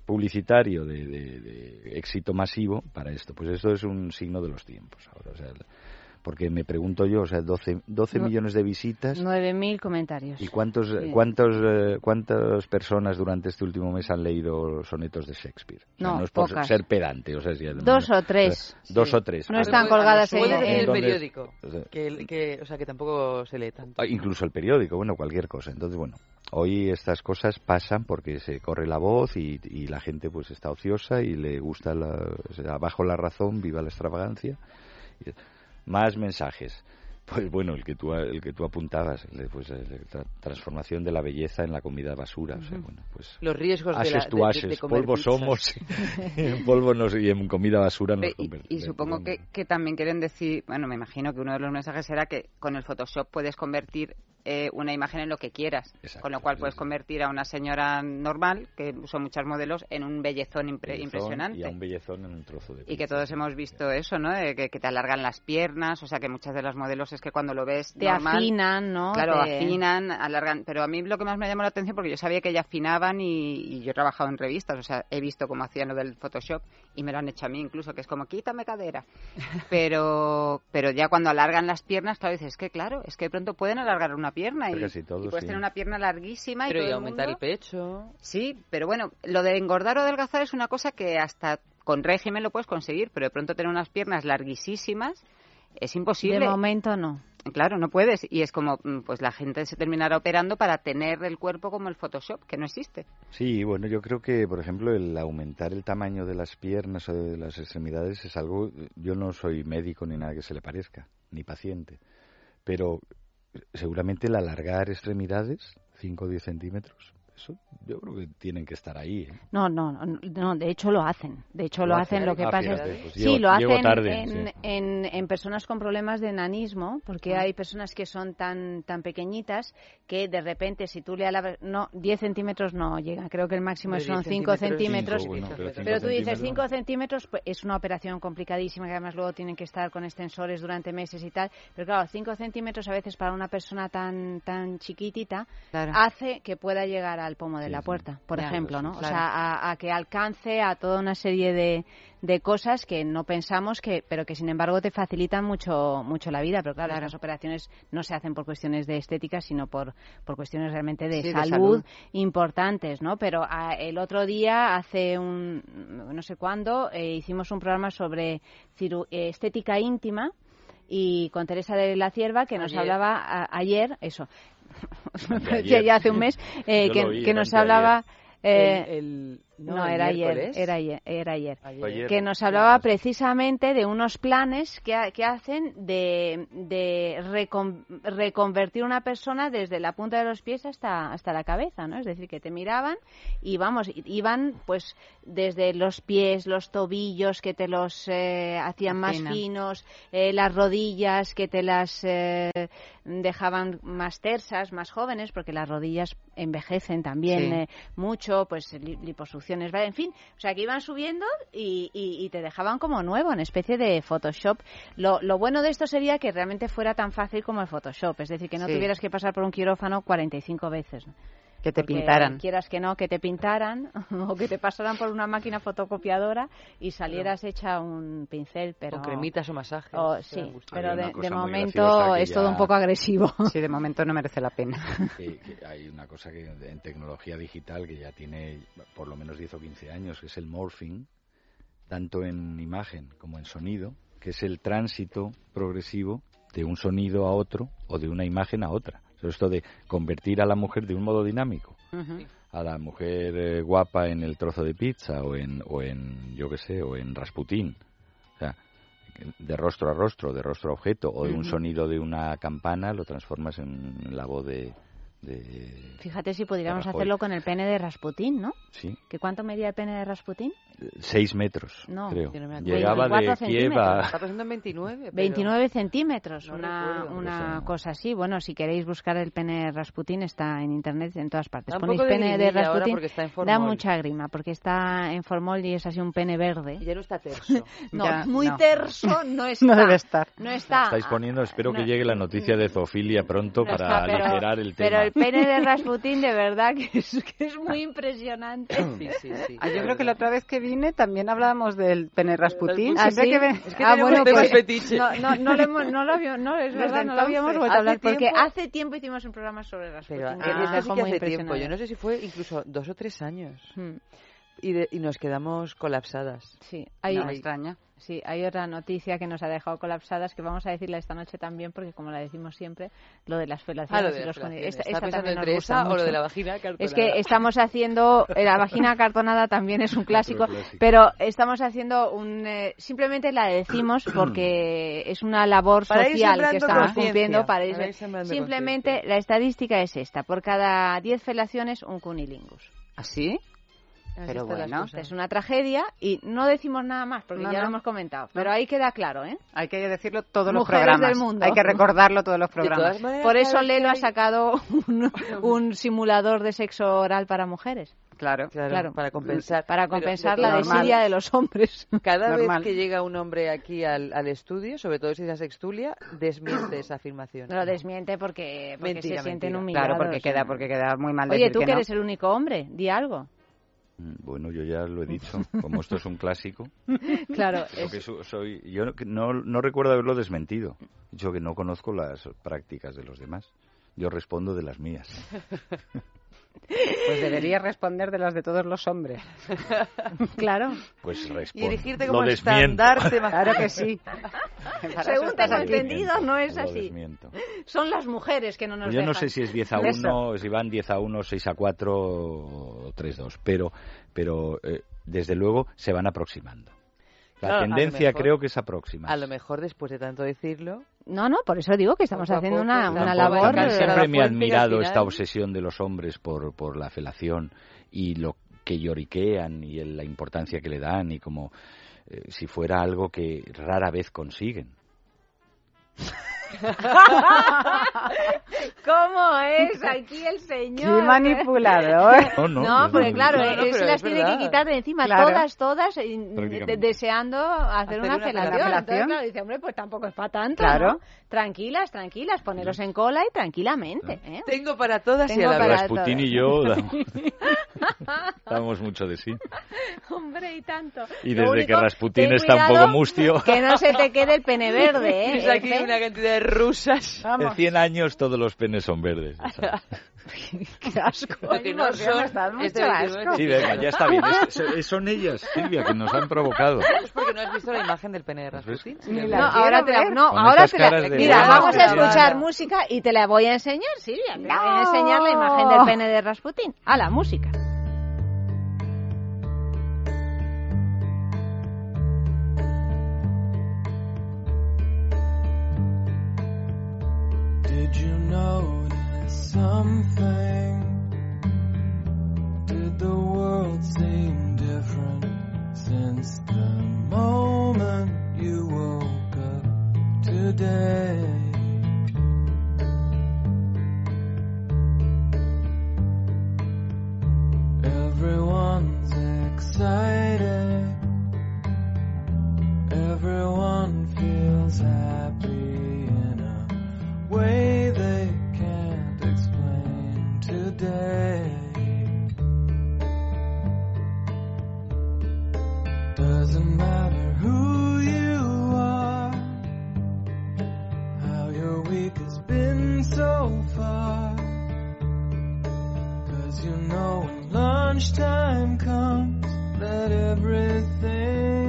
publicitario de, de- de éxito masivo para esto. Pues esto es un signo de los tiempos ahora. O sea, porque me pregunto yo, o sea, 12, 12 No- millones de visitas 9.000 comentarios. ¿Y cuántos, Sí. cuántos, eh, cuántas personas durante este último mes han leído sonetos de Shakespeare? O sea, No, no es por pocas. ser pedante. O sea, si- Dos o tres. Dos Sí. o tres. No Ah, están colgadas en- decir el Entonces, periódico, o sea, que, el- que- o sea, que tampoco se lee tanto. Ah, Incluso el periódico, bueno, cualquier cosa. Entonces, bueno, hoy estas cosas pasan porque se corre la voz y, y la gente pues está ociosa y le gusta la, o sea, abajo la razón, viva la extravagancia. Más mensajes. Pues bueno, el que tú, el que tú apuntabas, pues, tra- transformación de la belleza en la comida basura. O sea, bueno, pues Los riesgos de la- tú de- de- haces, de comer polvo pizzas. somos, en polvo nos, y en comida basura nos y, y supongo que, que también quieren decir, bueno, me imagino que uno de los mensajes era que con el Photoshop puedes convertir eh, una imagen en lo que quieras, con lo cual puedes convertir a una señora normal, que son muchas modelos, en un bellezón impre- Bellezón impresionante. Y a un bellezón en un trozo de Y que todos hemos visto eso, ¿no? De que, que te alargan las piernas, o sea que muchas de las modelos es que cuando lo ves Te normal, afinan, ¿no? Claro, Te- afinan, alargan. Pero a mí lo que más me llamó la atención, porque yo sabía que ya afinaban y, y yo he trabajado en revistas, o sea, he visto cómo hacían lo del Photoshop y me lo han hecho a mí incluso, que es como, quítame cadera. Pero pero ya cuando alargan las piernas, claro, dices, es que claro, es que de pronto pueden alargar una pierna y, todos, y puedes sí. tener una pierna larguísima Pero y y todo el aumentar mundo- el pecho. Sí, pero bueno, lo de engordar o adelgazar es una cosa que hasta con régimen lo puedes conseguir, pero de pronto tener unas piernas larguísimas es imposible. De momento no. Claro, no puedes. Y es como, mm, pues la gente se terminará operando para tener el cuerpo como el Photoshop, que no existe. Sí, bueno, yo creo que, por ejemplo, el aumentar el tamaño de las piernas o de las extremidades es algo, yo no soy médico ni nada que se le parezca, ni paciente, pero seguramente el alargar extremidades, 5 o 10 centímetros, eso yo creo que tienen que estar ahí. ¿eh? No, no, no, no, de hecho lo hacen. De hecho lo, Lo hacen. hacen. Lo que Ah, pasa fíjate, es pues sí, lo hacen tarde, en, sí. en, en personas con problemas de enanismo, porque hay personas que son tan tan pequeñitas que de repente si tú le alabas, no, 10 centímetros no llegan, creo que el máximo son 10 5 centímetros. centímetros. Cinco, bueno, pero cinco pero tú dices centímetros. 5 centímetros, pues es una operación complicadísima que además luego tienen que estar con extensores durante meses y tal. Pero claro, 5 centímetros a veces para una persona tan tan chiquitita Claro. hace que pueda llegar al pomo de la sí. puerta, por Ya, ejemplo, pues, ¿no? claro. O sea, a, a que alcance a toda una serie de, de cosas que no pensamos que, pero que sin embargo te facilitan mucho, mucho la vida. Pero claro, Claro. las operaciones no se hacen por cuestiones de estética, sino por, por cuestiones realmente de, Sí, de salud, importantes, ¿no? Pero ah, el otro día, hace un, no sé cuándo, eh, hicimos un programa sobre ciru- eh, estética íntima y con Teresa de la Cierva que nos Ayer. hablaba a- ayer, eso, ya hace un mes, eh, que, nos hablaba... eh, El- el- no, era ayer, era ayer, era ayer. Ayer. Que nos hablaba precisamente de unos planes que, ha- que hacen de, de recon- reconvertir una persona desde la punta de los pies hasta, hasta la cabeza, ¿no? Es decir, que te miraban y vamos, iban pues desde los pies, los tobillos que te los eh, hacían más finos, eh, las rodillas que te las eh, dejaban más tersas, más jóvenes, porque las rodillas envejecen también Sí. eh, mucho, pues li- en fin, o sea que iban subiendo y, y- y te dejaban como nuevo, en especie de Photoshop. Lo, lo bueno de esto sería que realmente fuera tan fácil como el Photoshop, es decir, que no Sí. tuvieras que pasar por un quirófano 45 veces. ¿no? Que te Porque pintaran. Quieras que no, que te pintaran o que te pasaran por una máquina fotocopiadora y salieras hecha un pincel, pero... Con cremitas o masajes. o- sí, pero de, de momento es todo ya- un poco agresivo. Sí, de momento no merece la pena. que- que hay una cosa que en tecnología digital que ya tiene por lo menos 10 o 15 años, que es el morphing, tanto en imagen como en sonido, que es el tránsito progresivo de un sonido a otro o de una imagen a otra. Esto de convertir a la mujer de un modo dinámico, a la mujer eh, guapa en el trozo de pizza o en, o en yo qué sé, o en Rasputín. O sea, de rostro a rostro, de rostro a objeto, o de un sonido de una campana lo transformas en la voz de... de Fíjate si pudiéramos hacerlo con el pene de Rasputín, ¿no? sí, ¿Que cuánto medía el pene de Rasputín? seis metros, No, creo. me. Llegaba de 24 Kiev centímetros. a... Está pasando en 29. pero- 29 centímetros, no una, una cosa así. Bueno, si queréis buscar el pene de Rasputín, está en internet en todas partes. Ponéis pene de Rasputín, porque está en da mucha grima, porque está en formol y es así un pene verde. Y ya no está terso. No, Ya, muy no. terso no está. No debe estar. No está. Estáis poniendo, espero no. que llegue la noticia de zoofilia pronto No para está, pero- aligerar el tema. Pero el pene de Rasputín, de verdad, que es, que es muy impresionante. Sí, sí, sí. Ah, yo creo que la otra vez que vine también hablábamos del pene Rasputín. ¿Ah, Siempre sí? que ven- Es que ah, bueno, temas pues, fetiche. no, no, no lo hemos, no lo habíamos, no, es verdad, no lo habíamos vuelto a hablar, porque hace tiempo hicimos un programa sobre Rasputín, Pero que ah, sí dejó que muy hace tiempo. Yo no sé si fue incluso dos o tres años. Hmm. Y, de- y nos quedamos colapsadas. Sí, hay, No me extraña. Sí, hay otra noticia que nos ha dejado colapsadas que vamos a decirla esta noche también, porque como la decimos siempre, lo de las felaciones. Ah, lo de y las felaciones. Esta, esta pensando también entre nos gusta esa o lo de la vagina Es cartonada. que estamos haciendo, eh, la vagina cartonada también es un clásico, clásico. pero estamos haciendo un, eh, simplemente la decimos porque es una labor Para social que estamos cumpliendo para ir- para ir sembrando simplemente la estadística es esta, por cada 10 felaciones un cunilingus. ¿Así? Así Pero bueno. Es una tragedia y no decimos nada más porque No, ya no. lo hemos comentado, pero ahí queda claro, ¿eh? Hay que decirlo todos los programas. del mundo. Hay que recordarlo todos los programas. todas maneras, Por eso ¿sabes Lelo qué ha hay? sacado un, un simulador de sexo oral para mujeres. Claro. Claro, Claro. para compensar. Para compensar la desidia de los hombres. Cada Normal. vez que llega un hombre aquí al, al estudio, sobre todo si es a sextulia, desmiente esa afirmación. Lo desmiente porque, porque Mentira, se sienten mentira. humillados. Claro, porque queda, porque queda muy mal Oye, decir tú que que no. eres el único hombre, di algo. Mm, Bueno, yo ya lo he dicho, como esto es un clásico. Claro, es- que soy, yo no, no, no recuerdo haberlo desmentido. He dicho que no conozco las prácticas de los demás. Yo respondo de las mías. Pues deberías responder de las de todos los hombres. claro. Pues Y respondo. erigirte Lo como estandarte más- Claro que sí. Para Según tengo entendido, no es Lo así. desmiento. Son las mujeres que no nos Pues yo no dejan. sé si es 10 a Eso. 1, si van 10 a 1, 6 a 4 o 3 a 2, pero, pero eh, desde luego se van aproximando. La Claro, tendencia mejor- creo que es aproximarse. A lo mejor después de tanto decirlo, No, no, por eso digo que estamos Poco haciendo poco, una, una labor. Siempre me ha admirado esta obsesión de los hombres por, por la felación y lo que lloriquean y el- la importancia que le dan y como eh, si fuera algo que rara vez consiguen. ¿Cómo es aquí el señor. Qué manipulador. No, no, No, porque claro, No, no, él se las tiene que quitar de encima Claro. todas, todas, y- de- deseando hacer, Hacer una, felación. Entonces, claro, dice, hombre, pues tampoco es para tanto, Claro. ¿no? Tranquilas, tranquilas, poneros en cola y tranquilamente, ¿eh? Tengo para todas y Tengo a la. Rasputín y yo damos, damos mucho de sí. Hombre, y tanto. Y Lo desde que único, Rasputín ten está un poco mustio. Que no se te quede el pene verde, ¿eh? Es aquí Efe. una cantidad de rusas. De 100 años todos los penes son verdes. sabes. Qué asco. No son, mucho asco. Sí, venga, ya está bien. Es- es- son ellas, Silvia, que nos han provocado. Es porque no has visto la imagen del pene de Rasputin. Ni No, la ahora te la, no, Con ahora te la, mira, No, vamos a escuchar música y te la voy a enseñar, Silvia. Te voy a enseñar la imagen del pene de Rasputin. A la música. Did you notice something? Did the world seem different since the moment you woke up today? Everyone's excited. Everyone feels happy in a way explain today. Doesn't matter who you are, how your week has been so far. Cause you know when lunchtime comes that everything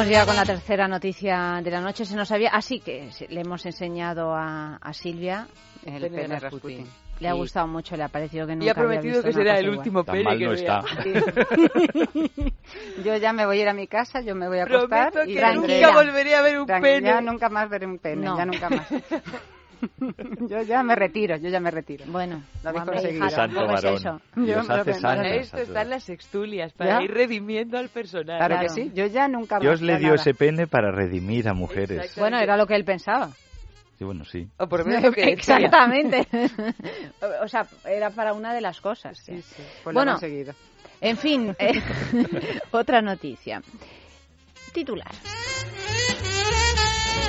vamos ya con la tercera noticia de la noche. Se nos había, así que se- le hemos enseñado a, a Silvia El pene de Rasputin. Le ha gustado mucho, le ha parecido que nunca Y ha había prometido visto que será el igual. último Tan pene mal que no. Yo ya me voy a ir a mi casa, yo me voy a acostar Prometo y que nunca ya- volveré a ver un pene. Ya nunca más veré un pene, No. ya nunca más. yo ya me retiro, yo ya me retiro. Bueno, Lo habéis conseguido. Santo tampoco es varón. eso. Dios Yo hace lo santos. Para esto están las extulias, para ¿Ya? ir redimiendo al personaje. Claro, Claro. que sí, yo ya nunca. Dios le dio nada. ese pene para redimir a mujeres. Bueno, era lo que él pensaba. Sí, bueno, sí. O por lo menos lo que. Exactamente. o sea, era para una de las cosas. Sí, sí, pues lo Bueno, conseguido. En fin, eh, otra noticia. Titular.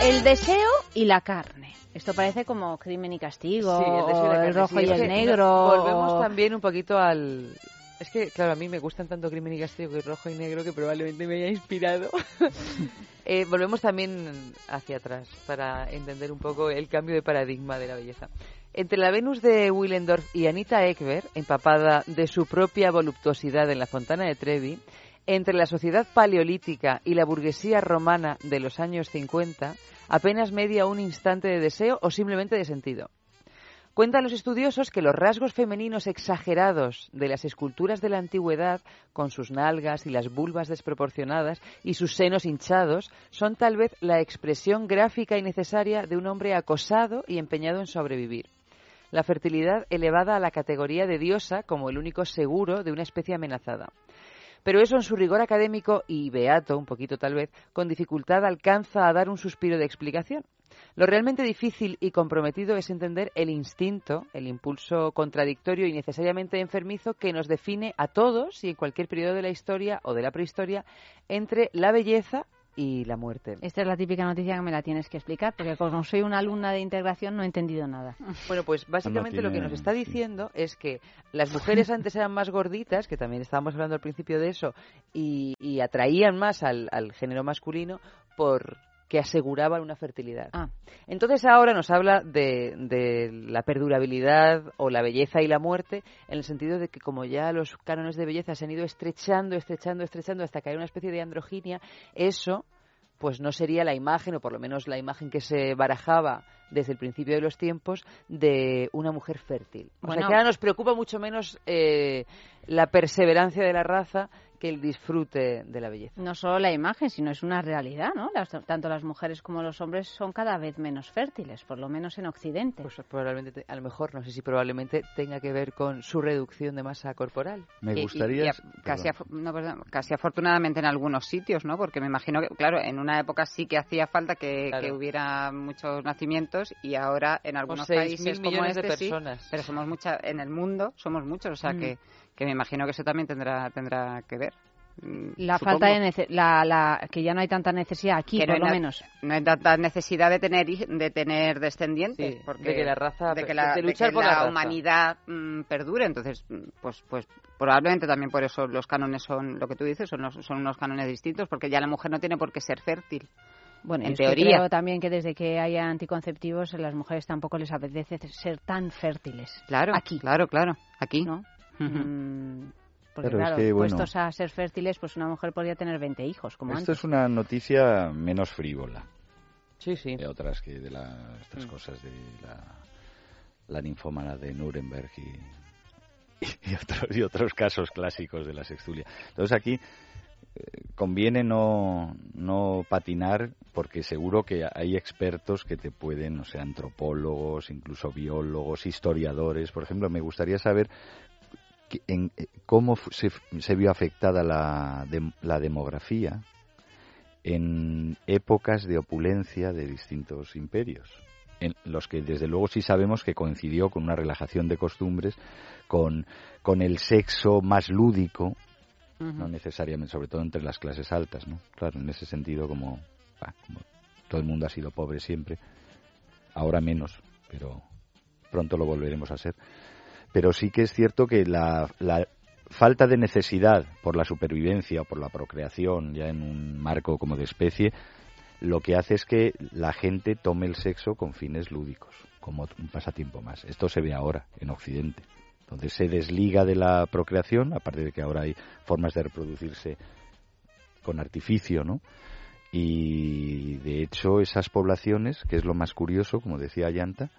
El deseo y la carne. Esto parece como crimen y castigo, Sí, el o rojo sí. y el que negro. no- Volvemos o- también un poquito al, Es que, claro, a mí me gustan tanto Crimen y Castigo y Rojo y Negro que probablemente me haya inspirado. Eh, volvemos también hacia atrás para entender un poco el cambio de paradigma de la belleza. Entre la Venus de Willendorf y Anita Ekberg, empapada de su propia voluptuosidad en la Fontana de Trevi, entre la sociedad paleolítica y la burguesía romana de los años 50, apenas media un instante de deseo o simplemente de sentido. Cuentan los estudiosos que los rasgos femeninos exagerados de las esculturas de la antigüedad, con sus nalgas y las vulvas desproporcionadas y sus senos hinchados, son tal vez la expresión gráfica y necesaria de un hombre acosado y empeñado en sobrevivir. La fertilidad elevada a la categoría de diosa como el único seguro de una especie amenazada. Pero eso en su rigor académico y beato, un poquito tal vez, con dificultad alcanza a dar un suspiro de explicación. Lo realmente difícil y comprometido es entender el instinto, el impulso contradictorio y necesariamente enfermizo que nos define a todos y en cualquier periodo de la historia o de la prehistoria entre la belleza y la muerte. Esta es la típica noticia que me la tienes que explicar, porque como soy una alumna de integración no he entendido nada. Bueno, pues básicamente lo que nos está diciendo es que las mujeres antes eran más gorditas, que también estábamos hablando al principio de eso, y, y atraían más al, al género masculino por que aseguraban una fertilidad. Ah. Entonces ahora nos habla de, de, la perdurabilidad o la belleza y la muerte, en el sentido de que como ya los cánones de belleza se han ido estrechando, estrechando, estrechando hasta que hay una especie de androginia, eso pues no sería la imagen, o por lo menos la imagen que se barajaba desde el principio de los tiempos, de una mujer fértil. O Bueno. sea que ahora nos preocupa mucho menos eh, la perseverancia de la raza que el disfrute de la belleza. No solo la imagen, sino es una realidad, ¿no? Las- tanto las mujeres como los hombres son cada vez menos fértiles, por lo menos en Occidente. Pues probablemente, te- a lo mejor, no sé si probablemente tenga que ver con su reducción de masa corporal. Me Y- y- gustaría... y a- casi, afo- no, perdón, casi afortunadamente en algunos sitios, ¿no? Porque me imagino que, claro, en una época sí que hacía falta que, Claro. que hubiera muchos nacimientos y ahora en algunos 6.000 países como millones de este sí, personas. pero somos mucha en el mundo somos muchos, o sea Mm. que, que me imagino que eso también tendrá tendrá que ver. Mm, La supongo. falta de nece- la, la, que ya no hay tanta necesidad aquí, Que por lo menos. no hay tanta necesidad de tener de tener descendientes Sí, porque de que la raza- de que la, de que por la humanidad mm, perdure entonces mm, pues pues probablemente también por eso los cánones son lo que tú dices son los- son unos cánones distintos porque ya la mujer no tiene por qué ser fértil Bueno, en teoría creo también que desde que haya anticonceptivos, a las mujeres tampoco les apetece ser tan fértiles. claro Aquí. claro claro aquí ¿no? Mm, porque Claro, es claro, que, bueno, puestos a ser fértiles, pues una mujer podría tener 20 hijos, como Esto antes. es una noticia menos frívola. Sí, sí. De otras que de la- estas Mm. cosas de la, la ninfómana de Nuremberg y, y, otros, y otros casos clásicos de la sextulia. Entonces aquí eh, conviene no, no patinar porque seguro que hay expertos que te pueden, o sea, antropólogos, incluso biólogos, historiadores. Por ejemplo, me gustaría saber en, eh, cómo se, se vio afectada la, dem- la demografía en épocas de opulencia de distintos imperios, en los que desde luego sí sabemos que coincidió con una relajación de costumbres, con, con el sexo más lúdico, no necesariamente, sobre todo entre las clases altas, ¿no? Claro, en ese sentido, como, bah, como todo el mundo ha sido pobre siempre, ahora menos, pero pronto lo volveremos a ser. Pero sí que es cierto que la, falta de necesidad por la supervivencia o por la procreación, ya en un marco como de especie, lo que hace es que la gente tome el sexo con fines lúdicos, como un pasatiempo más. Esto se ve ahora en Occidente. Entonces se desliga de la procreación, aparte de que ahora hay formas de reproducirse con artificio, ¿no? Y de hecho esas poblaciones, que es lo más curioso, como decía Ayanta,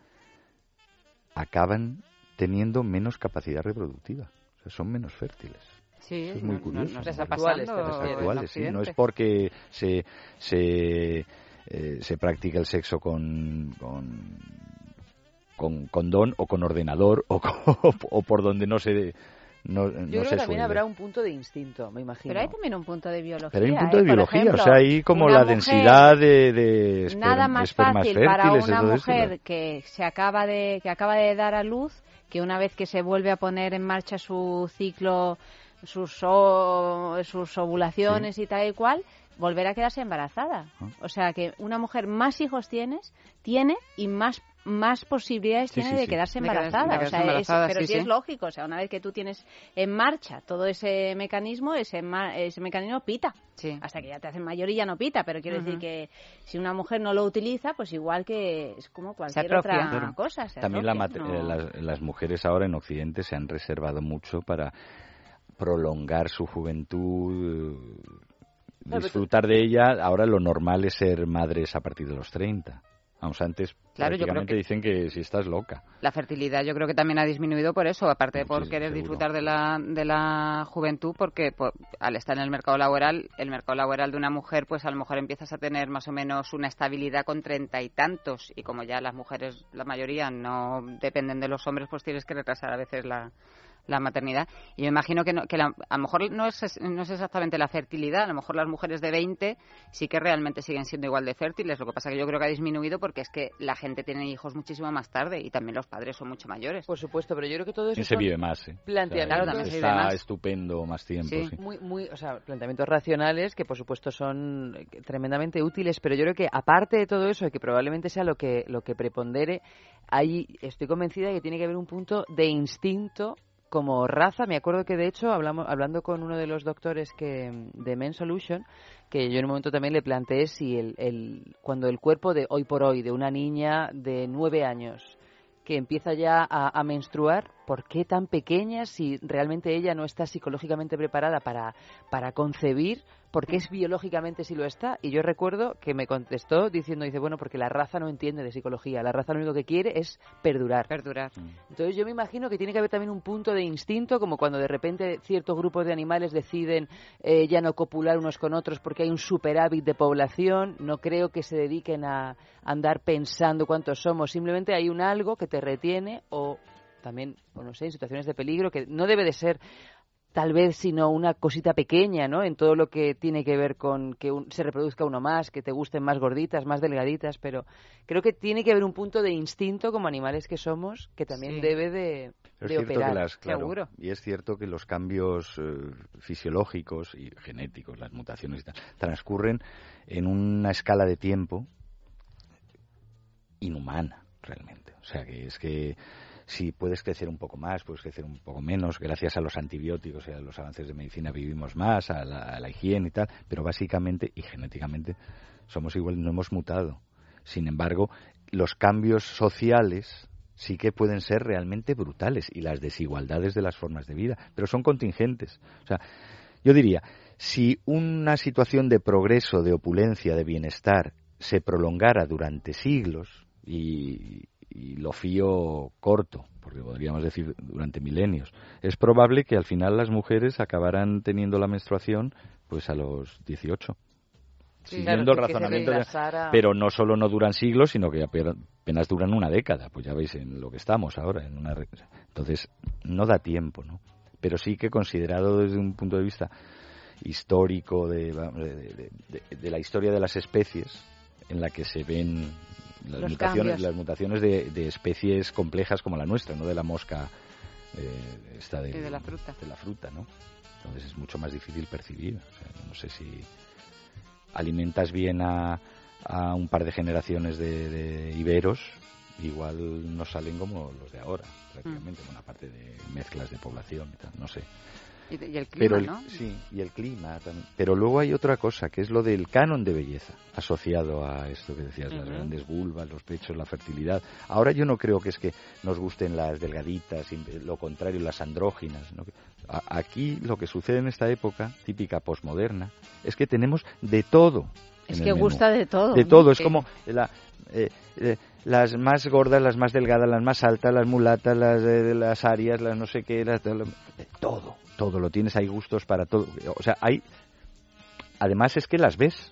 acaban teniendo menos capacidad reproductiva, o sea, son menos fértiles. Sí, Eso es muy no- no- curioso. nos está Actuales, Actuales, sí, no es porque se, se, eh, se practica el sexo con, con, con condón o con ordenador o, con- o por donde no se no, Yo no creo se que también suele. habrá un punto de instinto, me imagino. Pero hay también un punto de biología. Pero hay un punto ¿eh? de biología, ejemplo, o sea, hay como la mujer- densidad de, de esper- nada más espermas fácil para fértiles, una mujer que se acaba de que acaba de dar a luz que una vez que se vuelve a poner en marcha su ciclo sus o- sus ovulaciones y tal y cual volver a quedarse embarazada Ah. o sea que una mujer más hijos tienes tiene y más más posibilidades Sí, tiene sí, de sí. quedarse De quedarse- embarazada. o sea, es- pero sí, es lógico. O sea, una vez que tú tienes en marcha todo ese mecanismo, ese, ese mecanismo pita. Hasta que ya te hacen mayor y ya no pita. Pero quiero decir que si una mujer no lo utiliza, pues igual que es como cualquier otra cosa. se También la atrofia, mat- no- eh, las, las mujeres ahora en Occidente se han reservado mucho para prolongar su juventud, eh, tú- disfrutar de ella. Ahora lo normal es ser madres a partir de los 30. Vamos, antes Claro, yo creo prácticamente que- dicen que si estás loca. La fertilidad yo creo que también ha disminuido por eso, aparte de por Sí, querer seguro. disfrutar de la, de la juventud, porque por- al estar en el mercado laboral, el mercado laboral de una mujer, pues a lo mejor empiezas a tener más o menos una estabilidad con treinta y tantos, y como ya las mujeres, la mayoría, no dependen de los hombres, pues tienes que retrasar a veces la, la maternidad. Y yo imagino que, no- que la- a lo mejor no es, no es exactamente la fertilidad, a lo mejor las mujeres de 20 sí que realmente siguen siendo igual de fértiles, lo que pasa que yo creo que ha disminuido porque es que la gente tiene hijos muchísimo más tarde y también los padres son mucho mayores. Por supuesto, pero yo creo que todo eso Y se vive más, ¿eh? planteamientos- Claro, también se vive más. estupendo más tiempo, sí. muy, muy, o sea, planteamientos racionales que por supuesto son eh, tremendamente útiles, pero yo creo que aparte de todo eso, y que probablemente sea lo que lo que prepondere, ahí estoy convencida de que tiene que haber un punto de instinto como raza. Me acuerdo que de hecho hablamos hablando con uno de los doctores que de Men Solution, que yo en un momento también le planteé si el, el cuando el cuerpo de hoy por hoy de una niña de nueve años que empieza ya a, a menstruar, ¿por qué tan pequeña si realmente ella no está psicológicamente preparada para, para concebir? ¿Por qué es biológicamente si lo está? Y yo recuerdo que me contestó diciendo, dice, bueno, porque la raza no entiende de psicología, la raza lo único que quiere es perdurar. Perdurar. Entonces yo me imagino que tiene que haber también un punto de instinto, como cuando de repente ciertos grupos de animales deciden eh, ya no copular unos con otros porque hay un superávit de población. No creo que se dediquen a andar pensando cuántos somos. Simplemente hay un algo que te retiene o también, o no sé, en situaciones de peligro que no debe de ser tal vez sino una cosita pequeña, ¿no? En todo lo que tiene que ver con que un- se reproduzca uno más, que te gusten más gorditas, más delgaditas, pero creo que tiene que haber un punto de instinto como animales que somos que también Sí. debe de, Pero de es cierto operar. que las, claro, Seguro. y es cierto que los cambios eh, fisiológicos y genéticos, las mutaciones y tal, transcurren en una escala de tiempo inhumana, realmente. O sea, que es que si puedes crecer un poco más, puedes crecer un poco menos, gracias a los antibióticos y a los avances de medicina vivimos más, a la, higiene y tal, pero básicamente y genéticamente somos igual, no hemos mutado. Sin embargo, los cambios sociales sí que pueden ser realmente brutales y las desigualdades de las formas de vida, pero son contingentes. O sea, yo diría, si una situación de progreso, de opulencia, de bienestar se prolongara durante siglos y, y lo fío corto, porque podríamos decir durante milenios, es probable que al final las mujeres acabaran teniendo la menstruación pues a los 18. Sí, Siguiendo claro, el razonamiento, pero no solo no duran siglos, sino que ape- apenas duran una década. Pues ya veis en lo que estamos ahora. En una Entonces, no da tiempo, ¿no? Pero sí que considerado desde un punto de vista histórico de- de la historia de las especies, en la que se ven las Los mutaciones, cambios. las mutaciones de, de especies complejas como la nuestra, no de la mosca eh, esta de, la fruta. de la fruta, ¿no? Entonces es mucho más difícil percibir. O sea, no sé si alimentas bien a, a un par de generaciones de, de iberos, igual no salen como los de ahora, prácticamente, con una parte de mezclas de población y tal, no sé. Y, y el clima, Pero el- ¿no? Sí, y el clima también. Pero luego hay otra cosa, que es lo del canon de belleza, asociado a esto que decías, las grandes vulvas, los pechos, la fertilidad. Ahora yo no creo que es que nos gusten las delgaditas, lo contrario, las andróginas. Aquí lo que sucede en esta época, típica posmoderna, es que tenemos de todo. Es que gusta de todo. De todo, es como la, eh, eh, las más gordas, las más delgadas, las más altas, las mulatas, las, eh, las arias, las no sé qué, las, de todo, todo, lo tienes, hay gustos para todo. O sea, hay... Además es que las ves.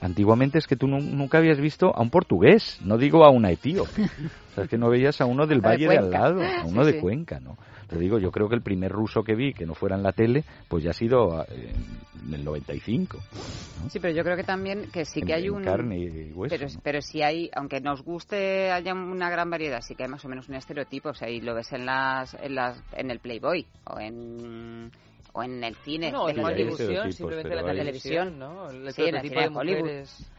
Antiguamente es que tú nu- nunca habías visto a un portugués, no digo a una etíope. O sea, es que no veías a uno del De valle de, al lado, a uno Sí, de. Cuenca, ¿no? Te digo, yo creo que el primer ruso que vi que no fuera en la tele, pues ya ha sido eh, en el 95. Sí, pero yo creo que también que sí En- que hay un... carne y hueso, Pero, ¿no? pero sí hay, aunque nos guste, haya una gran variedad, sí que hay más o menos un estereotipo. O sea, y lo ves en las, en las, en el Playboy o en o en el cine. No, de en Hollywood. televisión, simplemente en la televisión, ¿no? El Sí, en el cine de Hollywood.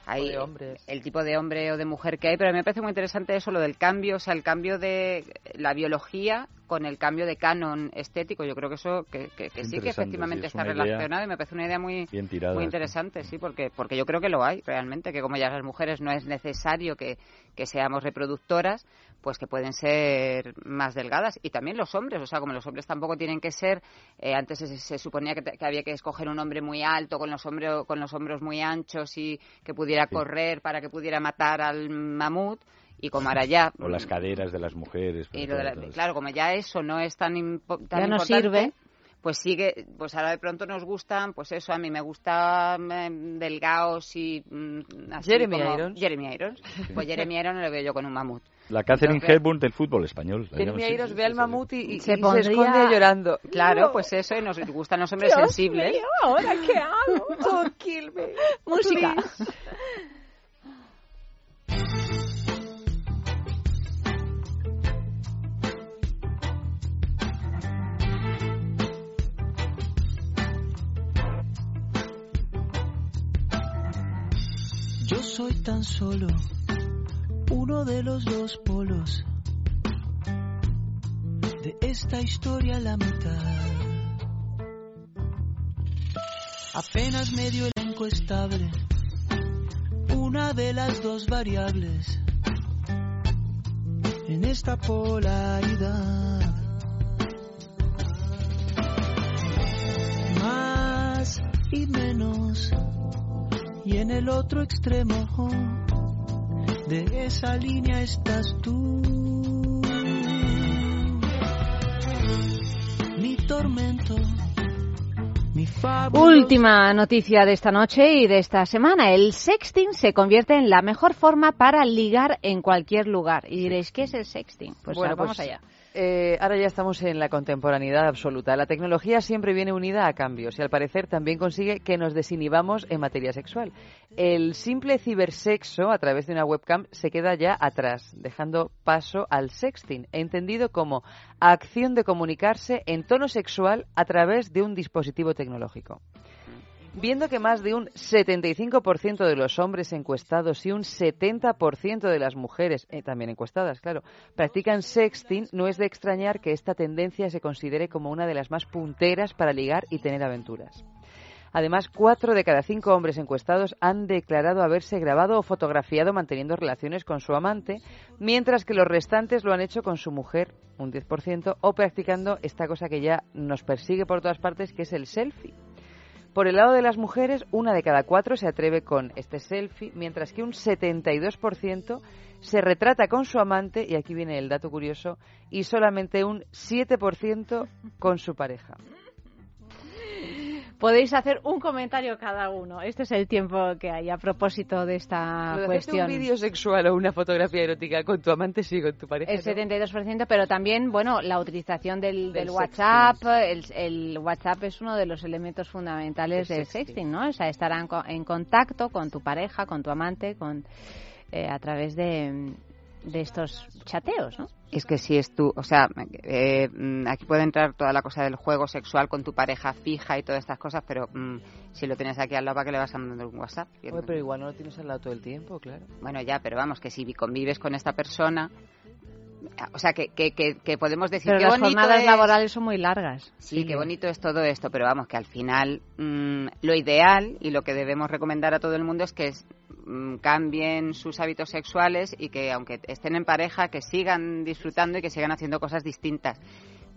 Hay de hombres. el tipo de hombre o de mujer que hay, pero a mí me parece muy interesante eso, lo del cambio, o sea, el cambio de la biología con el cambio de canon estético. Yo creo que eso, que, que- que sí, que efectivamente sí, es está relacionado y me parece una idea muy, bien tirada, muy interesante, sí, porque, porque yo creo que lo hay realmente, que como ya las mujeres no es necesario que, que seamos reproductoras, pues que pueden ser más delgadas. Y también los hombres, o sea, como los hombres tampoco tienen que ser, eh, antes se, se suponía que, te- que había que escoger un hombre muy alto, con los, hombros con los hombros muy anchos y que pudiera correr para que pudiera matar al mamut. Y como ahora ya O las caderas de las mujeres. y lo de la- todo eso. claro, como ya eso no es tan, impo- tan Ya no importante, sirve. pues sigue, pues ahora de pronto nos gustan, pues eso, a mí me gustan eh, delgados y mm, así Jeremy como- Irons. Jeremy Irons. Pues Jeremy Irons no lo veo yo con un mamut. La Catherine Entonces- Hepburn del fútbol español. llaman, sí, Irons sí, ve al mamut y, y- y Se se, pondría- esconde llorando. Claro, No. pues eso, y nos gustan los hombres Dios sensibles. mío, ¿ahora qué hago? Don't kill me. Música. Yo soy tan solo uno de los dos polos de esta historia la mitad. Apenas medio elenco estable, una de las dos variables en esta polaridad. Más y menos y en el otro extremo de esa línea estás tú. Mi tormento, Última noticia de esta noche y de esta semana. El sexting se convierte en la mejor forma para ligar en cualquier lugar. Y diréis, ¿qué es el sexting? Pues bueno, vamos pues, allá. eh, ahora ya estamos en la contemporaneidad absoluta. La tecnología siempre viene unida a cambios y al parecer también consigue que nos desinhibamos en materia sexual. El simple cibersexo a través de una webcam se queda ya atrás, dejando paso al sexting, entendido como acción de comunicarse en tono sexual a través de un dispositivo tecnológico. Viendo que más de un 75% de los hombres encuestados y un 70% de las mujeres, eh, también encuestadas, claro, practican sexting, no es de extrañar que esta tendencia se considere como una de las más punteras para ligar y tener aventuras. Además, cuatro de cada cinco hombres encuestados han declarado haberse grabado o fotografiado manteniendo relaciones con su amante, mientras que los restantes lo han hecho con su mujer, un 10%, o practicando esta cosa que ya nos persigue por todas partes, que es el selfie. Por el lado de las mujeres, una de cada cuatro se atreve con este selfie, mientras que un 72% se retrata con su amante, y aquí viene el dato curioso, y solamente un 7% con su pareja. Podéis hacer un comentario cada uno. Este es el tiempo que hay a propósito de esta Lo cuestión. un vídeo sexual o una fotografía erótica con tu amante, sí, con tu pareja. El ¿no? 72%, pero también, bueno, la utilización del, del Del WhatsApp. El, el WhatsApp es uno de los elementos fundamentales Del sexting. sexting, ¿no? O sea, estar en, co- en contacto con tu pareja, con tu amante, con eh, a través de, de estos chateos, ¿no? Es que si es tú, o sea, eh, mm, aquí puede entrar toda la cosa del juego sexual con tu pareja fija y todas estas cosas, pero mm, si lo tienes aquí al lado, ¿para qué le vas a mandar un WhatsApp? Yo Oye, pero igual no lo tienes al lado todo el tiempo, claro. Bueno, ya, pero vamos, que si convives con esta persona, o sea, que, que, que, que podemos decir Pero qué las bonito jornadas es- laborales son muy largas. Sí, qué bonito es todo esto, pero vamos, que al final mm, lo ideal y lo que debemos recomendar a todo el mundo es que es- cambien sus hábitos sexuales y que aunque estén en pareja, que sigan disfrutando y que sigan haciendo cosas distintas.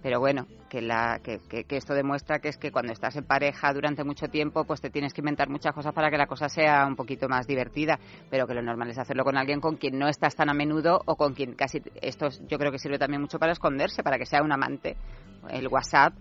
Pero bueno, que, la, que, esto demuestra que es que cuando estás en pareja durante mucho tiempo, pues te tienes que inventar muchas cosas para que la cosa sea un poquito más divertida. Pero que lo normal es hacerlo con alguien con quien no estás tan a menudo o con quien casi. Esto es- yo creo que sirve también mucho para esconderse, para que sea un amante. El WhatsApp,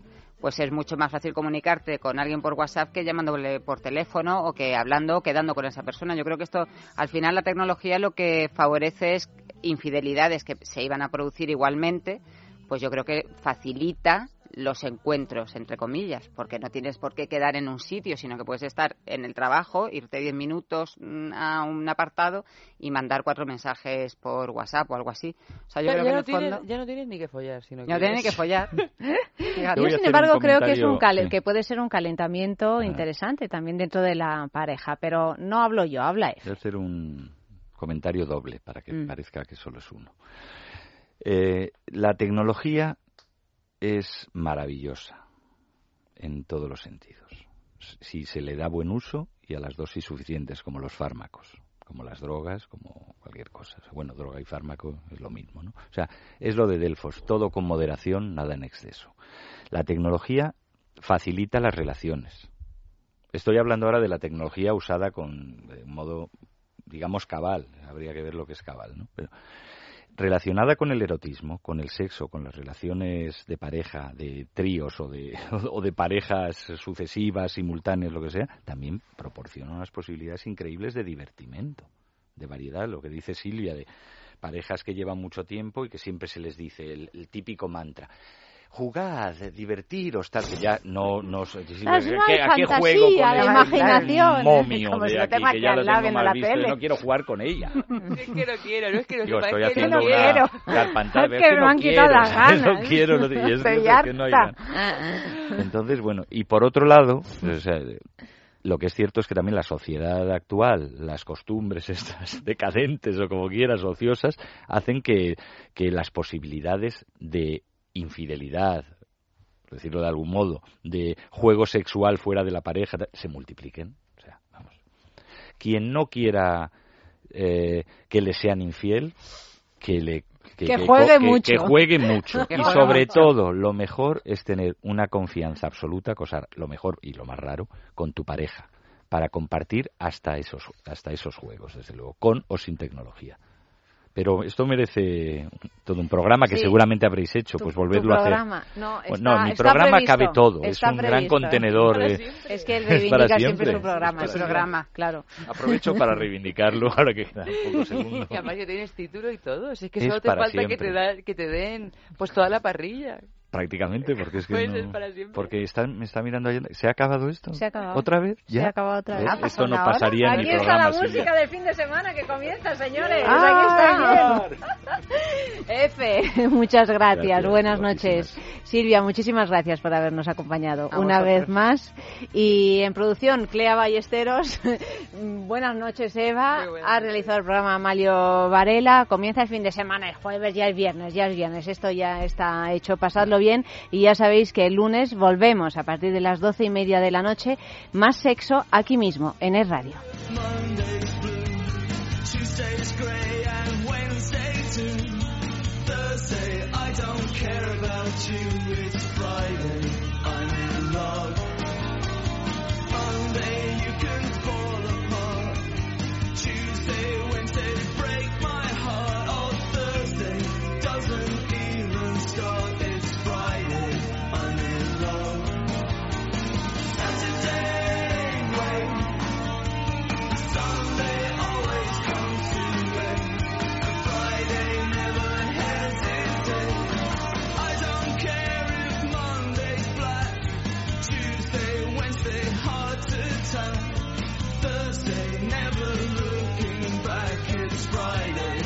pues es mucho más fácil comunicarte con alguien por WhatsApp que llamándole por teléfono o que hablando o quedando con esa persona. Yo creo que esto, al final, la tecnología lo que favorece es infidelidades que se iban a producir igualmente, pues yo creo que facilita los encuentros, entre comillas, porque no tienes por qué quedar en un sitio, sino que puedes estar en el trabajo, irte 10 minutos mm, a un apartado y mandar cuatro mensajes por WhatsApp o algo así. O sea, yo creo ya que en no el tienes- fondo... ya no tienes ni que follar, sino Ya no tienes ni que follar. Yo, sin embargo, creo que es un cal- sí. que puede ser un calentamiento interesante también dentro de la pareja, pero no hablo yo, habla él. Voy a hacer un comentario doble para que Mm. parezca que solo es uno. Eh, la tecnología es maravillosa en todos los sentidos. Si se le da buen uso y a las dosis suficientes, como los fármacos, como las drogas, como cualquier cosa. Bueno, droga y fármaco es lo mismo, ¿no? O sea, es lo de Delfos, todo con moderación, nada en exceso. La tecnología facilita las relaciones. Estoy hablando ahora de la tecnología usada con de modo, digamos, cabal. Habría que ver lo que es cabal, ¿no? Pero relacionada con el erotismo, con el sexo, con las relaciones de pareja, de tríos o de, o de parejas sucesivas, simultáneas, lo que sea, también proporciona unas posibilidades increíbles de divertimento, de variedad, lo que dice Silvia, de parejas que llevan mucho tiempo y que siempre se les dice el, el típico mantra. Jugad, divertiros, tal, que ya no... no sé, si- ¿qué- ¿A qué fantasía juego con de el- imaginación, el momio como de si lo aquí, que ya lo tengo mal la visto y tele. no quiero jugar con ella. Es que no quiero, no es que no sepa, estoy es que haciendo no una quiero. Es que me no han quitado quiero, las. No ganas. quiero, no- y es que no hay harta. ganas. Entonces, bueno, y por otro lado, o sea, lo que es cierto es que también la sociedad actual, las costumbres estas decadentes o como quieras, ociosas, hacen que, que las posibilidades de infidelidad, por decirlo de algún modo, de juego sexual fuera de la pareja, se multipliquen. O sea, vamos. Quien no quiera eh, que le sean infiel, que le Que juegue que- mucho. que juegue mucho. Y sobre todo, lo mejor es tener una confianza absoluta, cosa lo mejor y lo más raro, con tu pareja, para compartir hasta esos, hasta esos juegos, desde luego, con o sin tecnología. Pero esto merece todo un programa que Sí. seguramente habréis hecho, pues volverlo tu a hacer. programa. No, está- no, mi está programa previsto, cabe todo, es un gran previsto. contenedor. Eh. Es que él reivindica siempre siempre. su programa, para programa, claro. Aprovecho para reivindicarlo ahora que quedan pocos segundos. Y además que tienes título y todo. Si es que Es solo te falta que te, da, que te den pues toda la parrilla. Prácticamente, porque es que Pues no- es para siempre. porque está, me está mirando ahí. ¿Se ha acabado esto? Se ha acabado. ¿Otra vez? Se ¿Ya? ha acabado otra vez. Ah, pasó Esto no una hora. pasaría en Aquí el está programa. la música del fin de semana que comienza, señores. Claro. Aquí está bien. F, muchas gracias. Gracias, Buenas noches. Silvia, muchísimas gracias por habernos acompañado A una vosotros. vez más. Y en producción, Clea Ballesteros. buenas noches, Eva. Buenas Ha realizado el programa Amalio Varela. Comienza el fin de semana, el jueves, ya es viernes, ya es viernes. Esto ya está hecho. Pasadlo bien. Y ya sabéis que el lunes volvemos a partir de las doce y media de la noche. Más sexo aquí mismo, en el radio. Friday.